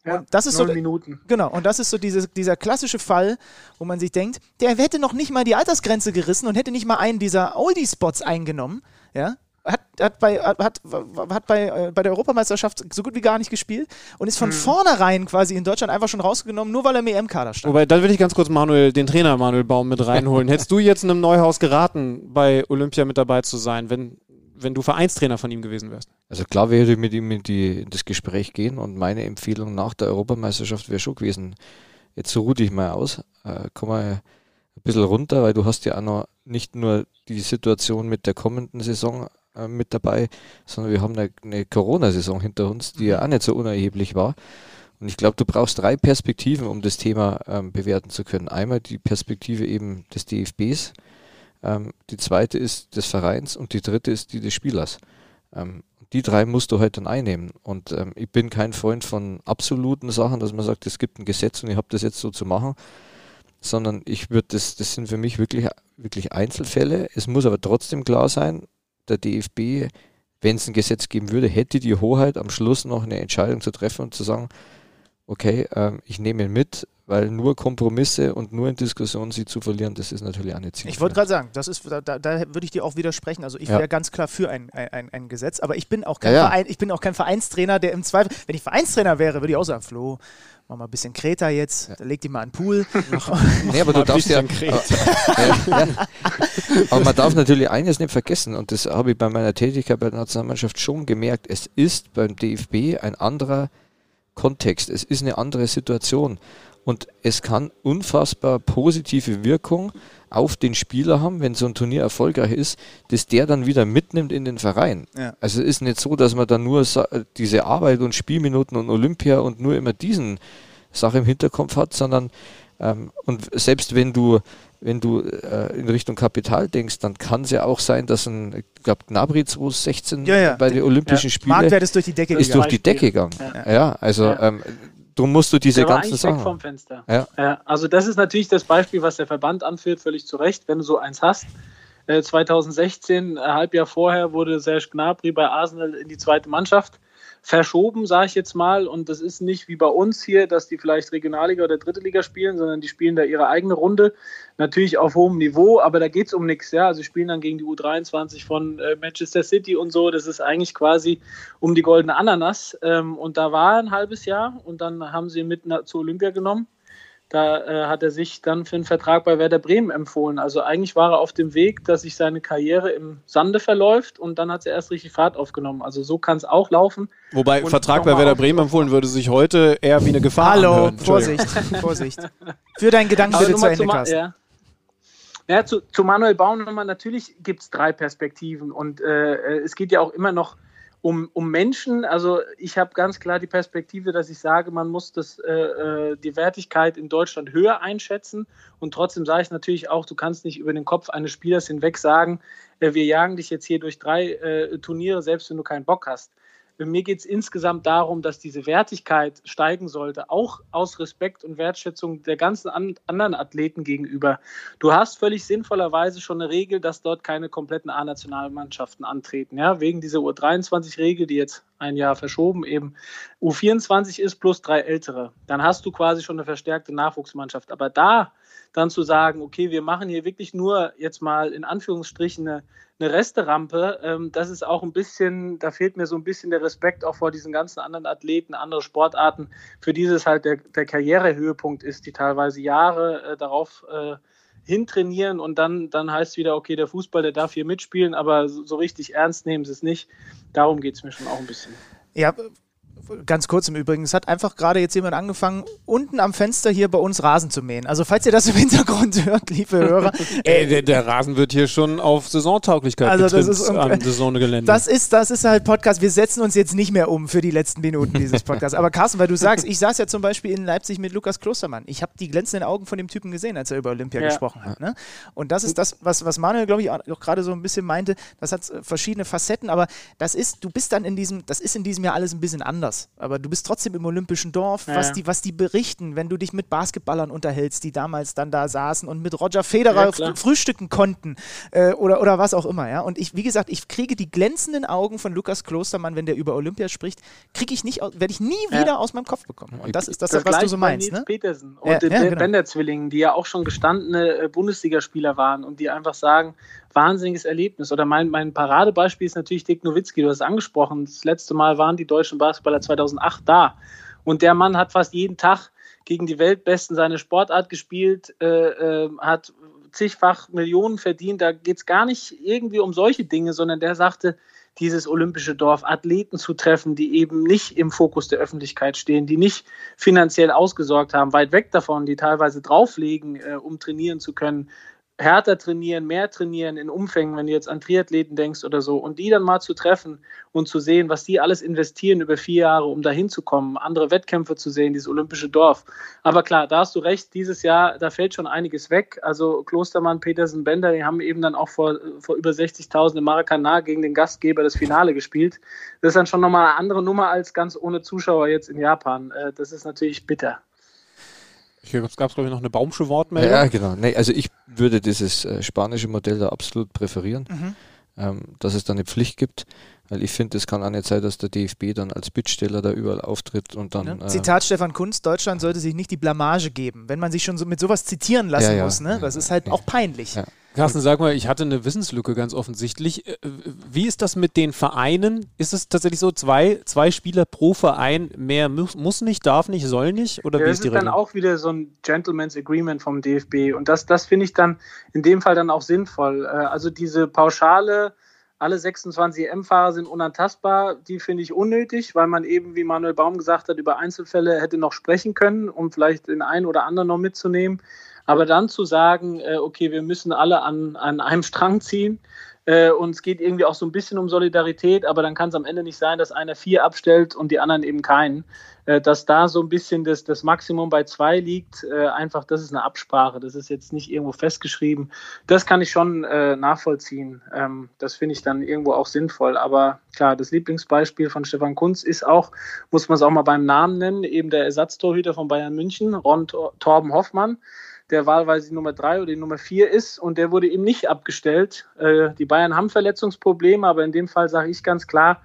Ja, das ist so Minuten. Genau, und das ist so diese, dieser klassische Fall, wo man sich denkt, der hätte noch nicht mal die Altersgrenze gerissen und hätte nicht mal einen dieser Oldie-Spots eingenommen, ja, hat, hat, bei, hat, hat bei, äh, bei der Europameisterschaft so gut wie gar nicht gespielt und ist von mhm. vornherein quasi in Deutschland einfach schon rausgenommen, nur weil er im EM-Kader stand. Wobei, dann will ich ganz kurz Manuel, den Trainer Manuel Baum mit reinholen. [LAUGHS] Hättest du jetzt einem Neuhaus geraten, bei Olympia mit dabei zu sein, wenn, wenn du Vereinstrainer von ihm gewesen wärst? Also klar wäre ich mit ihm in, die, in das Gespräch gehen und meine Empfehlung nach der Europameisterschaft wäre schon gewesen, jetzt ruh dich mal aus, äh, komm mal ein bisschen runter, weil du hast ja auch noch nicht nur die Situation mit der kommenden Saison äh, mit dabei, sondern wir haben eine, eine Corona-Saison hinter uns, die ja mhm. auch nicht so unerheblich war. Und ich glaube, du brauchst drei Perspektiven, um das Thema ähm, bewerten zu können. Einmal die Perspektive eben des DFBs, ähm, die zweite ist des Vereins und die dritte ist die des Spielers. Ähm, die drei musst du halt dann einnehmen. Und ähm, ich bin kein Freund von absoluten Sachen, dass man sagt, es gibt ein Gesetz und ich habe das jetzt so zu machen, sondern ich würde das, das sind für mich wirklich, wirklich Einzelfälle. Es muss aber trotzdem klar sein, der DFB, wenn es ein Gesetz geben würde, hätte die Hoheit am Schluss noch eine Entscheidung zu treffen und zu sagen, okay, ähm, ich nehme ihn mit, weil nur Kompromisse und nur in Diskussionen sie zu verlieren, das ist natürlich auch nicht. Ich wollte gerade sagen, das ist, da, da, würde ich dir auch widersprechen. Also ich ja. wäre ganz klar für ein, ein, ein, Gesetz, aber ich bin auch kein ja, ja. Verein, ich bin auch kein Vereinstrainer, der im Zweifel, wenn ich Vereinstrainer wäre, würde ich auch sagen, Flo, mach mal ein bisschen Kreta jetzt, ja. leg die mal einen Pool. [LAUGHS] nee, aber du [LAUGHS] darfst ja, [LAUGHS] ja, Aber man darf natürlich eines nicht vergessen, und das habe ich bei meiner Tätigkeit bei der Nationalmannschaft schon gemerkt, es ist beim DFB ein anderer Kontext, es ist eine andere Situation. Und es kann unfassbar positive Wirkung auf den Spieler haben, wenn so ein Turnier erfolgreich ist, dass der dann wieder mitnimmt in den Verein. Ja. Also es ist nicht so, dass man dann nur diese Arbeit und Spielminuten und Olympia und nur immer diesen Sache im Hinterkopf hat, sondern ähm, und selbst wenn du wenn du äh, in Richtung Kapital denkst, dann kann es ja auch sein, dass ein, ich glaube, Gnabry 2016 ja, ja. bei den Olympischen ja. Spielen Marktwert ist durch die Decke ist durch die Decke gegangen. Ja, also ähm, Darum musst du diese ganzen Sachen. vom Fenster. Ja. ja. also das ist natürlich das Beispiel, was der Verband anführt, völlig zu Recht, wenn du so eins hast. 2016, äh, ein Halbjahr vorher, wurde Serge Gnabry bei Arsenal in die zweite Mannschaft verschoben, sage ich jetzt mal. Und das ist nicht wie bei uns hier, dass die vielleicht Regionalliga oder Dritte Liga spielen, sondern die spielen da ihre eigene Runde. Natürlich auf hohem Niveau, aber da geht es um nichts. Ja? Also spielen dann gegen die U23 von äh, Manchester City und so. Das ist eigentlich quasi um die goldene Ananas. Ähm, und da war ein halbes Jahr und dann haben sie mit zu Olympia genommen. Da äh, hat er sich dann für einen Vertrag bei Werder Bremen empfohlen. Also eigentlich war er auf dem Weg, dass sich seine Karriere im Sande verläuft und dann hat er erst richtig Fahrt aufgenommen. Also so kann es auch laufen. Wobei und Vertrag bei Werder Bremen empfohlen würde sich heute eher wie eine Gefahr Hallo, anhören. Vorsicht, Vorsicht. Für deinen Gedanken Aber bitte nur zu Ende, Carsten. ja. Ja, zu, zu Manuel Baumann, natürlich gibt es drei Perspektiven und äh, es geht ja auch immer noch um, um Menschen. Also ich habe ganz klar die Perspektive, dass ich sage, man muss das, äh, äh, die Wertigkeit in Deutschland höher einschätzen und trotzdem sage ich natürlich auch, du kannst nicht über den Kopf eines Spielers hinweg sagen, äh, wir jagen dich jetzt hier durch drei äh, Turniere, selbst wenn du keinen Bock hast. Mir geht es insgesamt darum, dass diese Wertigkeit steigen sollte, auch aus Respekt und Wertschätzung der ganzen an, anderen Athleten gegenüber. Du hast völlig sinnvollerweise schon eine Regel, dass dort keine kompletten A-Nationalmannschaften antreten. Ja? Wegen dieser U23-Regel, die jetzt ein Jahr verschoben eben U24 ist plus drei ältere. Dann hast du quasi schon eine verstärkte Nachwuchsmannschaft. Aber da dann zu sagen, okay, wir machen hier wirklich nur jetzt mal in Anführungsstrichen eine, eine Resterampe, ähm, das ist auch ein bisschen, da fehlt mir so ein bisschen der Respekt auch vor diesen ganzen anderen Athleten, andere Sportarten, für die es halt der, der Karrierehöhepunkt ist, die teilweise Jahre äh, darauf äh, hintrainieren und dann, dann heißt es wieder, okay, der Fußball, der darf hier mitspielen, aber so, so richtig ernst nehmen sie es nicht. Darum geht es mir schon auch ein bisschen. Ja, ganz kurz im Übrigen, es hat einfach gerade jetzt jemand angefangen, unten am Fenster hier bei uns Rasen zu mähen. Also falls ihr das im Hintergrund [LAUGHS] hört, liebe Hörer. Ey, der, der Rasen wird hier schon auf Saisontauglichkeit Also das getrimmt ist am Saisongelände. Das ist, das ist halt Podcast. Wir setzen uns jetzt nicht mehr um für die letzten Minuten dieses Podcasts. Aber Carsten, weil du sagst, ich saß ja zum Beispiel in Leipzig mit Lukas Klostermann. Ich habe die glänzenden Augen von dem Typen gesehen, als er über Olympia Ja. gesprochen hat. Ne? Und das ist das, was, was Manuel, glaube ich, auch auch gerade so ein bisschen meinte. Das hat äh, verschiedene Facetten, aber das ist, du bist dann in diesem, das ist in diesem Jahr alles ein bisschen anders. Aber du bist trotzdem im Olympischen Dorf, Ja, was, die, was die berichten, wenn du dich mit Basketballern unterhältst, die damals dann da saßen und mit Roger Federer Ja, frühstücken konnten äh, oder, oder was auch immer. Ja? Und ich, wie gesagt, ich kriege die glänzenden Augen von Lukas Klostermann, wenn der über Olympia spricht, kriege ich nicht, werde ich nie Ja. wieder aus meinem Kopf bekommen. Und das ist das, was du so meinst. Nils Ne? Petersen und Ja, den genau. Bender-Zwillingen, die ja auch schon gestandene äh, Bundesligaspieler waren und die einfach sagen, wahnsinniges Erlebnis. Oder mein, mein Paradebeispiel ist natürlich Dick Nowitzki, du hast es angesprochen. Das letzte Mal waren die deutschen Basketballer 2008 da. Und der Mann hat fast jeden Tag gegen die Weltbesten seine Sportart gespielt, äh, äh, hat zigfach Millionen verdient. Da geht es gar nicht irgendwie um solche Dinge, sondern der sagte, dieses olympische Dorf, Athleten zu treffen, die eben nicht im Fokus der Öffentlichkeit stehen, die nicht finanziell ausgesorgt haben, weit weg davon, die teilweise drauflegen, äh, um trainieren zu können, härter trainieren, mehr trainieren in Umfängen, wenn du jetzt an Triathleten denkst oder so, und die dann mal zu treffen und zu sehen, was die alles investieren über vier Jahre, um dahin zu kommen, andere Wettkämpfe zu sehen, dieses olympische Dorf. Aber klar, da hast du recht, dieses Jahr, da fällt schon einiges weg. Also Klostermann, Petersen, Bender, die haben eben dann auch vor, vor über 60.000 im Maracanã gegen den Gastgeber das Finale gespielt. Das ist dann schon nochmal eine andere Nummer als ganz ohne Zuschauer jetzt in Japan. Äh, Das ist natürlich bitter. Hier gab es, glaube ich, noch eine Baumsche Wortmeldung. Ja, genau. Nee, also ich würde dieses äh, spanische Modell da absolut präferieren, Mhm. ähm, dass es da eine Pflicht gibt, weil ich finde, es kann auch nicht sein, dass der DFB dann als Bittsteller da überall auftritt und dann. Ne? äh, Zitat Stefan Kunz, Deutschland sollte sich nicht die Blamage geben, wenn man sich schon so mit sowas zitieren lassen Ja, ja. muss. Ne? Das ist halt auch peinlich. Ja. Carsten, sag mal, ich hatte eine Wissenslücke ganz offensichtlich. Äh, Wie ist das mit den Vereinen? Ist es tatsächlich so, zwei, zwei Spieler pro Verein, mehr muss, muss nicht, darf nicht, soll nicht? Oder Ja, wie das ist die ist dann auch wieder so ein Gentleman's Agreement vom DFB. Und das, das finde ich dann in dem Fall dann auch sinnvoll. Äh, Also diese Pauschale, alle 26 EM-Fahrer sind unantastbar, die finde ich unnötig, weil man eben, wie Manuel Baum gesagt hat, über Einzelfälle hätte noch sprechen können, um vielleicht den einen oder anderen noch mitzunehmen. Aber dann zu sagen, äh, okay, wir müssen alle an, an einem Strang ziehen, äh, und es geht irgendwie auch so ein bisschen um Solidarität, aber dann kann es am Ende nicht sein, dass einer vier abstellt und die anderen eben keinen. Äh, dass da so ein bisschen das, das Maximum bei zwei liegt, äh, einfach, das ist eine Absprache, das ist jetzt nicht irgendwo festgeschrieben. Das kann ich schon äh, nachvollziehen. Ähm, das finde ich dann irgendwo auch sinnvoll. Aber klar, das Lieblingsbeispiel von Stefan Kunz ist auch, muss man es auch mal beim Namen nennen, eben der Ersatztorhüter von Bayern München, Ron Tor Torben Hoffmann der wahlweise die Nummer drei oder die Nummer vier ist und der wurde eben nicht abgestellt. Äh, die Bayern haben Verletzungsprobleme, aber in dem Fall sage ich ganz klar,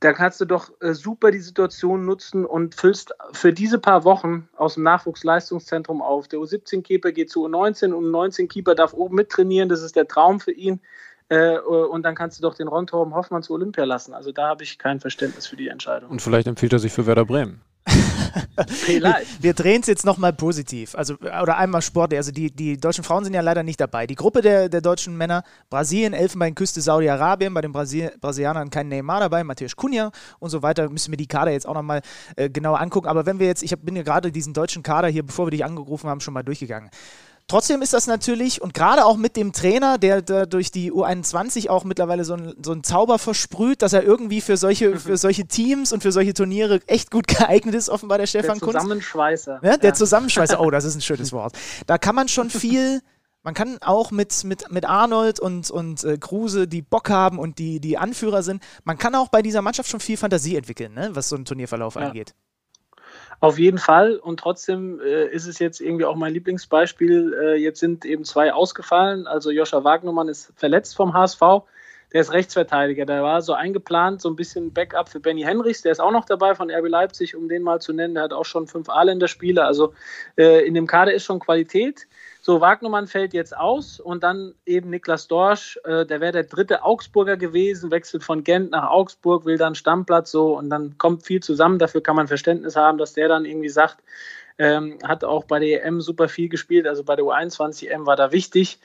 da kannst du doch äh, super die Situation nutzen und füllst für diese paar Wochen aus dem Nachwuchsleistungszentrum auf. Der U17-Keeper geht zu U19 und U19-Keeper darf oben mittrainieren, das ist der Traum für ihn. Äh, und dann kannst du doch den Ron Torben Hoffmann zu Olympia lassen. Also da habe ich kein Verständnis für die Entscheidung. Und vielleicht empfiehlt er sich für Werder Bremen. Wir drehen es jetzt nochmal positiv. Also, oder einmal sportlich. Also die, die deutschen Frauen sind ja leider nicht dabei. Die Gruppe der, der deutschen Männer, Brasilien, Elfenbeinküste, Saudi-Arabien, bei den Brasil Brasilianern kein Neymar dabei, Matthäus Cunha und so weiter. Müssen wir die Kader jetzt auch nochmal äh, genauer angucken. Aber wenn wir jetzt, ich hab, bin ja gerade diesen deutschen Kader hier, bevor wir dich angerufen haben, schon mal durchgegangen. Trotzdem ist das natürlich, und gerade auch mit dem Trainer, der, der durch die U21 auch mittlerweile so einen so Zauber versprüht, dass er irgendwie für solche, [LAUGHS] für solche Teams und für solche Turniere echt gut [LAUGHS] geeignet ist, offenbar der Stefan Kunz. Der Zusammenschweißer. Ja, der ja. Zusammenschweißer, oh, das ist ein schönes [LAUGHS] Wort. Da kann man schon viel. Man kann auch mit, mit, mit Arnold und, und äh, Kruse, die Bock haben und die, die Anführer sind, man kann auch bei dieser Mannschaft schon viel Fantasie entwickeln, ne, was so einen Turnierverlauf ja. angeht. Auf jeden Fall. Und trotzdem äh, ist es jetzt irgendwie auch mein Lieblingsbeispiel. Äh, jetzt sind eben zwei ausgefallen. Also Joscha Wagnermann ist verletzt vom HSV. Der ist Rechtsverteidiger. Der war so eingeplant, so ein bisschen Backup für Benny Henrichs. Der ist auch noch dabei von RB Leipzig, um den mal zu nennen. Der hat auch schon fünf A-Länder-Spiele. Also äh, in dem Kader ist schon Qualität. So, Wagnermann fällt jetzt aus und dann eben Niklas Dorsch, äh, der wäre der dritte Augsburger gewesen, wechselt von Gent nach Augsburg, will dann Stammplatz so und dann kommt viel zusammen. Dafür kann man Verständnis haben, dass der dann irgendwie sagt, ähm, hat auch bei der EM super viel gespielt, also bei der U21 EM war da wichtig.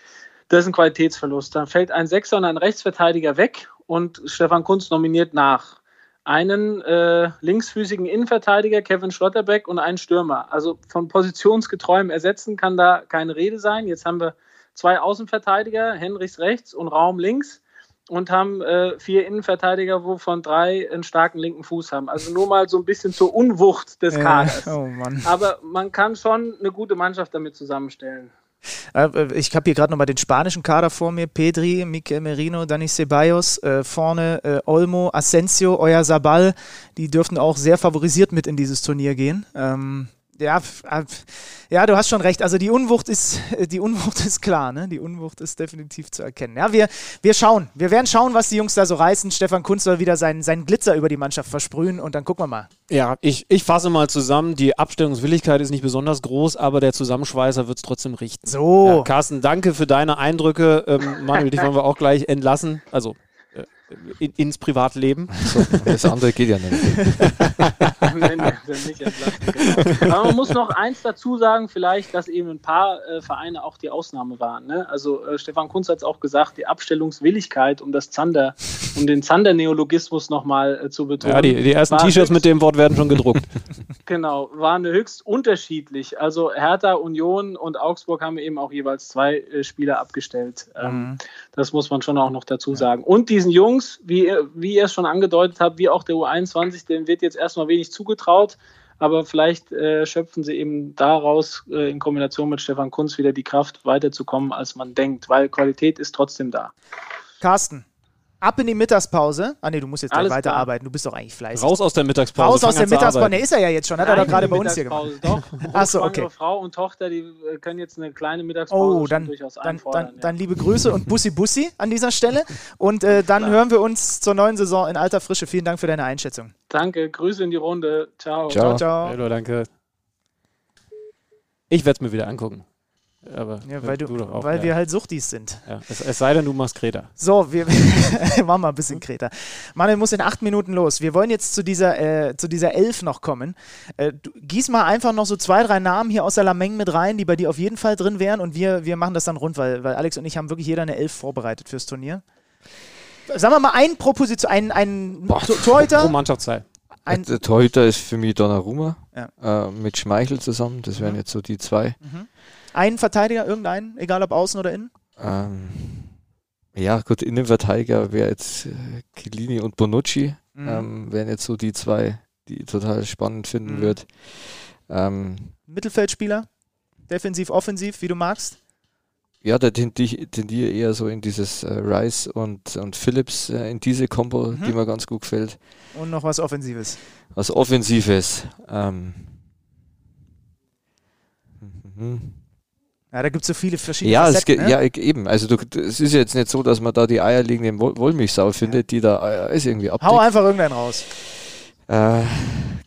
Das ist ein Qualitätsverlust. Dann fällt ein Sechser und ein Rechtsverteidiger weg und Stefan Kunz nominiert nach einen äh, linksfüßigen Innenverteidiger, Kevin Schlotterbeck, und einen Stürmer. Also von positionsgetreuem Ersetzen kann da keine Rede sein. Jetzt haben wir zwei Außenverteidiger, Henrichs rechts und Raum links und haben äh, vier Innenverteidiger, wovon drei einen starken linken Fuß haben. Also nur mal so ein bisschen zur Unwucht des Kaders. oh Aber man kann schon eine gute Mannschaft damit zusammenstellen. Äh, ich habe hier gerade nochmal den spanischen Kader vor mir. Pedri, Mikel Merino, Dani Ceballos, äh, vorne äh, Olmo, Asensio, Oyarzabal. Die dürften auch sehr favorisiert mit in dieses Turnier gehen. Ähm, ja, äh, ja, du hast schon recht. Also die Unwucht ist, äh, die Unwucht ist klar, ne? Die Unwucht ist definitiv zu erkennen. Ja, wir, wir schauen. Wir werden schauen, was die Jungs da so reißen. Stefan Kunz soll wieder seinen, seinen Glitzer über die Mannschaft versprühen und dann gucken wir mal. Ja, ich, ich fasse mal zusammen. Die Abstellungswilligkeit ist nicht besonders groß, aber der Zusammenschweißer wird es trotzdem richten. So. Ja, Carsten, danke für deine Eindrücke. Ähm, Manuel, dich wollen wir auch gleich entlassen. Also in, ins Privatleben. So, das andere geht ja nicht. [LAUGHS] Nein, nicht genau. Aber man muss noch eins dazu sagen, vielleicht, dass eben ein paar äh, Vereine auch die Ausnahme waren. Ne? Also äh, Stefan Kunz hat es auch gesagt, die Abstellungswilligkeit, um das Zander, um den Zander-Neologismus nochmal äh, zu betonen. Ja, die, die ersten T-Shirts mit dem Wort werden schon gedruckt. [LAUGHS] genau, waren höchst unterschiedlich. Also Hertha, Union und Augsburg haben eben auch jeweils zwei äh, Spieler abgestellt. Ähm, mhm. Das muss man schon auch noch dazu sagen. Und diesen Jungs wie, wie ihr es schon angedeutet habt, wie auch der U21, dem wird jetzt erstmal wenig zugetraut. Aber vielleicht äh, schöpfen sie eben daraus äh, in Kombination mit Stefan Kunz wieder die Kraft, weiterzukommen, als man denkt, weil Qualität ist trotzdem da. Carsten, ab in die Mittagspause. Ah nee, du musst jetzt gleich weiterarbeiten. Du bist doch eigentlich fleißig. Raus aus der Mittagspause. Raus aus der Mittagspause. Ne, ist er ja jetzt schon. Hat Nein, er doch gerade bei uns hier gemacht. Doch. [LAUGHS] Achso, okay. Frau und Tochter, die äh, können jetzt eine kleine Mittagspause oh, dann, durchaus dann, einfordern. Dann, ja. dann, liebe Grüße und Bussi Bussi an dieser Stelle. [LAUGHS] Und äh, dann hören wir uns zur neuen Saison in alter Frische. Vielen Dank für deine Einschätzung. Danke. Grüße in die Runde. Ciao. Ciao, ciao. Hallo, danke. Ich werde es mir wieder angucken. Aber ja, weil, du, du auch, weil ja. wir halt Suchtis sind. Ja. Es, es, sei denn, du machst Kreta. So, wir [LAUGHS] machen mal ein bisschen Kreta. Manuel muss in acht Minuten los. Wir wollen jetzt zu dieser, äh, zu dieser Elf noch kommen. Äh, du, gieß mal einfach noch so zwei, drei Namen hier aus der Lameng mit rein, die bei dir auf jeden Fall drin wären und wir, wir machen das dann rund, weil, weil Alex und ich haben wirklich jeder eine Elf vorbereitet fürs Turnier. Sagen wir mal ein Proposition, ein, ein Torhüter. [LAUGHS] Pro Mannschaftsteil. Ein der Torhüter ist für mich Donnarumma ja. äh, mit Schmeichel zusammen. Das wären mhm. jetzt so die zwei. Mhm. Einen Verteidiger, irgendeinen, egal ob außen oder innen? Ähm, ja, gut, Innenverteidiger wäre jetzt äh, Chiellini und Bonucci. Mhm. Ähm, wären jetzt so die zwei, die ich total spannend finden mhm. würde. Ähm, Mittelfeldspieler? Defensiv, offensiv, wie du magst? Ja, da tendiere eher so in dieses äh, Rice und, und Phillips, äh, in diese Combo, mhm. die mir ganz gut gefällt. Und noch was Offensives? Was Offensives. Ähm, mhm. Ja, da gibt es so viele verschiedene ja, Facetten, ne? ja, eben. Also du, es ist jetzt nicht so, dass man da die eierlegende Woll Wollmilchsau findet, die da äh, ist irgendwie ab. Hau einfach irgendeinen raus. Äh,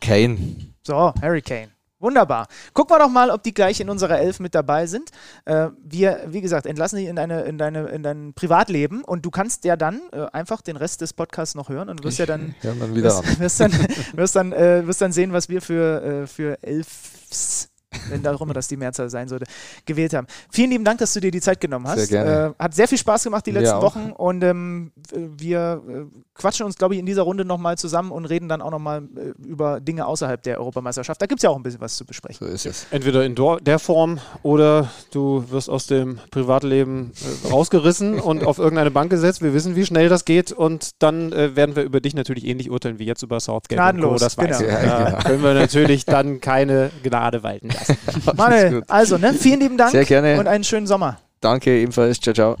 Kane. So, Harry Kane. Wunderbar. Gucken wir doch mal, ob die gleich in unserer Elf mit dabei sind. Äh, wir, wie gesagt, entlassen dich in, deine, in, deine, in dein Privatleben und du kannst ja dann äh, einfach den Rest des Podcasts noch hören und wirst Ich ja dann, dann wieder wirst, wirst, dann, [LAUGHS] wirst, dann, äh, wirst dann sehen, was wir für, äh, für Elfs wenn darum das die Mehrzahl sein sollte, gewählt haben. Vielen lieben Dank, dass du dir die Zeit genommen hast. Sehr gerne. Äh, hat sehr viel Spaß gemacht die letzten. Wochen und ähm, wir äh, quatschen uns, glaube ich, in dieser Runde nochmal zusammen und reden dann auch nochmal äh, über Dinge außerhalb der Europameisterschaft. Da gibt es ja auch ein bisschen was zu besprechen. So ist es. Entweder in der Form oder du wirst aus dem Privatleben äh, rausgerissen [LAUGHS] und auf irgendeine Bank gesetzt. Wir wissen, wie schnell das geht und dann äh, werden wir über dich natürlich ähnlich urteilen wie jetzt über Southgate und Gnadenlos, Co. Das weiß genau. ich. Ja, Da genau. können wir natürlich dann keine Gnade walten lassen. [LAUGHS] Manuel, also, ne, vielen lieben Dank Sehr gerne. und einen schönen Sommer. Danke ebenfalls. Ciao, ciao.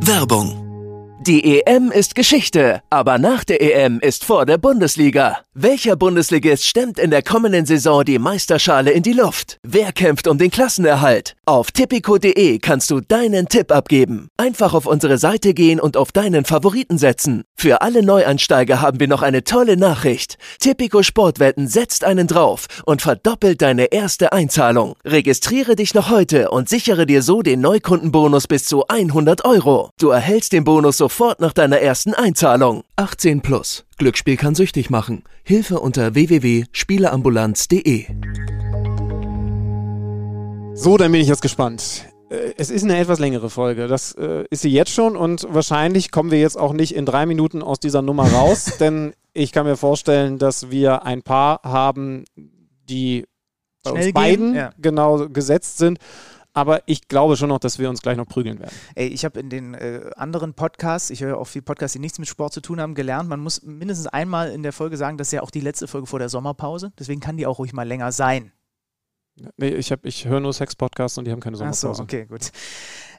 Werbung. Die EM ist Geschichte, aber nach der EM ist vor der Bundesliga. Welcher Bundesligist stemmt in der kommenden Saison die Meisterschale in die Luft? Wer kämpft um den Klassenerhalt? Auf tipico.de kannst du deinen Tipp abgeben. Einfach auf unsere Seite gehen und auf deinen Favoriten setzen. Für alle Neuansteiger haben wir noch eine tolle Nachricht. Tipico Sportwetten setzt einen drauf und verdoppelt deine erste Einzahlung. Registriere dich noch heute und sichere dir so den Neukundenbonus bis zu 100 Euro. Du erhältst den Bonus sofort nach deiner ersten Einzahlung. 18 plus. Glücksspiel kann süchtig machen. Hilfe unter www.spieleambulanz.de. So, dann bin ich jetzt gespannt. Äh, Es ist eine etwas längere Folge. Das äh, ist sie jetzt schon und wahrscheinlich kommen wir jetzt auch nicht in drei Minuten aus dieser Nummer raus, [LAUGHS] denn ich kann mir vorstellen, dass wir ein paar haben, die bei Schnell uns gehen, beiden ja. genau gesetzt sind. Aber ich glaube schon noch, dass wir uns gleich noch prügeln werden. Ey, ich habe in den äh, anderen Podcasts, ich höre auch viele Podcasts, die nichts mit Sport zu tun haben, gelernt, man muss mindestens einmal in der Folge sagen, das ist ja auch die letzte Folge vor der Sommerpause. Deswegen kann die auch ruhig mal länger sein. Nee, ich, hab- ich höre nur Sex-Podcasts und die haben keine Ach Sommerpause. so, okay, gut.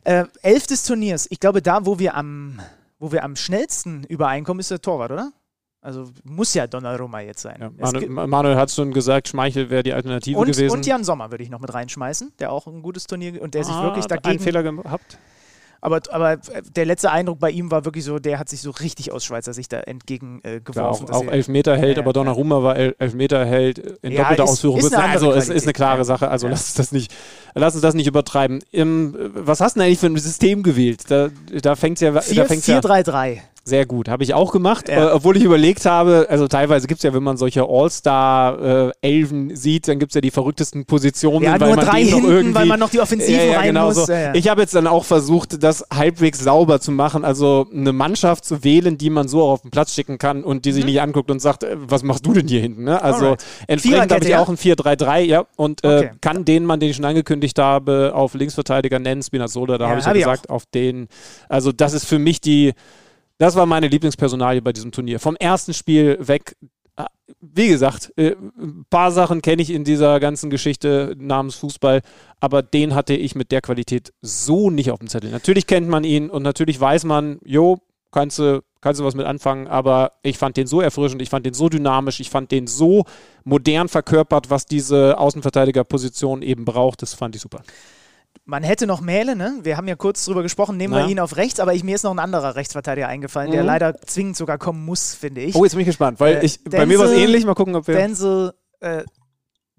Äh, elf des Turniers. Ich glaube, da, wo wir am, wo wir am schnellsten übereinkommen, ist der Torwart, oder? Also muss ja Donnarumma jetzt sein. Ja, Manuel, Manuel hat schon gesagt, Schmeichel wäre die Alternative und, gewesen. und Jan Sommer würde ich noch mit reinschmeißen, der auch ein gutes Turnier und der sich Ah, wirklich hat einen dagegen. Fehler gehabt. Aber, aber der letzte Eindruck bei ihm war wirklich so, der hat sich so richtig aus Schweizer Sicht da entgegen äh, geworfen. auch, auch er- Elfmeter hält, Ja, aber ja, Donnarumma war El Elfmeterheld in Ja, doppelter ist- Ausführung. ist also es ist eine klare ja. Sache, also Ja. lass uns das nicht, lass uns das nicht übertreiben. Im, was hast du denn eigentlich für ein System gewählt? Da, da fängt es ja, ja 4-3-3. Sehr gut, habe ich auch gemacht, Ja. äh, obwohl ich überlegt habe, also teilweise gibt es ja, wenn man solche All-Star-Elfen sieht, dann gibt es ja die verrücktesten Positionen, Ja, weil nur man drei denen noch hinten, irgendwie, weil man noch die Offensiven ja, ja, rein genau muss. So. Ich habe jetzt dann auch versucht, das halbwegs sauber zu machen, also eine Mannschaft zu wählen, die man so auch auf den Platz schicken kann und die sich nicht anguckt und sagt, äh, was machst du denn hier hinten? Ne? Also Mhm. Alright. entsprechend habe ich ja? auch ein 4-3-3, ja, und äh, Okay. kann den Mann, den ich schon angekündigt habe, auf Linksverteidiger nennen, Spinazzola, da habe ich ja hab ich gesagt, auf den, also das ist für mich die, das war meine Lieblingspersonalie bei diesem Turnier. Vom ersten Spiel weg. äh, Wie gesagt, äh, ein paar Sachen kenne ich in dieser ganzen Geschichte namens Fußball, aber den hatte ich mit der Qualität so nicht auf dem Zettel. Natürlich kennt man ihn und natürlich weiß man, jo, kannst du, kannst du was mit anfangen, aber ich fand den so erfrischend, ich fand den so dynamisch, ich fand den so modern verkörpert, was diese Außenverteidigerposition eben braucht. Das fand ich super. Man hätte noch Mähle, ne? Wir haben ja kurz drüber gesprochen, nehmen Ja. wir ihn auf rechts, aber ich, mir ist noch ein anderer Rechtsverteidiger eingefallen, der Mhm. leider zwingend sogar kommen muss, finde ich. Oh, jetzt bin ich gespannt, weil Äh, ich, bei mir war es Denzel- ähnlich. Mal gucken, ob wir. Denzel äh,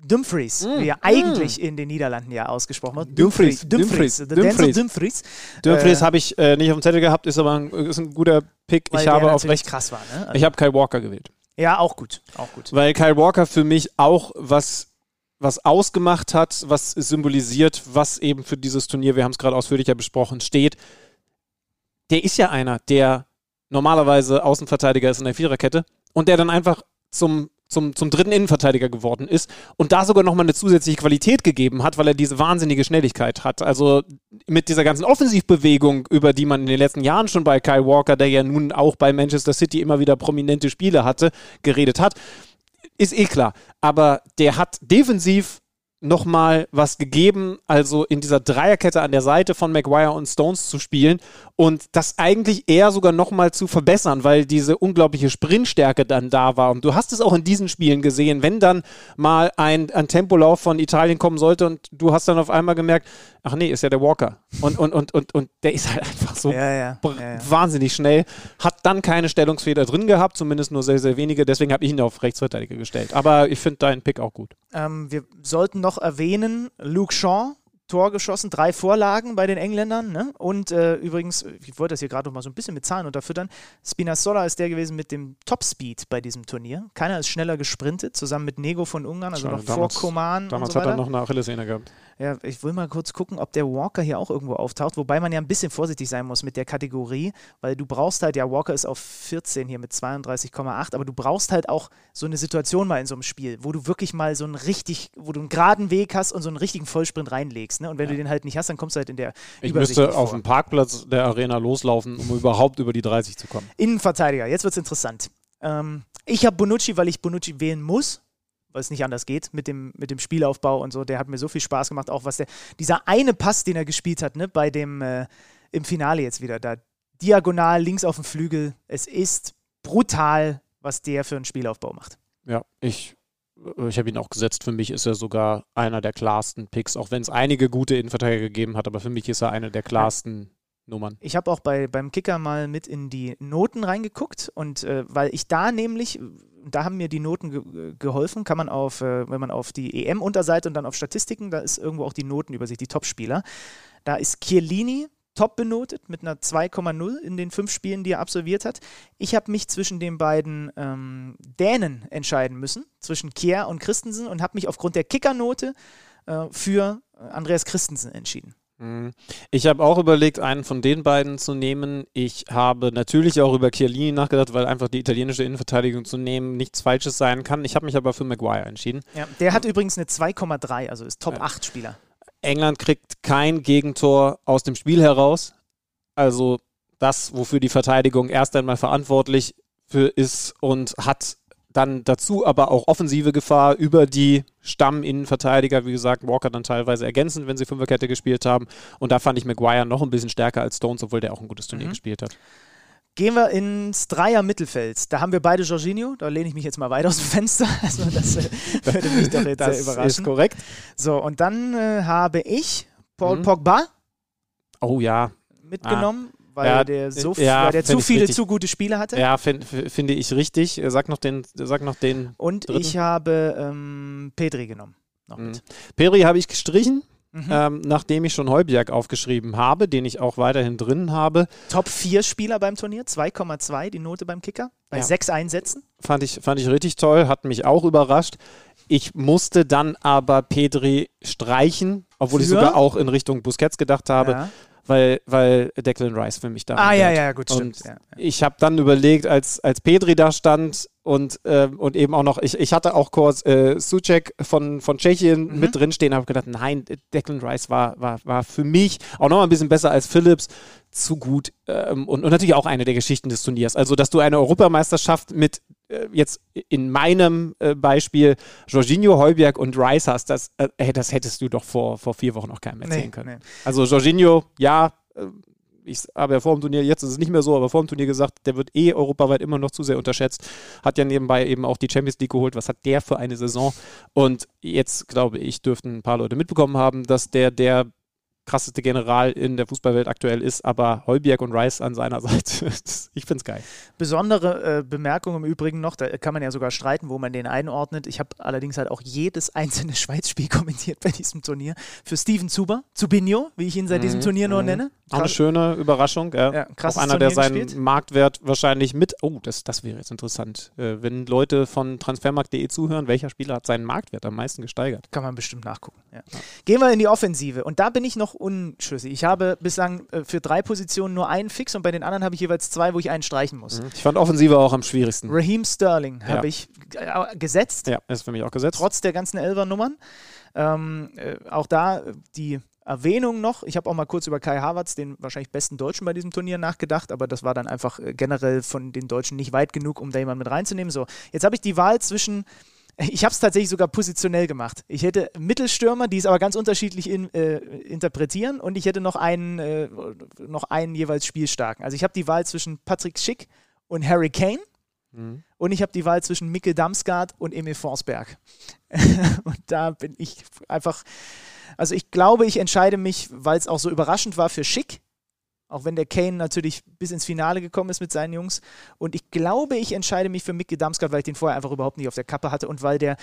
Dumfries, Mm, wie er eigentlich in den Niederlanden ja ausgesprochen wird. Dumfries, Dumfries. Dumfries, Der Denzel Dumfries. Dumfries. Dumfries Äh, habe ich äh, nicht auf dem Zettel gehabt, ist aber ein, ist ein guter Pick. Ich der habe auf rechts. krass war, ne? Also, Ich habe Kyle Walker gewählt. ja, auch gut, auch gut. Weil Kyle Walker für mich auch was, was ausgemacht hat, was symbolisiert, was eben für dieses Turnier, wir haben es gerade ausführlicher besprochen, steht. Der ist ja einer, der normalerweise Außenverteidiger ist in der Viererkette und der dann einfach zum, zum, zum dritten Innenverteidiger geworden ist und da sogar nochmal eine zusätzliche Qualität gegeben hat, weil er diese wahnsinnige Schnelligkeit hat. Also mit dieser ganzen Offensivbewegung, über die man in den letzten Jahren schon bei Kyle Walker, der ja nun auch bei Manchester City immer wieder prominente Spiele hatte, geredet hat, ist eh klar. Aber der hat defensiv nochmal was gegeben, also in dieser Dreierkette an der Seite von Maguire und Stones zu spielen und das eigentlich eher sogar nochmal zu verbessern, weil diese unglaubliche Sprintstärke dann da war. Und du hast es auch in diesen Spielen gesehen, wenn dann mal ein, ein Tempolauf von Italien kommen sollte und du hast dann auf einmal gemerkt, ach nee, ist ja der Walker. Und, und, und, und, und der ist halt einfach so Ja, ja, ja, wahnsinnig schnell, hat dann keine Stellungsfehler drin gehabt, zumindest nur sehr, sehr wenige. Deswegen habe ich ihn auf Rechtsverteidiger gestellt. Aber ich finde deinen Pick auch gut. Ähm, wir sollten noch erwähnen, Luke Shaw, Tor geschossen, drei Vorlagen bei den Engländern. Ne? Und äh, übrigens, ich wollte das hier gerade noch mal so ein bisschen mit Zahlen unterfüttern. Spinazzola ist der gewesen mit dem Topspeed bei diesem Turnier. Keiner ist schneller gesprintet, zusammen mit Nego von Ungarn, also Schade, noch damals- vor Koman. Damals so hat er noch eine Achillessehne gehabt. Ja, ich will mal kurz gucken, ob der Walker hier auch irgendwo auftaucht, wobei man ja ein bisschen vorsichtig sein muss mit der Kategorie, weil du brauchst halt, ja, Walker ist auf 14 hier mit 32,8, aber du brauchst halt auch so eine Situation mal in so einem Spiel, wo du wirklich mal so einen richtig, wo du einen geraden Weg hast und so einen richtigen Vollsprint reinlegst, ne? Und wenn du den halt nicht hast, dann kommst du halt in der Ich Übersicht müsste auf dem Parkplatz der Arena loslaufen, um überhaupt über die 30 zu kommen. Innenverteidiger, jetzt wird's interessant. Ähm, ich habe Bonucci, weil ich Bonucci wählen muss, weil es nicht anders geht mit dem, mit dem Spielaufbau und so. Der hat mir so viel Spaß gemacht, auch was der, dieser eine Pass, den er gespielt hat, ne, bei dem, äh, im Finale jetzt wieder, da diagonal links auf dem Flügel. Es ist brutal, was der für einen Spielaufbau macht. Ja, ich, ich habe ihn auch gesetzt. Für mich ist er sogar einer der klarsten Picks, auch wenn es einige gute Innenverteidiger gegeben hat, aber für mich ist er eine der klarsten Nummern. Ich habe auch bei, beim Kicker mal mit in die Noten reingeguckt und äh, weil ich da nämlich, da haben mir die Noten ge geholfen, kann man auf, äh, wenn man auf die EM-Unterseite und dann auf Statistiken, da ist irgendwo auch die Notenübersicht, die Topspieler. Da ist Chiellini top benotet mit einer 2,0 in den fünf Spielen, die er absolviert hat. Ich habe mich zwischen den beiden ähm, Dänen entscheiden müssen, zwischen Kier und Christensen und habe mich aufgrund der Kickernote äh, für äh, Andreas Christensen entschieden. Mhm. Ich habe auch überlegt, einen von den beiden zu nehmen. Ich habe natürlich auch über Chiellini nachgedacht, weil einfach die italienische Innenverteidigung zu nehmen nichts Falsches sein kann. Ich habe mich aber für Maguire entschieden. Ja, der hat übrigens eine 2,3, also ist Top 8 Spieler. England kriegt kein Gegentor aus dem Spiel heraus. Also das, wofür die Verteidigung erst einmal verantwortlich für ist und hat dann dazu aber auch offensive Gefahr über die Stamminnenverteidiger, wie gesagt, Walker dann teilweise ergänzend, wenn sie Fünferkette gespielt haben. Und da fand ich Maguire noch ein bisschen stärker als Stones, obwohl der auch ein gutes Turnier Mhm. gespielt hat. Gehen wir ins Dreier-Mittelfeld. Da haben wir beide Jorginho. Da lehne ich mich jetzt mal weit aus dem Fenster. [LAUGHS] Also das äh, würde mich doch jetzt Das sehr überraschen. ist korrekt. So, und dann äh, habe ich Paul Mhm. Pogba Oh ja. mitgenommen, weil Ja, der, so, ja, weil der zu find viele richtig. zu gute Spiele hatte. Ja, find, finde ich richtig. Äh, Sag noch den, sag noch den. Und dritten. ich habe ähm, Pedri genommen. Noch. Mhm. Peri habe ich gestrichen, Mhm. ähm, nachdem ich schon Heubjerg aufgeschrieben habe, den ich auch weiterhin drin habe. Top 4 Spieler beim Turnier, 2,2 die Note beim Kicker, bei Ja. sechs Einsätzen. Fand ich, fand ich richtig toll, hat mich auch überrascht. Ich musste dann aber Pedri streichen, obwohl ich Für? sogar auch in Richtung Busquets gedacht habe, Ja. weil, weil Declan Rice für mich da Ah, war. ja, ja, gut, stimmt. Ja. ich habe dann überlegt, als, als Pedri da stand und, ähm, und eben auch noch, ich, ich hatte auch kurz äh, Suchek von, von Tschechien Mhm. mit drin stehen, habe gedacht, nein, Declan Rice war, war, war für mich auch noch mal ein bisschen besser als Phillips, zu gut ähm, und, und natürlich auch eine der Geschichten des Turniers. Also, dass du eine Europameisterschaft mit äh, jetzt in meinem äh, Beispiel Jorginho, Heuberg und Rice hast, das, äh, das hättest du doch vor, vor vier Wochen noch keinem erzählen Nee, können. nee. Also Jorginho, ja, äh, ich habe ja vor dem Turnier, jetzt ist es nicht mehr so, aber vor dem Turnier gesagt, der wird eh europaweit immer noch zu sehr unterschätzt. Hat ja nebenbei eben auch die Champions League geholt. Was hat der für eine Saison? Und jetzt, glaube ich, dürften ein paar Leute mitbekommen haben, dass der der krasseste General in der Fußballwelt aktuell ist, aber Heuberg und Rice an seiner [LAUGHS] Seite. ich finde es geil. Besondere äh, Bemerkung im Übrigen noch, da kann man ja sogar streiten, wo man den einordnet. Ich habe allerdings halt auch jedes einzelne [LAUGHS] Schweiz-Spiel kommentiert bei diesem Turnier. Für Steven Zuber, Zubinho, wie ich ihn seit diesem Mhm, Turnier nur mhm. nenne. Auch eine Krass. schöne Überraschung. Ja. Ja, auch einer, der Turnier seinen gespielt. Marktwert wahrscheinlich mit. Oh, das, das wäre jetzt interessant. Äh, wenn Leute von transfermarkt.de zuhören, welcher Spieler hat seinen Marktwert am meisten gesteigert? Kann man bestimmt nachgucken. Ja. Gehen wir in die Offensive. Und da bin ich noch unschlüssig. Ich habe bislang äh, für drei Positionen nur einen Fix und bei den anderen habe ich jeweils zwei, wo ich einen streichen muss. Ich fand Offensive auch am schwierigsten. Raheem Sterling Ja. habe ich äh, gesetzt. Ja, ist für mich auch gesetzt. trotz der ganzen Elfer-Nummern. Ähm, äh, auch da die Erwähnung noch. Ich habe auch mal kurz über Kai Havertz, den wahrscheinlich besten Deutschen bei diesem Turnier, nachgedacht, aber das war dann einfach generell von den Deutschen nicht weit genug, um da jemanden mit reinzunehmen. So, jetzt habe ich die Wahl zwischen Ich habe es tatsächlich sogar positionell gemacht. Ich hätte Mittelstürmer, die es aber ganz unterschiedlich in, äh, interpretieren und ich hätte noch einen, äh, noch einen jeweils spielstarken. Also ich habe die Wahl zwischen Patrick Schick und Harry Kane mhm. und ich habe die Wahl zwischen Mikkel Damsgaard und Emil Forsberg. [LAUGHS] und da bin ich einfach, also ich glaube, ich entscheide mich, weil es auch so überraschend war für Schick, auch wenn der Kane natürlich bis ins Finale gekommen ist mit seinen Jungs. Und ich glaube, ich entscheide mich für Mickey Damsgaard, weil ich den vorher einfach überhaupt nicht auf der Kappe hatte und weil der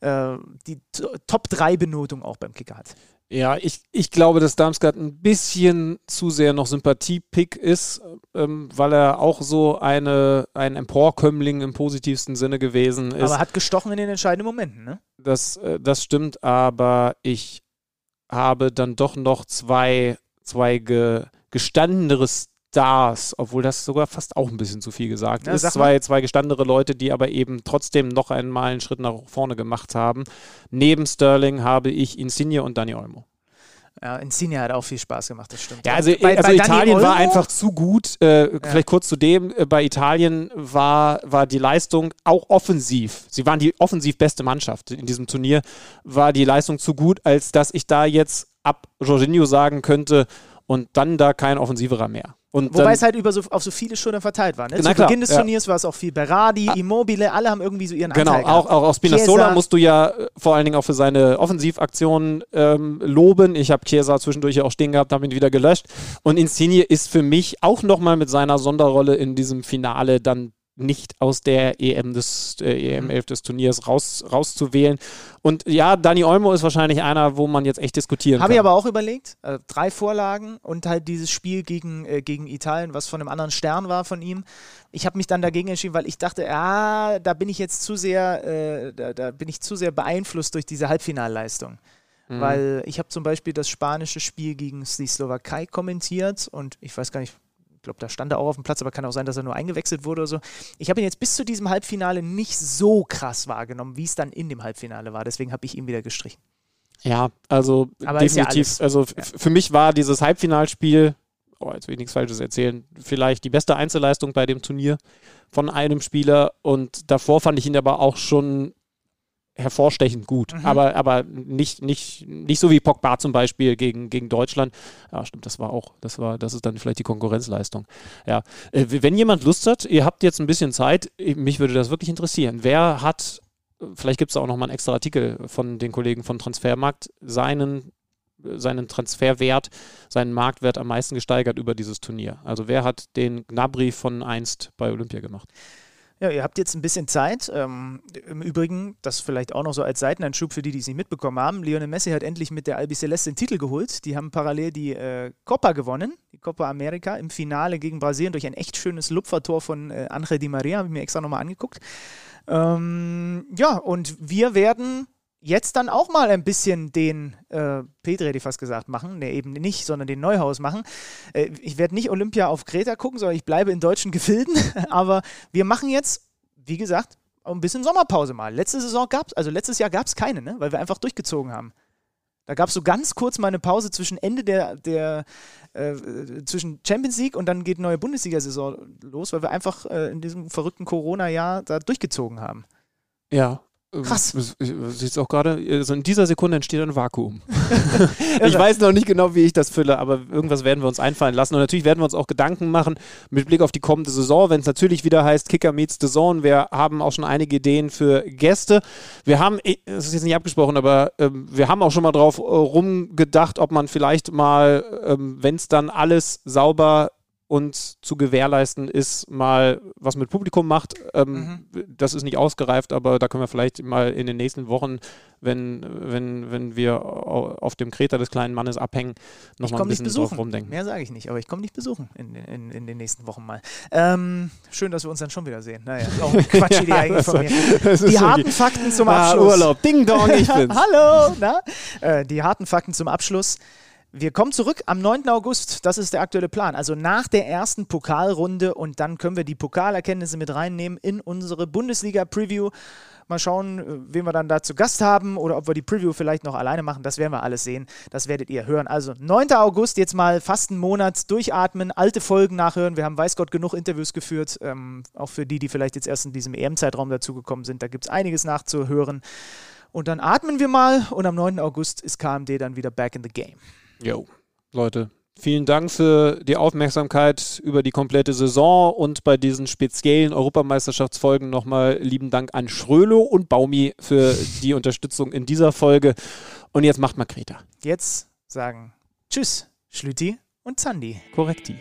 äh, die Top-3-Benotung auch beim Kicker hat. Ja, ich, ich glaube, dass Darmstadt ein bisschen zu sehr noch Sympathie-Pick ist, ähm, weil er auch so eine, ein Emporkömmling im positivsten Sinne gewesen ist. Aber hat gestochen in den entscheidenden Momenten, ne? Das, äh, das stimmt, aber ich habe dann doch noch zwei, zwei ge, gestandenere Stars, obwohl das sogar fast auch ein bisschen zu viel gesagt ja, ist. Zwei, zwei gestandene Leute, die aber eben trotzdem noch einmal einen Schritt nach vorne gemacht haben. Neben Sterling habe ich Insigne und Dani Olmo. Ja, Insigne hat auch viel Spaß gemacht, das stimmt. Ja, also, bei, also bei Italien war einfach zu gut. Äh, ja. Vielleicht kurz zu dem. Äh, bei Italien war, war die Leistung auch offensiv. Sie waren die offensiv beste Mannschaft in diesem Turnier. War die Leistung zu gut, als dass ich da jetzt ab Jorginho sagen könnte, und dann da kein offensiverer mehr. Und Wobei dann, es halt über so, auf so viele Schultern verteilt war. Ne? Zu klar, Beginn des ja. Turniers war es auch viel Berardi, ah. Immobile, alle haben irgendwie so ihren genau, Anteil Genau, auch, auch, auch Spinazzola musst du ja äh, vor allen Dingen auch für seine Offensivaktionen ähm, loben. Ich habe Chiesa zwischendurch ja auch stehen gehabt, habe ihn wieder gelöscht. Und Insigne ist für mich auch nochmal mit seiner Sonderrolle in diesem Finale dann nicht aus der EM des äh, EM 11 des Turniers raus, rauszuwählen. Und ja, Dani Olmo ist wahrscheinlich einer, wo man jetzt echt diskutieren Hab kann. Habe ich aber auch überlegt. Also drei Vorlagen und halt dieses Spiel gegen, äh, gegen Italien, was von einem anderen Stern war von ihm. Ich habe mich dann dagegen entschieden, weil ich dachte, ja, da bin ich jetzt zu sehr, äh, da, da, bin ich zu sehr beeinflusst durch diese Halbfinalleistung. Mhm. Weil ich habe zum Beispiel das spanische Spiel gegen die Slowakei kommentiert und ich weiß gar nicht, glaube, da stand er auch auf dem Platz, aber kann auch sein, dass er nur eingewechselt wurde oder so. Ich habe ihn jetzt bis zu diesem Halbfinale nicht so krass wahrgenommen, wie es dann in dem Halbfinale war. Deswegen habe ich ihn wieder gestrichen. Ja, also aber definitiv. Ja also ja. für mich war dieses Halbfinalspiel, oh, jetzt will ich nichts Falsches erzählen, vielleicht die beste Einzelleistung bei dem Turnier von einem Spieler. Und davor fand ich ihn aber auch schon hervorstechend gut, mhm. aber, aber nicht, nicht, nicht so wie Pogba zum Beispiel gegen, gegen Deutschland. Ja, stimmt, das war auch, das war, das ist dann vielleicht die Konkurrenzleistung. Ja, äh, wenn jemand Lust hat, ihr habt jetzt ein bisschen Zeit, mich würde das wirklich interessieren. Wer hat, vielleicht gibt es auch nochmal einen extra Artikel von den Kollegen von Transfermarkt, seinen seinen Transferwert, seinen Marktwert am meisten gesteigert über dieses Turnier. Also wer hat den Gnabry von einst bei Olympia gemacht? Ja, ihr habt jetzt ein bisschen Zeit. Ähm, Im Übrigen, das vielleicht auch noch so als Seitenanschub für die, die es nicht mitbekommen haben. Lionel Messi hat endlich mit der Albi Celeste den Titel geholt. Die haben parallel die äh, Copa gewonnen, die Copa America, im Finale gegen Brasilien durch ein echt schönes Lupfertor von äh, Angel Di Maria, habe ich mir extra nochmal angeguckt. Ähm, ja, und wir werden jetzt dann auch mal ein bisschen den äh, Petri, hätte ich fast gesagt, machen. Ne, eben nicht, sondern den Neuhaus machen. Äh, ich werde nicht Olympia auf Kreta gucken, sondern ich bleibe in deutschen Gefilden. [LAUGHS] Aber wir machen jetzt, wie gesagt, ein bisschen Sommerpause mal. Letzte Saison gab also letztes Jahr gab es keine, ne? weil wir einfach durchgezogen haben. Da gab es so ganz kurz mal eine Pause zwischen Ende der, der äh, zwischen Champions League und dann geht neue Bundesliga-Saison los, weil wir einfach äh, in diesem verrückten Corona-Jahr da durchgezogen haben. Ja, Krass. Siehst auch gerade, also in dieser Sekunde entsteht ein Vakuum. [LAUGHS] [LAUGHS] ich weiß noch nicht genau, wie ich das fülle, aber irgendwas werden wir uns einfallen lassen. Und natürlich werden wir uns auch Gedanken machen mit Blick auf die kommende Saison, wenn es natürlich wieder heißt Kicker meets the Zone. Wir haben auch schon einige Ideen für Gäste. Wir haben, das ist jetzt nicht abgesprochen, aber äh, wir haben auch schon mal drauf äh, rumgedacht, ob man vielleicht mal, äh, wenn es dann alles sauber und zu gewährleisten ist, mal was mit Publikum macht. Ähm, mhm. Das ist nicht ausgereift, aber da können wir vielleicht mal in den nächsten Wochen, wenn, wenn, wenn wir auf dem Kreta des kleinen Mannes abhängen, nochmal ein bisschen drauf rumdenken. Mehr sage ich nicht, aber ich komme nicht besuchen in, in, in den nächsten Wochen mal. Ähm, schön, dass wir uns dann schon wieder sehen. Naja, auch eine [LAUGHS] Quatsch, die eigentlich von mir. Die harten Fakten zum ah, Abschluss. Ah, Urlaub, Ding Dong, ich [LAUGHS] bin's. Hallo, na? Äh, die harten Fakten zum Abschluss. Wir kommen zurück am 9. August. Das ist der aktuelle Plan. Also nach der ersten Pokalrunde und dann können wir die Pokalerkenntnisse mit reinnehmen in unsere Bundesliga-Preview. Mal schauen, äh, wen wir dann da zu Gast haben oder ob wir die Preview vielleicht noch alleine machen. Das werden wir alles sehen. Das werdet ihr hören. Also 9. August, jetzt mal fast einen Monat durchatmen, alte Folgen nachhören. Wir haben, weiß Gott, genug Interviews geführt. Ähm, auch für die, die vielleicht jetzt erst in diesem EM-Zeitraum dazugekommen sind. Da gibt es einiges nachzuhören. Und dann atmen wir mal und am 9. August ist KMD dann wieder back in the game. Jo, Leute, Vielen Dank für die Aufmerksamkeit über die komplette Saison und bei diesen speziellen Europameisterschaftsfolgen nochmal lieben Dank an Schrölo und Baumi für die Unterstützung in dieser Folge. Und jetzt macht mal Greta. Jetzt sagen Tschüss, Schlüti und Zandi. Korrekti.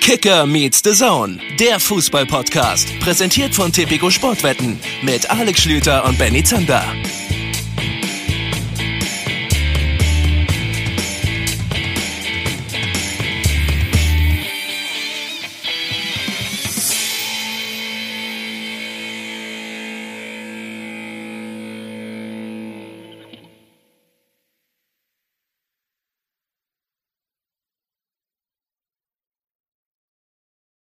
Kicker meets the Zone, der Fußball-Podcast. Präsentiert von Tipico Sportwetten mit Alex Schlüter und Benny Zander.